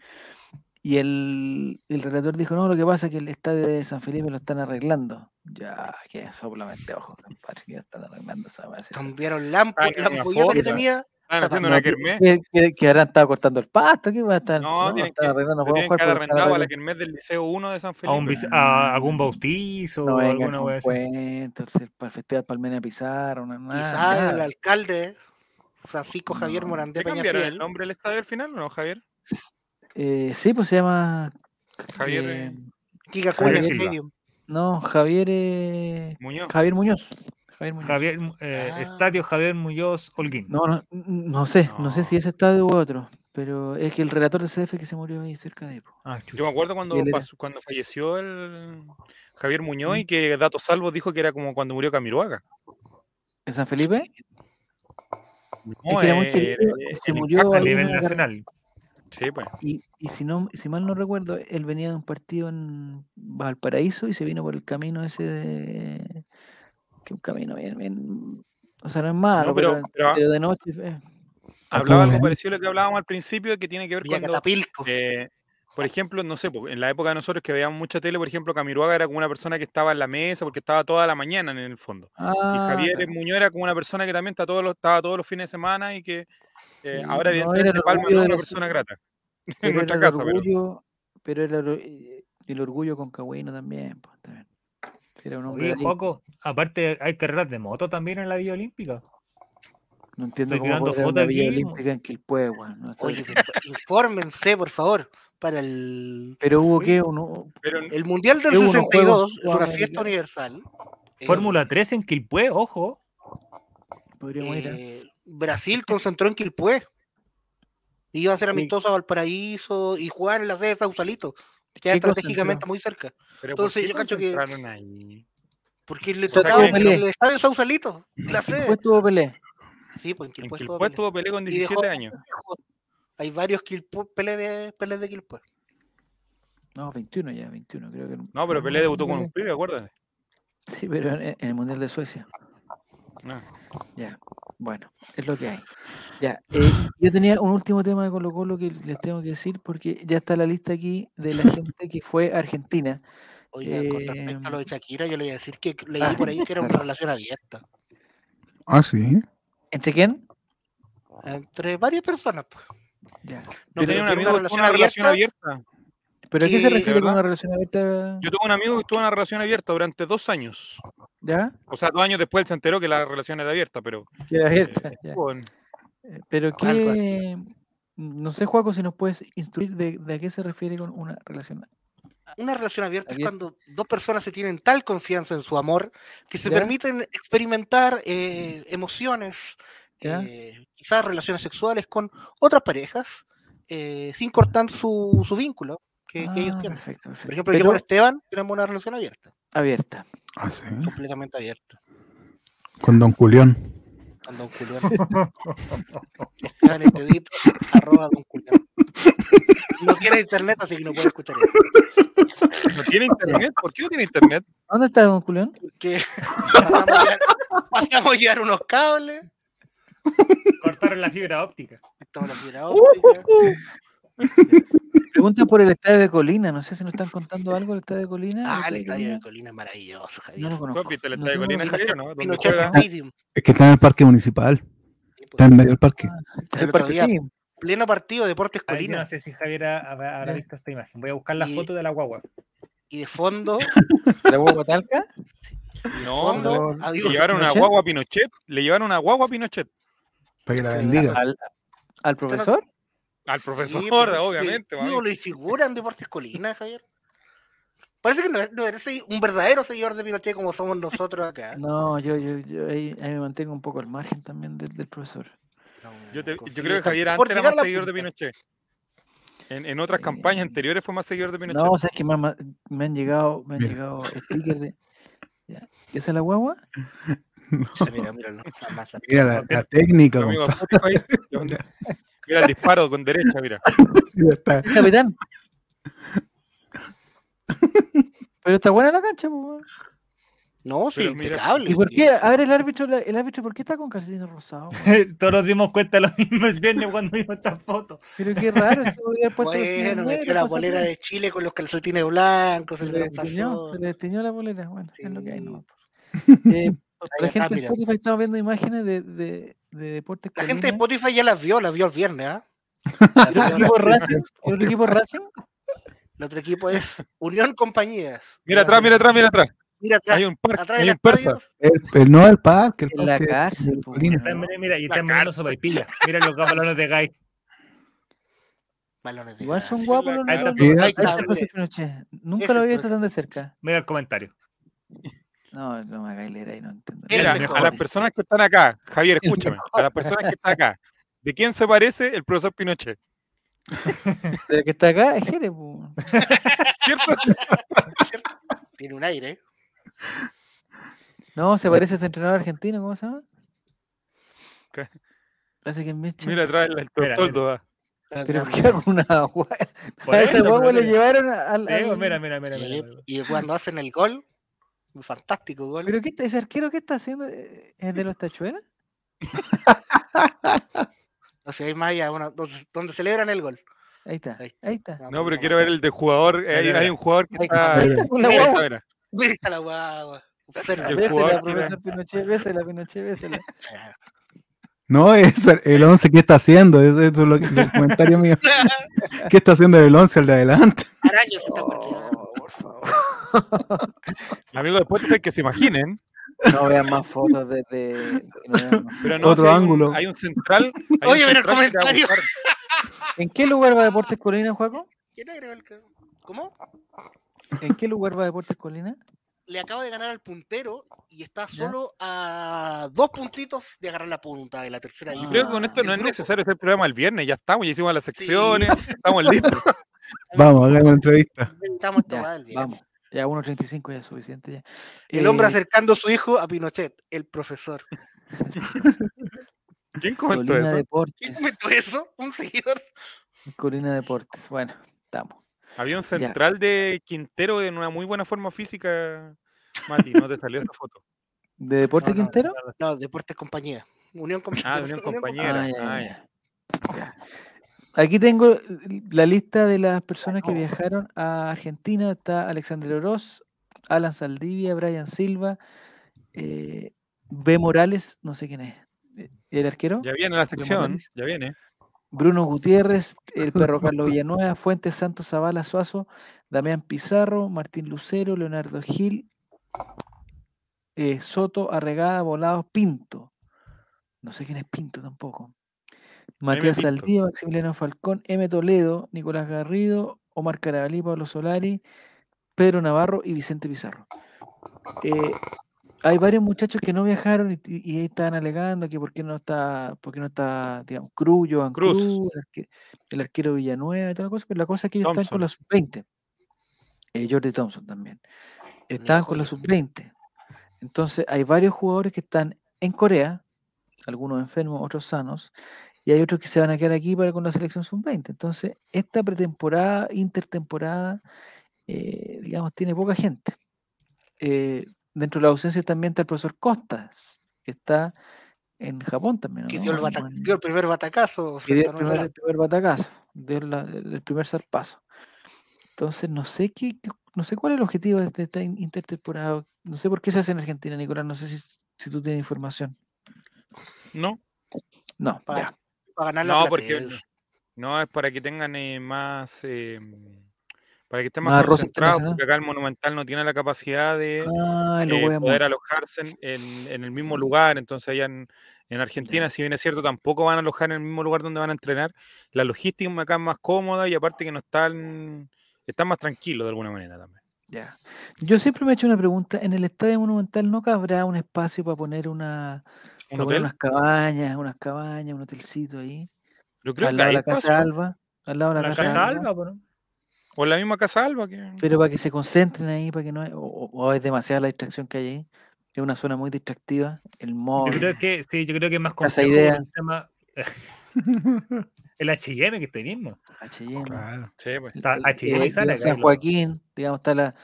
Y el, el relator dijo, no, lo que pasa es que el estadio de San Felipe lo están arreglando. Ya, que solamente ojo, compadre, que ya están arreglando esa base. Cambiaron la, Ah, la ampolleta que tenía. Haciendo No, una que, kermés. que, que- habrán estado cortando el pasto, ¿qué va a estar? No, tienen están que, arreglando, no tienen podemos que jugar haber arrendado a la kermés del Liceo 1 de San Felipe. a algún bautizo No o alguna wea así. el- para el Festival Palmena Pizarro, una, nada, Quizás el alcalde Francisco Javier No. Morandé ¿Le cambiaron el Peñafiel. nombre del estadio al final o no, Javier? Eh, sí, pues se llama... Javier, eh, Kika Javier Cuña Silva. Stadium. no, Javier... eh, Muñoz. Javier Muñoz. Javier Muñoz. Javier, eh, Ah. Estadio Javier Muñoz Holguín. No, no, no sé, no. sé si No. ese estadio u otro, pero es que el relator de CF que se murió ahí cerca de... Ah. Yo me acuerdo cuando, pasó- cuando falleció el Javier Muñoz Mm. y que Datos Salvos dijo que era como cuando murió Camiroaga. ¿En San Felipe? Es que era muy eh, querido, eh, se murió a nivel nacional. Sí, pues. Y, y si no, si mal no recuerdo, él venía de un partido en Valparaíso y se vino por el camino ese de que un camino bien, bien, o sea, no es malo, No, pero- pero, pero- de noche eh, Hablaba algo parecido a lo que hablábamos al principio, que tiene que ver Catapilco. eh, por ejemplo, no sé, po, en la época de nosotros que veíamos mucha tele, por ejemplo, Camiruaga era como una persona que estaba en la mesa porque estaba toda la mañana en el fondo. Y ah, Javier claro. Muñoz era como una persona que también está todos los, estaba todos los fines de semana y que eh, Sí, ahora no, evidentemente era el Palma no de es una persona grata en pero nuestra casa, pero orgullo, pero era el, eh, el orgullo con Cagüino también, pues, también. Era un hombre Oye, ahí, Juaco, aparte hay carreras de moto también en la Villa Olímpica. no entiendo estoy cómo tirando puede Villa po. Olímpica en Quilpué, weón, no Oye, bien. pero infórmense, por favor, para el, pero hubo que uno, pero el Mundial del ¿Qué hubo, unos 62, Juegos es una fiesta universal. eh, Fórmula 3 en Quilpué, ojo. podríamos ir a- eh, Brasil concentró en Quilpué. Iba a ser Sí. amistoso a Valparaíso y jugar en la sede de Sausalito. que Queda ¿Qué estratégicamente concentró? muy cerca. pero ¿por entonces qué yo cacho que- ahí? Porque le O sea, tocaba en el estadio Sausalito, la Después sede. tuvo Pelé. Sí, pues en En Quilpué estuvo Pelé. estuvo Pelé con Y dejó 17 años. Hay varios Quilpué- Pelé de, Pelé de Quilpué. No, 21 ya, 21, creo que. No, pero Pelé debutó con un pibe, acuérdate. Sí, pero en, en el Mundial de Suecia. No. Ya, bueno, es lo que hay. Ya, eh, yo tenía un último tema de Colo Colo que les tengo que decir porque ya está la lista aquí de la gente que fue a Argentina. Oiga, con respecto a lo de Shakira, yo le iba a decir que leí ah, por ahí que era una claro. relación abierta. Ah, sí. ¿Entre quién? Entre varias personas. pues. Ya. No, pero amigo una relación una relación abierta, abierta. ¿Pero a qué se refiere con una relación abierta? Yo tuve un amigo que estuvo en una relación abierta durante dos años. ¿Ya? O sea, dos años después él se enteró que la relación era abierta, pero. Que era eh, abierta. ya. estuvo en- Eh, Pero qué. No sé, Juaco, si nos puedes instruir de, de a qué se refiere con una relación. Una relación abierta es cuando dos personas se tienen tal confianza en su amor que se ¿Ya? permiten experimentar eh, emociones, ¿Ya? eh, quizás relaciones sexuales con otras parejas, eh, sin cortar su, su vínculo que, que ellos Ah, tienen. perfecto, perfecto. Por ejemplo, yo con Esteban tenemos una relación abierta, abierta. Ah, sí. completamente abierta. Con Don Julián. Con Don Julián. Esteban Estevito, arroba Don Julián. No tiene internet, así que no puede escuchar esto. ¿No tiene internet? ¿Por qué no tiene internet? ¿Dónde está don Julián? Porque pasamos a llevar, pasamos a llevar unos cables, Cortaron la fibra óptica. en la fibra óptica. Preguntan por el estadio de Colina. No sé si nos están contando algo del estadio de Colina. Ah, el estadio de Colina. Es maravilloso, No lo ¿Tú conozco. el estadio de Colina, Javier, no? Juega. Es que está en el parque municipal. Sí, Está pues. en medio del parque. El El Parque. Pleno partido, Deportes Colina. no sé si Javier ha- habrá visto esta imagen. Voy a buscar la foto de la guagua. Y de fondo, ¿La Huevo Talca? No, fondo, no, le llevaron una guagua a Pinochet. Le llevaron una guagua a Pinochet. Para que la bendiga. ¿Al, al profesor? Al Sí, profesor, pues, sí, obviamente. mami. ídolo y figura en Deportes Colina, Javier. Parece que no, es- no eres un verdadero seguidor de Pinochet como somos nosotros acá. No, yo, yo, yo ahí, ahí me mantengo un poco al margen también del, del profesor. No, Yo, te- yo confía creo que Javier antes era más seguidor de. Pinochet. En, en otras Sí. campañas anteriores fue más seguidor de Pinochet. No, o sea, es que me, han ma- me han llegado, me han Mira. llegado stickers de. ¿Ya? ¿Esa es la guagua? Ah, Mira, la masa. Mira la, la técnica, amigo. Mira el disparo con derecha, mira. Está- capitán. Pero está buena la cancha, po. No, sí, impecable. ¿Y por qué? A ver, el árbitro, el árbitro, ¿por qué está con calcetines rosados? Todos nos dimos cuenta lo mismo el viernes cuando vimos esta foto. Pero qué raro, se haber puesto Bueno, metió la bolera de Chile con los calcetines blancos, se le desteñó la bolera. Bueno, es lo que hay, ¿no? Eh, la gente de mira. Spotify estamos viendo imágenes de, de, de deportes. La gente de. Spotify ya las vio, las vio el viernes, ¿ah? ¿El otro equipo Racing? ¿El otro equipo Racing? El otro equipo es Unión Compañías. Mira atrás, mira atrás, mira atrás. Mira atrás. Hay un parque, Atrás hay un persa. El, el- no el parque, el En la cárcel, Colina. weón. Están, mira, y están mirando carta. sopaipilla. Mira los balones de Guy. Balones de Igual son guapos los. Nunca lo había visto tan de cerca. Mira el comentario. No, no me hagáis leer ahí, no entiendo. Mira, a las personas que están acá, Javier, escúchame, a las personas que están acá, ¿de quién se parece el profesor Pinochet? El que está acá es Jerez. ¿Cierto? Tiene un aire. ¿eh? No, se parece a ese entrenador argentino, ¿cómo se llama? Parece que es Mitchell. Mira atrás el Toldo. Pero que Por A ese huevo le mira. llevaron al. Mira, mira, mira. Y cuando hacen el gol, fantástico gol. ¿Pero qué ese arquero qué está haciendo? ¿Es de los tachuelas? O sea, hay más allá, una- donde, donde celebran el gol. Ahí está, Ahí ahí está. No, No, pero quiero ver el de jugador. eh, Hay, hay un jugador que Ahí está. está, Ahí está con la Mira, guagua. Mira, la guagua. Bésela, profesor Pinochet, bésela, Pinochet, bésela. No, es el 11 ¿qué está haciendo? Eso, es lo que, el comentario mío. ¿Qué está haciendo el 11 al de adelante? Araña se está parqueando. Amigos después que se imaginen. No vean más fotos de. de- que no. Pero Otro si hay un- ángulo. hay un central. hay un Oye, el central a comentario. ¿En qué lugar va Deportes Colina, Juaco? ¿Quién agregó el ¿Cómo? ¿En qué lugar va Deportes Colina? Le acaba de ganar al puntero y está solo a dos puntitos de agarrar la punta de la tercera Yo Yo creo que con esto El no es grupo. necesario hacer el programa el viernes. Ya estamos, ya hicimos las secciones. Estamos listos. Vamos, hagamos una entrevista. Estamos esta Ya, vamos. Ya 1.35 ya es suficiente. Ya. El hombre Eh, acercando a su hijo a Pinochet, el profesor. ¿Quién comentó Colina eso? ¿Quién Deportes. comentó eso? Un seguidor. Colina Deportes. Bueno, estamos. Había un central de Quintero en una muy buena forma física. Mati, no te salió esa foto. ¿De Deportes No, no, Quintero? No, Deportes Compañía. Unión Com- Ah, Unión Com- Compañera. Ah, ya, Ah, ya, ya. Ya. Aquí tengo la lista de las personas que viajaron a Argentina. Está Alexander Oroz, Alan Saldivia, Brian Silva, eh, B. Morales, no sé quién es. eh, ¿El arquero? Ya viene la sección. Ya viene. Bruno Gutiérrez, el perro Carlos Villanueva, Fuentes Santos Zavala Suazo, Damián Pizarro, Martín Lucero, Leonardo Gil, eh, Soto, Arregada, Volados, Pinto. No sé quién es Pinto tampoco. Matías. Saldía, Maximiliano Falcón, M. Toledo, Nicolás Garrido, Omar Carabalí, Pablo Solari, Pedro Navarro y Vicente Pizarro. Eh, hay varios muchachos que no viajaron y, y ahí estaban alegando que por qué no está, por qué no está, digamos, Cruz, Joan Cruz. Cruz, el, arque- el arquero Villanueva y toda la cosa, pero la cosa es que ellos están con la sub-20. Eh, Jordi Thompson también. Estaban con la joya. sub-20. Entonces, hay varios jugadores que están en Corea, algunos enfermos, otros sanos, y hay otros que se van a quedar aquí para con la selección sub-20. Entonces, esta pretemporada, intertemporada, eh, digamos, tiene poca gente. Eh, dentro de la ausencia también está el profesor Costas, que está en Japón también. ¿o Que no? dio el, bata- en- dio el primer batacazo. que dio frente a el primer, el Zelanda. primer batacazo, dio la- el primer zarpazo. Entonces, no sé qué, no sé cuál es el objetivo de esta in- intertemporada. No sé por qué se hace en Argentina, Nicolás. No sé si, si tú tienes información. No, No, Para, ya. Para ganar la no, porque no es para que tengan eh, más. eh, para que estén Más concentrados, porque acá el Monumental no tiene la capacidad de Ah, eh, poder alojarse en, en- en el mismo lugar. Entonces, allá en, en Argentina, si bien es cierto, tampoco van a alojar en el mismo lugar donde van a entrenar. La logística acá es más cómoda y aparte que no están, están más tranquilos de alguna manera también. ya. Yo siempre me he hecho una pregunta. ¿En el Estadio Monumental no cabrá un espacio para poner una, Unas cabañas, unas cabañas, un hotelcito ahí? Yo creo al que lado hay de la Casa. Alba. Al lado de la, La Casa, casa Alba. Alba, pues, ¿no? O en la misma Casa Alba. Que... Pero para que se concentren ahí, para que no hay- o, es demasiada la distracción que hay ahí. Es una zona muy distractiva. El Yo mall. creo que sí, yo creo que es más complejo Idea. el tema. el HM que está ahí mismo. H&M, Claro. Sí, pues. Está H&M y sale San lo- Joaquín, digamos, está la,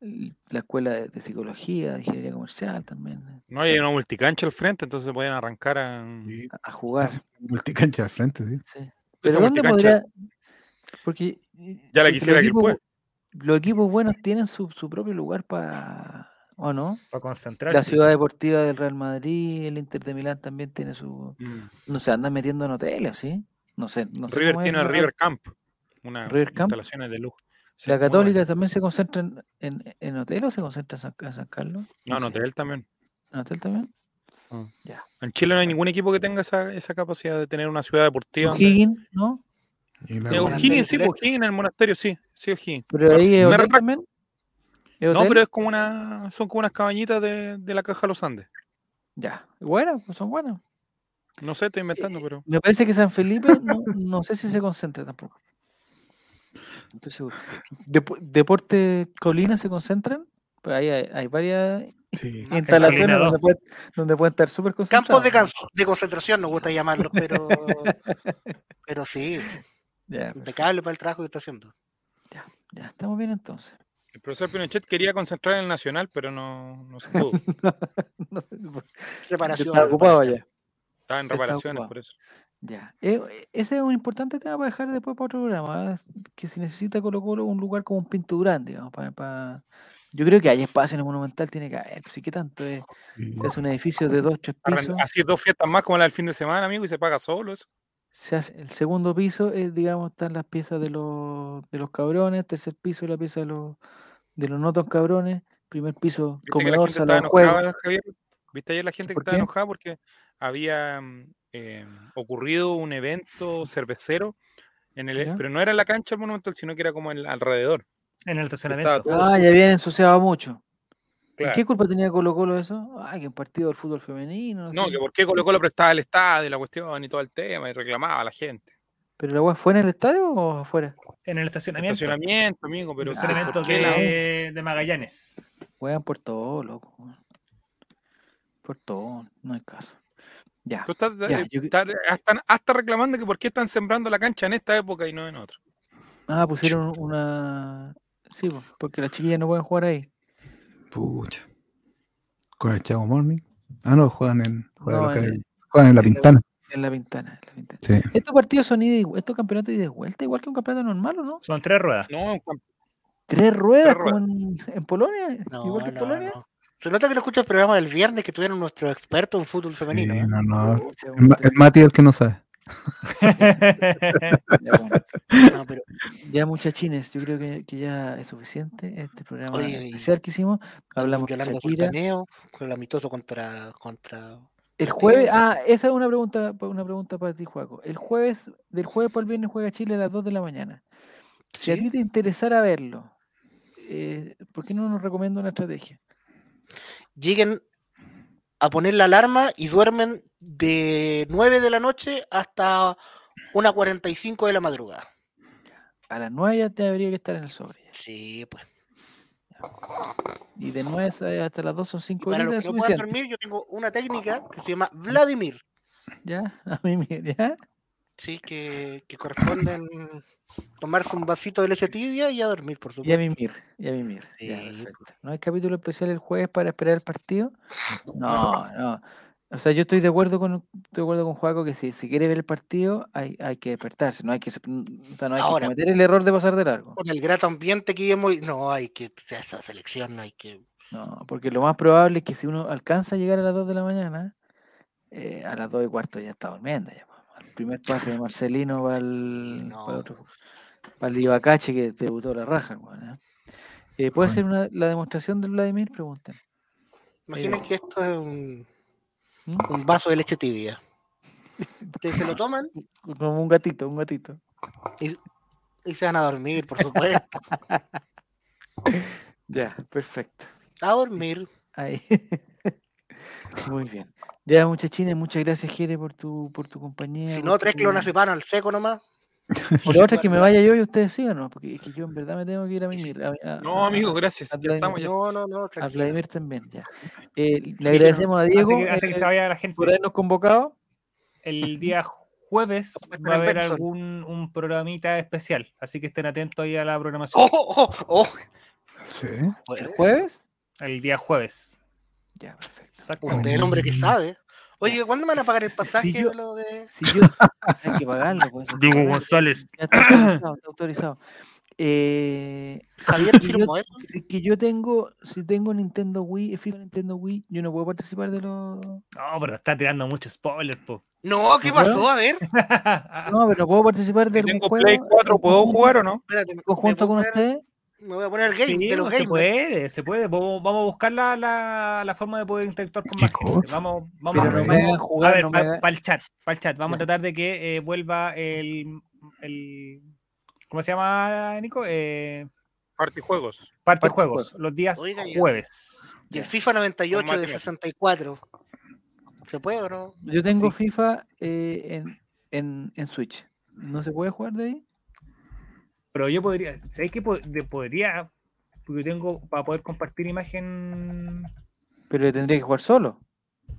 la escuela de, de psicología, de ingeniería comercial también, eh, No hay una multicancha al frente, entonces se pueden arrancar a. Jugar. multicancha al frente, sí. sí. Pero Esa ¿dónde podría? Porque eh, Ya la quisiera los que equipos, pueda. los equipos buenos tienen su, su propio lugar para, ¿o no? Para concentrarse. La ciudad deportiva del Real Madrid, el Inter de Milán también tiene su, Mm. no se andan metiendo en hoteles, ¿sí? No sé, no sé River tiene el. River Camp. Una River Camp. instalaciones de lujo. Sí, ¿La. Católica también se concentra en, en, en hotel o se concentra en San, en San Carlos? No, en sé. hotel también. ¿En hotel también? Ah. Ya. En Chile no hay ningún equipo que tenga esa, esa capacidad de tener una ciudad deportiva. donde- O'Higgins, ¿no? Eh, O'Higgins, sí, pues. O'Higgins en el monasterio, sí, sí, O'Higgins. Pero Me- ahí es me hotel retracto. también. ¿Es No, pero es como una, son como unas cabañitas de, de la caja de los Andes. Ya. Bueno, pues son buenos. No sé, estoy inventando, pero. Me parece que San Felipe no, no sé si se concentra tampoco. No estoy seguro. ¿Deporte Colina se concentran? Pues ahí hay, hay varias Sí. instalaciones donde, puede- donde pueden estar súper concentrados. Campos de, can- de concentración nos gusta llamarlos, pero, pero sí, Ya, perfecto. impecable para el trabajo que está haciendo. ya, estamos bien entonces. El profesor Pinochet quería concentrar en el Nacional, pero no, no se pudo. No estaba ocupado ya. Estaba en reparaciones, por eso. Ya. Eh, eh, ese es un importante tema para dejar después para otro programa. ¿eh? Que si necesita Colo Colo un lugar como un Pinto Durán, digamos, para, para- Yo creo que hay espacio en el Monumental, tiene que haber. Pues, ¿y qué tanto es? Sí. Es un edificio de dos, tres pisos. Así dos fiestas más como la del fin de semana, amigo, y se paga solo eso. Se hace, el segundo piso, es, digamos, están las piezas de los, de los cabrones. Tercer piso, la pieza de los, de los no tan cabrones. Primer piso, ¿Viste que la comedor, sala de juego. ¿Viste ayer la gente que ¿Por estaba enojada porque había mm, eh, ocurrido un evento cervecero, en el, ¿Ya? pero no era en la cancha del Monumental, sino que era como en, alrededor. En el estacionamiento. todo Ah, ya habían ensuciado mucho. ¿Y claro. ¿Qué culpa tenía Colo Colo de eso? Ay, que un partido del fútbol femenino. No, sé. que por qué Colo Colo prestaba el estadio y la cuestión y todo el tema y reclamaba a la gente. ¿Pero la weá fue en el estadio o afuera? En el estacionamiento. Estacionamiento, amigo, pero el ¿por estacionamiento qué la- de, de Magallanes. Juegan por todo, loco. Por todo, no hay caso. Ya. Tú estás, Ya, eh, yo estás hasta, hasta reclamando que por qué están sembrando la cancha en esta época y no en otra. Ah, pusieron una. Sí, po, porque las chiquillas no pueden jugar ahí. Pucha. Con el Chavo Morning. Ah, no, juegan en, juegan, No, en en- el- juegan en la pintana. En la ventana. En la ventana. Sí. Estos partidos son ida y estos campeonatos y vuelta, igual que un campeonato normal, ¿o no? Son tres ruedas. No, un camp- Tres ruedas, ruedas. como en, en Polonia. No, igual que en no, Polonia. no. Se nota que no escucha el programa del viernes que tuvieron nuestros expertos en fútbol femenino. Sí, ¿eh? no, no. Mati es el que no sabe. ya, bueno. No, pero Ya, muchachines, yo creo que, que ya es suficiente este programa Oye, especial que hicimos. Hablamos de Shakira. Con el amistoso contra, contra El jueves, ah, esa es una pregunta, una pregunta para ti, Juaco. El jueves, del jueves para el viernes juega Chile a las 2 de la mañana. Si a ti te interesara verlo, eh, ¿por qué no nos recomienda una estrategia? Lleguen a poner la alarma y duermen de 9 de la noche hasta 1.45 de la madrugada. A las 9 ya te habría que estar en el sobre. ya. Sí, pues. Y de 9 a- hasta las 2 son Y 5 para horas. los es que no puedan dormir, yo tengo una técnica que se llama Vladimir. Ya, a mí me- ya. Sí, que, que corresponde en tomarse un vasito de leche tibia y a dormir, por Y a supuesto. mimir, y a mimir. Ya, Sí, perfecto. ¿No hay capítulo especial el jueves para esperar el partido? No, no. O sea, yo estoy de acuerdo con de acuerdo con Juaco que si, si quiere ver el partido hay, hay que despertarse, no hay que o sea, no hay que cometer el error de pasar de largo. Con el grato ambiente que vivimos, no hay que, esa selección no hay que... No, porque lo más probable es que si uno alcanza a llegar a las 2 de la mañana, eh, a las 2 y cuarto ya está durmiendo. Ya, primer pase de Marcelino para el, no. para otro- para el Ibacache que debutó la raja. weón, ¿eh? Eh, ¿Puede ser una, la demostración del Vladimir? Pregunten. Imaginen que esto es un, ¿Mm? un vaso de leche tibia. Se lo toman Como un gatito, un gatito. y se van a dormir, por supuesto. Ya, perfecto. A dormir. Ahí. Muy bien. Ya, muchachines, muchas gracias, Jere, por tu, por tu compañía. Si por no, tres clonazepam al seco nomás. La otra es que me vaya yo y ustedes sigan, ¿no? Porque es que yo en verdad me tengo que ir a. A, a- No, a- amigo, gracias. a Ya Vladimir. estamos. Ya. No, no, no, a tranquilo. Vladimir también, ya. Eh, le agradecemos a Antes Diego que, antes que eh, se vaya la gente, por habernos convocado. el día jueves va a haber algún un programita especial, así que estén atentos ahí a la programación. ¡Oh, oh, oh! Sí. ¿El jueves? El día jueves. Ya, perfecto. Exactamente. usted es el hombre que sabe. Oye, ¿cuándo me van a pagar el si pasaje yo- de lo de.? Si yo, hay que pagarlo. Pues, Diego. González. Ya está autorizado. está autorizado. Eh, Javier si yo- si que yo tengo, si tengo Nintendo Wii, FIFA Nintendo Wii, yo no puedo participar de los. No, pero está tirando mucho spoiler, po. No, ¿qué ¿No pasó? A ver, No, pero no puedo participar de Si algún tengo juego. Play 4, en ¿puedo jugar o no? espérate. conjunto me con usted? Me voy a poner game Sí, de los pues, se gamers. puede, se puede. Vamos, vamos a buscar la, la, la forma de poder interactuar con ¿Qué más gente. Vamos, vamos Pero a no jugar, a ver, no para el chat, para el chat. Vamos Ya. a tratar de que eh, vuelva el, el. ¿Cómo se llama, Nico? Eh, Party juegos. Parte Parte juegos, juegos. los días Oiga, jueves. Y el. FIFA 98 de material. 64. ¿Se puede o no? Yo tengo Sí. FIFA eh, en, en, en Switch. ¿No se puede jugar de ahí? Pero yo podría, ¿sabes qué? Pod- de- Podría, porque tengo para poder compartir imagen Pero tendría que jugar solo.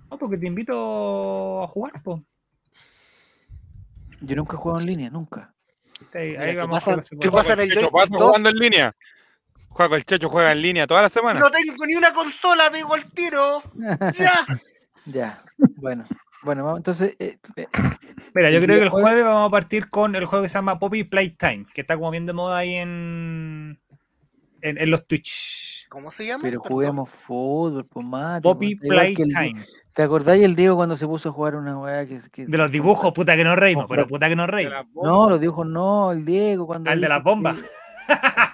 No, porque te invito a jugar, po. Yo nunca he jugado en línea, nunca. Ahí, ahí ¿qué vamos a pasa- qué pasa en el Checho pasa jugando en línea. Juega el Checho juega en línea toda la semana. No tengo ni una consola, tengo el tiro. Ya. Ya, bueno. Bueno, vamos, entonces, eh, eh, Mira, yo creo que el jueves- vamos a partir con el juego que se llama Poppy Playtime, que está como bien de moda ahí en, en, en los Twitch. ¿Cómo se llama? pero juguemos fútbol, pues mate. Poppy pues, el- Playtime. ¿Te acordáis el Diego cuando se puso a jugar una weá que, que- De los dibujos, puta que nos reímos, pero puta que nos De reímos. No, los dibujos no, el Diego cuando. Al de dijo las bombas.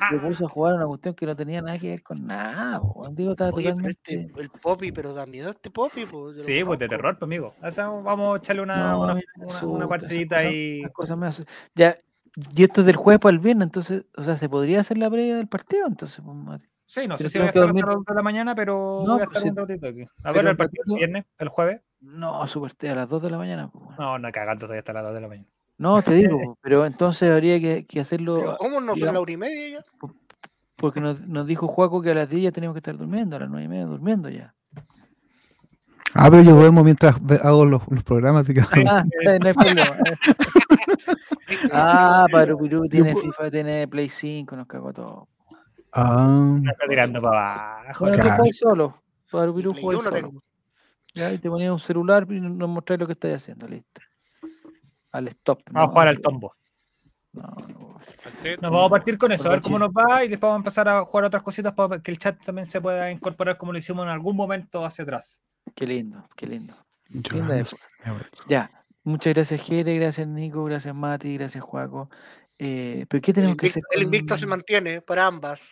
Se puso a jugar una cuestión que no tenía nada que ver con nada. po, estaba Oye, pero totalmente. este, el Poppy, pero da miedo este Poppy. Pues, yo lo Sí, pues de terror, pues, amigo. O sea, vamos a echarle una, No, una, a una- partidita ahí. asustan. Ya, y esto es del jueves para el viernes, entonces, o sea, ¿se podría hacer la previa del partido? Entonces, pues, mate? Sí, no Pero sé si tengo voy a que estar dormir. hasta las dos de la mañana, pero No, voy a pues estar sí. un ratito aquí. A ver, el partido el viernes, el jueves. No, super a las 2 de la mañana. pues, bueno. No, no, cagando todavía hasta las 2 de la mañana. No, te digo, pero entonces habría que, que Pero hacerlo. ¿Cómo no son la hora y media ya? Porque nos, nos dijo Juaco que a las 10 ya teníamos que estar durmiendo, a las 9 y media durmiendo ya. Ah, pero yo duermo mientras hago los, los programas. así que- Ah, no hay problema. Ah, Padre Pirú tiene FIFA, tiene Play 5, nos cagó todo. Ah, Me está tirando para abajo. Bueno, tú Claro. juegas solo. Padre Pirú juega solo. tengo. Ya, y te ponías un celular y nos mostráis lo que estáis haciendo, listo. Al stop. Vamos a jugar al tombo. No, no. Nos vamos a partir con eso, a ver cómo nos va y después vamos a empezar a jugar otras cositas para que el chat también se pueda incorporar como lo hicimos en algún momento hacia atrás. Qué lindo, qué lindo. yo Linda. Ya. Muchas gracias, Jere, gracias, Nico, gracias, Mati, gracias, Juaco. Eh, ¿Pero qué El tenemos que invicto, hacer? el invicto se mantiene para ambas.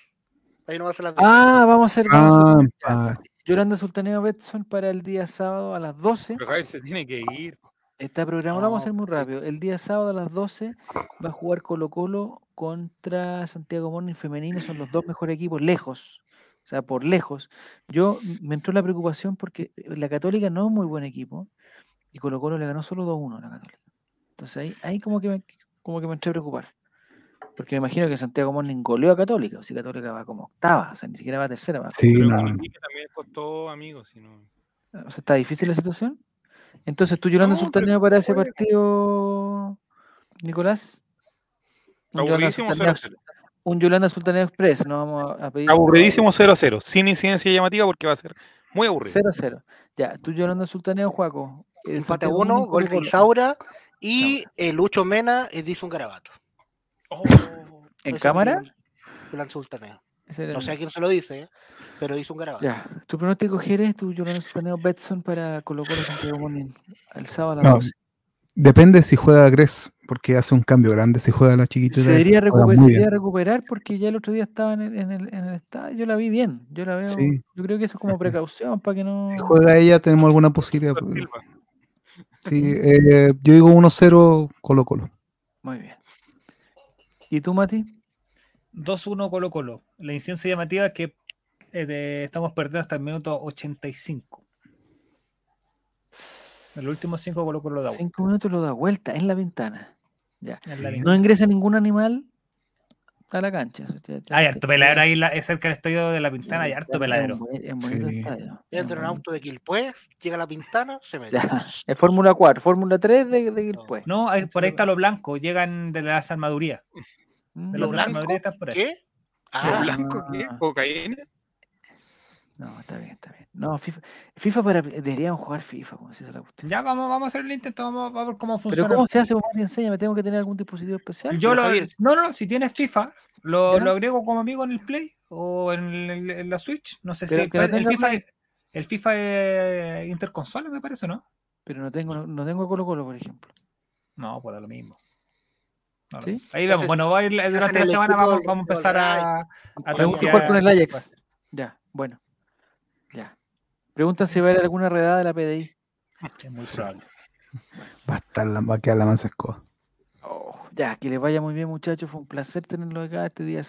Ahí no va a ser las Ah, vamos a hacer. Vamos a Ah, hacer- ah, Yolanda Sultaneo Betson para el día sábado a las 12. Pero Javier se tiene que ir. Está programado, lo vamos a hacer muy rápido. El día sábado a las 12 va a jugar Colo Colo contra Santiago Morning femenino. Son los dos mejores equipos, lejos. O sea, por lejos. Yo me entró la preocupación porque la Católica no es muy buen equipo y Colo Colo le ganó solo 2-1 a la Católica. Entonces ahí, ahí como, que me, como que me entré a preocupar. Porque me imagino que Santiago Morning goleó a Católica. O si Católica va como octava, o sea, ni siquiera va tercera. Va Sí, Pero no. también costó, amigos. Si no... O sea, está difícil la situación. Entonces, ¿tú Yolanda No, Sultaneo para ese puede. partido, Nicolás? Un Yolanda Sultaneo, 0-0. un Yolanda Sultaneo Express, no vamos a pedir. Aburridísimo 0-0. Sin incidencia llamativa porque va a ser muy aburrido. 0-0. Ya, tú Yolanda Sultaneo, Juaco. Empate a Santiago uno, Morning, gol de. Isaura y el Lucho Mena eh, dice un garabato. Oh, ¿En cámara? Yolanda Sultaneo. No sé a quién se lo dice, eh, pero hizo un garabato. Ya, tu pronóstico, Jerez, tú Yolanda Sultaneo Betson para Colo Colo Santiago Morning el sábado a las No, 12. Depende si juega Gres, porque hace un cambio grande si juega la chiquitita. Se debería, muy se debería recuperar porque ya el otro día estaba en el, en el, en el estadio. Yo la vi bien. Yo la veo. Sí. Yo creo que eso es como precaución para que no. Si juega ella, tenemos alguna posibilidad. Sí, eh, yo digo 1-0 Colo Colo. Muy bien. ¿Y tú, Mati? 2-1 Colo Colo. La incidencia llamativa es que eh, de- estamos perdiendo hasta el minuto 85. En los últimos 5 Colo Colo da vuelta. Cinco minutos lo da vuelta en la ventana. Ya. En la. No ingresa ningún animal a la cancha. Hay harto peladero ahí la- es cerca del estadio de la Pintana, hay ya- harto peladero. Es un bonito Sí. estadio. es Entra un auto de Quilpué, llega a la pintana, se mete. Ya, Es Fórmula 4, Fórmula 3 de, de. No, hay- por ahí está lo blanco, llegan de las armadurías. Mm, De ¿Lo blanco? por ahí. ¿Qué? Ah, ¿Blanco qué? ¿Cocaína? No, está bien, está bien. No, FIFA, FIFA para, deberíamos jugar FIFA, como se dice la cuestión. Ya vamos, vamos a hacer el intento, vamos a ver cómo Pero funciona. ¿cómo se hace? Mati, enséñame, ¿tengo que tener algún dispositivo especial? Yo lo, no, no, si tienes FIFA, lo, lo agrego como amigo en el Play o en, el- en la Switch. No sé Pero si no el, FIFA, el FIFA es interconsola, me parece, ¿no? Pero no tengo, no, no tengo Colo Colo, por ejemplo. No, pues da lo mismo. Ahí vamos. Entonces, Bueno, va a ir, durante la semana vamos, a empezar a, a Tenemos que ya, jugar con el Ajax. Ya, bueno. Ya. Preguntan si va a haber alguna redada de la PDI. Es muy probable. Va a, estar la, va a quedar la mansa escoba. Oh, ya, que les vaya muy bien, muchachos. Fue un placer tenerlos acá este día,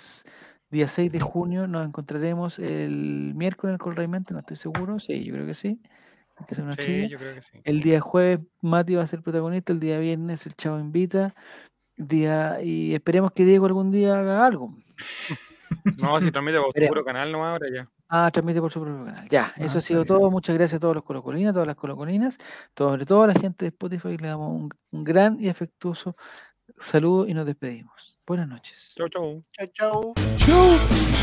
día 6 de junio. Nos encontraremos el miércoles en el Colraimente, no estoy seguro. Sí, yo creo que sí. Hay que hacer una Sí, yo creo que sí. El día jueves Mati va a ser protagonista, el día viernes el Chavo invita. Día, y esperemos que Diego algún día haga algo. No, si transmite por su puro canal nomás ahora ya. Ah, transmite por su propio canal. Ya, eso ha sido bien. todo. Muchas gracias a todos los colocolinas, a todas las colocolinas, sobre todo a la gente de Spotify. Le damos un, un gran y afectuoso saludo y nos despedimos. Buenas noches. Chau, chau. Chao, chao. Chau.